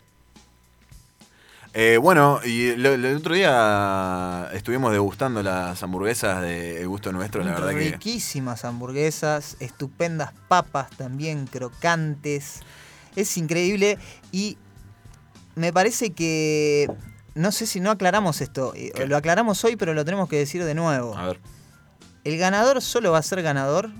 Eh, bueno, y lo- lo- el otro día estuvimos degustando las hamburguesas de El Gusto Nuestro, la verdad que... Riquísimas hamburguesas, estupendas papas también, crocantes. Es increíble y me parece que... No sé si no aclaramos esto. eh, Lo aclaramos hoy, pero lo tenemos que decir de nuevo. A ver. El ganador solo va a ser ganador.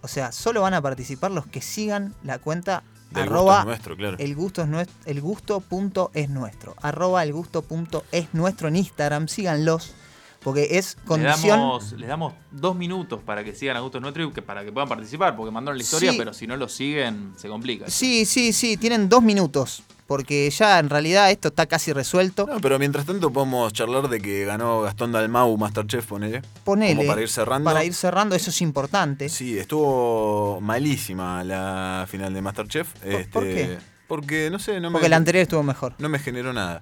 O sea, solo van a participar los que sigan la cuenta Del arroba Gusto Nuestro, claro. el gusto es nuestro, el gusto punto es nuestro. Arroba el gusto punto es nuestro en Instagram. Síganlos. Porque es Le condición. damos, les damos dos minutos para que sigan a Gusto Nuestro y que, para que puedan participar, porque mandaron la historia, Sí. pero si no lo siguen, se complica. Sí, sí, sí, tienen dos minutos. Porque ya en realidad esto está casi resuelto. No, pero mientras tanto podemos charlar de que ganó Gastón Dalmau Masterchef, ponele. Ponele. Como para ir cerrando. Para ir cerrando, eso es importante. Sí, estuvo malísima la final de Masterchef. Este, por qué? Porque, no sé, no me... Porque la anterior estuvo mejor. No me generó nada.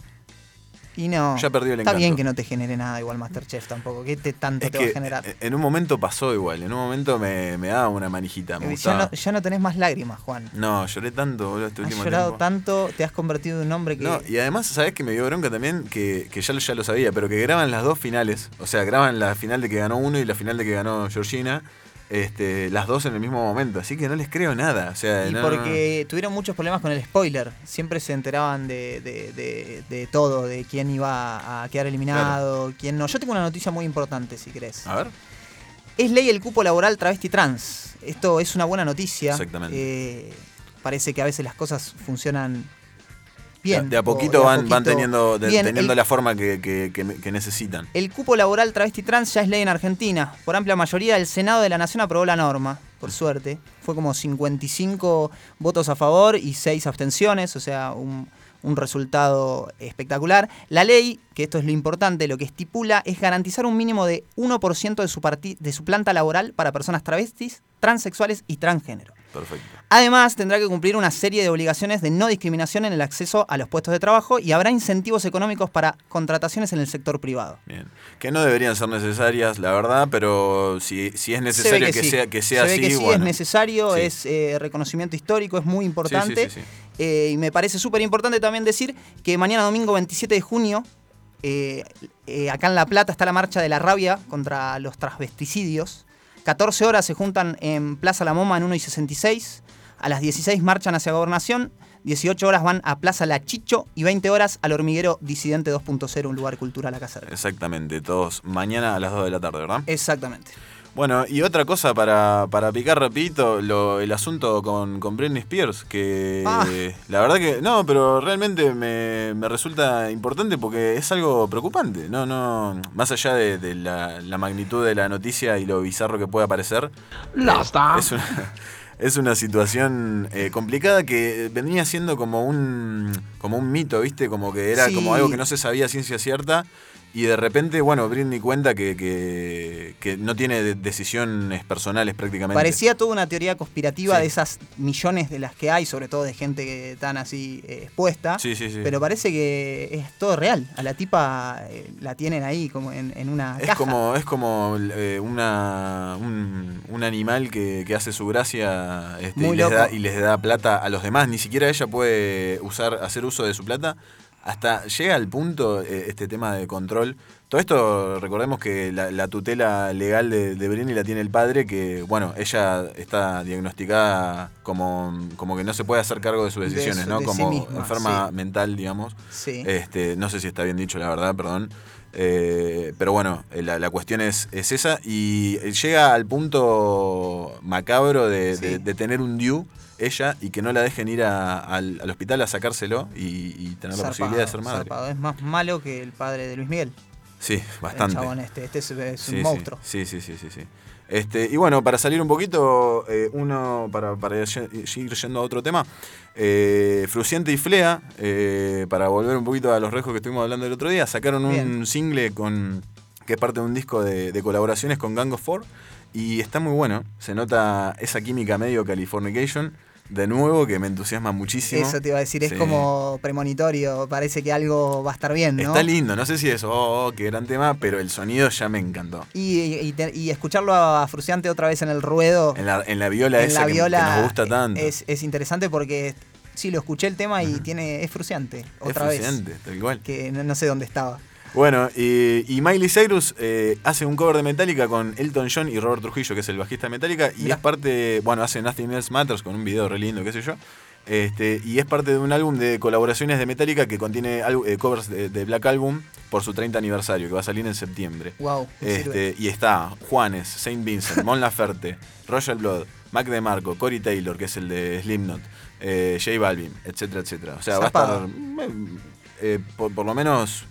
Y no. Ya perdió el Está encanto. bien que no te genere nada igual Masterchef tampoco. ¿Qué te, tanto Es te va a generar? en un momento pasó igual. En un momento me, me daba una manijita. Me Eh, ya, no, ya no tenés más lágrimas, Juan. No, lloré tanto, boludo, este Has último llorado tiempo. tanto, te has convertido en un hombre que. No, y además, ¿sabés que me dio bronca también? Que, que ya, ya lo sabía, pero que graban las dos finales. O sea, graban la final de que ganó uno y la final de que ganó Georgina. Este, las dos en el mismo momento. Así que no les creo nada. O sea, Y no- porque tuvieron muchos problemas con el spoiler. Siempre se enteraban de, de- de- de todo, de quién iba a quedar eliminado, quién no. Yo tengo una noticia muy importante, si querés. A ver. Es ley el cupo laboral travesti trans. Esto es una buena noticia. Exactamente. Eh, parece que a veces las cosas funcionan bien. de a poquito de a van, teniendo, de- bien. teniendo El- la forma que, que- que- que necesitan. El cupo laboral travesti trans ya es ley en Argentina. Por amplia mayoría, el Senado de la Nación aprobó la norma, por suerte. Fue como 55 votos a favor y 6 abstenciones, o sea, un, un resultado espectacular. La ley, que esto es lo importante, lo que estipula es garantizar un mínimo de 1% de su, de su planta laboral para personas travestis, transexuales y transgénero. Perfecto. Además, tendrá que cumplir una serie de obligaciones de no discriminación en el acceso a los puestos de trabajo y habrá incentivos económicos para contrataciones en el sector privado. Bien. Que no deberían ser necesarias, la verdad, pero si, si es necesario que, sí. sea, que sea Se ve así, que sí bueno. es necesario, Sí. es eh, reconocimiento histórico, es muy importante. sí. Eh, y me parece súper importante también decir que mañana domingo 27 de junio, eh, eh, acá en La Plata está la marcha de la rabia contra los transvesticidios. 14 horas se juntan en Plaza La Moma en 1 y 66. A las 16 marchan hacia Gobernación. 18 horas van a Plaza La Chicho y 20 horas al hormiguero Disidente 2.0, un lugar cultural acá cerca. Exactamente, todos mañana a las 2 de la tarde, ¿verdad? Exactamente. Bueno, y otra cosa para, para picar rapidito, lo, el asunto con, con Britney Spears, que Ah. la verdad que no, pero realmente me, me resulta importante porque es algo preocupante, no, no, más allá de, de la, la magnitud de la noticia y lo bizarro que pueda parecer, Lasta. es una, es una situación eh, complicada que venía siendo como un, como un mito, ¿viste? Como que era Sí. como algo que no se sabía ciencia cierta. Y de repente, bueno, Britney cuenta que, que, que no tiene de- decisiones personales prácticamente. Parecía toda una teoría conspirativa Sí. de esas millones de las que hay, sobre todo de gente que tan así eh, expuesta. Sí, sí, sí. Pero parece que es todo real. A la tipa eh, la tienen ahí como en, en una Es caja. como, es como eh, una, un, un animal que, que hace su gracia este, y, les da, y les da plata a los demás. Ni siquiera ella puede usar, hacer uso de su plata. Hasta llega al punto eh, este tema de control. Todo esto, recordemos que la, la tutela legal de, de Britney la tiene el padre, que, bueno, ella está diagnosticada como, como que no se puede hacer cargo de sus De decisiones, ¿no? de sí Como misma, enferma sí. mental, digamos. Sí. Este, no sé si está bien dicho, la verdad, perdón. Eh, pero bueno, eh, la, la cuestión es, es esa. Y llega al punto macabro de, de- de tener un due, ella, y que no la dejen ir a- al, al hospital a sacárselo y, y tener la posibilidad de ser madre. zarpado. Es más malo que el padre de Luis Miguel. Sí, bastante. El chabón este. Este es, es Sí, un sí. monstruo. Sí, sí, sí, sí, sí. Este, y bueno, para salir un poquito, eh, uno, para, para ir yendo a otro tema, eh, Fruciente y Flea, eh, para volver un poquito a los rejos que estuvimos hablando el otro día, sacaron un single con que es parte de un disco de, de colaboraciones con Gang of Four y está muy bueno. Se nota esa química medio Californication de nuevo, que me entusiasma muchísimo. Eso te iba a decir, es Sí. como premonitorio, parece que algo va a estar bien, ¿no? Está lindo, no sé si es, oh, oh, qué gran tema, pero el sonido ya me encantó. Y, y- escucharlo a Fruciante otra vez en el ruedo, En la, en la viola en esa la que- viola, que, nos gusta tanto. es, es interesante porque sí, lo escuché el tema y tiene es Fruciante, otra vez. frustrante, tal cual. Que no, no sé dónde estaba. Bueno, y, y Miley Cyrus eh, hace un cover de Metallica con Elton John y Robert Trujillo, que es el bajista de Metallica, y Mirá. es parte, bueno, hace Nothing Else Matters con un video re lindo, qué sé yo. Este, y es parte de un álbum de colaboraciones de Metallica que contiene eh, covers de, de Black Album por su 30 aniversario, que va a salir en septiembre. Wow. Este, y está Juanes, Saint Vincent, Mon Laferte, [laughs] Royal Blood, Mac DeMarco, Corey Taylor, que es el de Slipknot, eh, J Balvin, etcétera, etcétera. O sea, va a Zapado. estar, eh, por, por lo menos,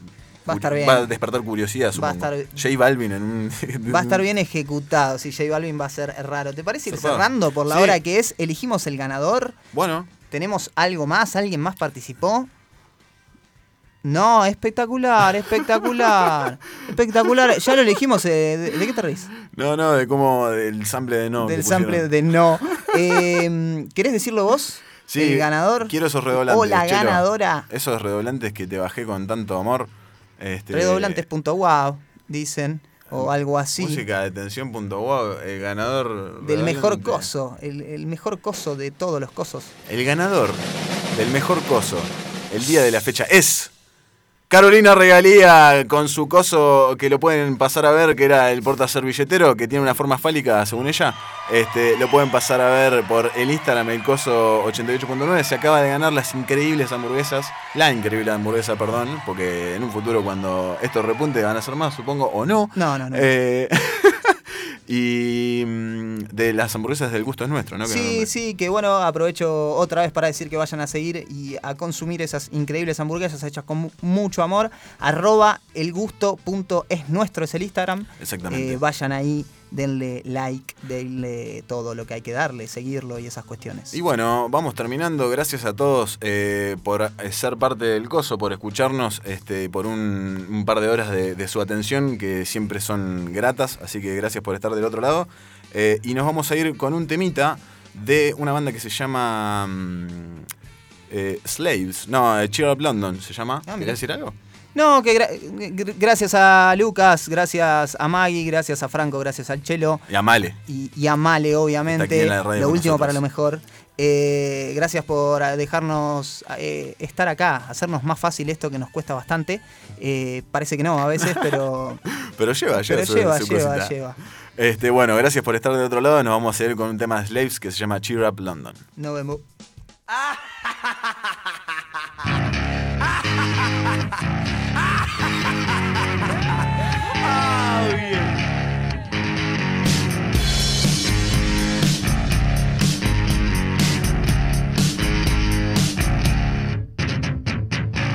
Va a estar bien. va a despertar curiosidad, Va a supongo. estar- J Balvin en un... [laughs] Va a estar bien ejecutado, si J Balvin va a ser raro. ¿Te parece ir cerrando por la Sí. hora que es? Elegimos el ganador. Bueno. ¿Tenemos algo más? ¿Alguien más participó? No, espectacular, espectacular. [laughs] espectacular. Ya lo elegimos. eh, ¿de, de qué te reís? No, no, de cómo del sample de no. Del sample de no. Eh, ¿Querés decirlo vos? Sí, ¿El ganador? Quiero esos redoblantes. O la Chelo. ganadora. Esos redoblantes que te bajé con tanto amor. Este, Redoblantes.wow, dicen. O algo así. Música de tensión punto wow, el ganador. Del mejor coso. El, el mejor coso de todos los cosos. El ganador del mejor coso el día de la fecha es Carolina Regalía con su coso que lo pueden pasar a ver, que era el porta servilletero, que tiene una forma fálica según ella. Este, lo pueden pasar a ver por el Instagram, el coso 88.9. Se acaba de ganar las increíbles hamburguesas, la increíble hamburguesa, perdón, porque en un futuro cuando esto repunte van a ser más, supongo, o no. No, no, no. Eh, [laughs] y mm, de las hamburguesas del gusto es nuestro, ¿no? Que Sí, sí, que bueno, aprovecho otra vez para decir que vayan a seguir y a consumir esas increíbles hamburguesas hechas con mu- mucho amor. Arroba elgusto.es nuestro, es el Instagram. Exactamente. Eh, vayan ahí, denle like, denle todo lo que hay que darle, seguirlo y esas cuestiones. Y bueno, vamos terminando. Gracias a todos eh, por eh, ser parte del coso, por escucharnos, este, por un, un par de horas de, de su atención que siempre son gratas. Así que gracias por estar del otro lado. Eh, y nos vamos a ir con un temita de una banda que se llama mm, eh, Slaves. No, eh, Cheer Up London se llama. Ah. ¿Querías decir algo? No, que gra- gr- gracias a Lucas, gracias a Maggie, gracias a Franco, gracias al Chelo. Y a Male. y, y a Male, obviamente. Lo último nosotros. para lo mejor. Eh, gracias por ah, dejarnos eh, estar acá, hacernos más fácil esto que nos cuesta bastante. Eh, parece que no a veces, pero. [laughs] Pero lleva, lleva pero su- lleva, su lleva, lleva. Este, bueno, gracias por estar del otro lado. Nos vamos a ir con un tema de Slaves que se llama Cheer Up London. Nos vemos.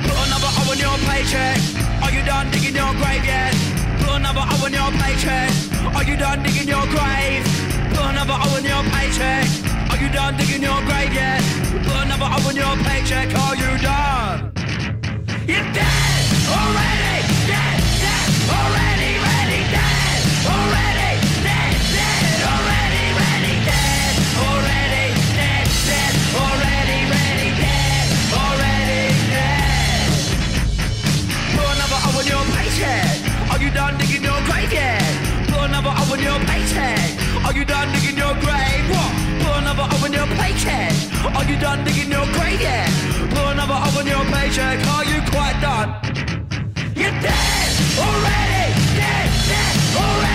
Put another O on your paycheck. Are you done digging your grave yet? Put another O on your paycheck. Are you done digging your grave? Put another O on your paycheck. Are you done digging your grave yet? Put another O on your paycheck. Are you done? You're dead already. Another O on your paycheck. Are you done digging your grave? What? Put another O on your paycheck. Are you done digging your grave yet? Put another O on your paycheck. Are you quite done? You're dead already. Dead, dead already.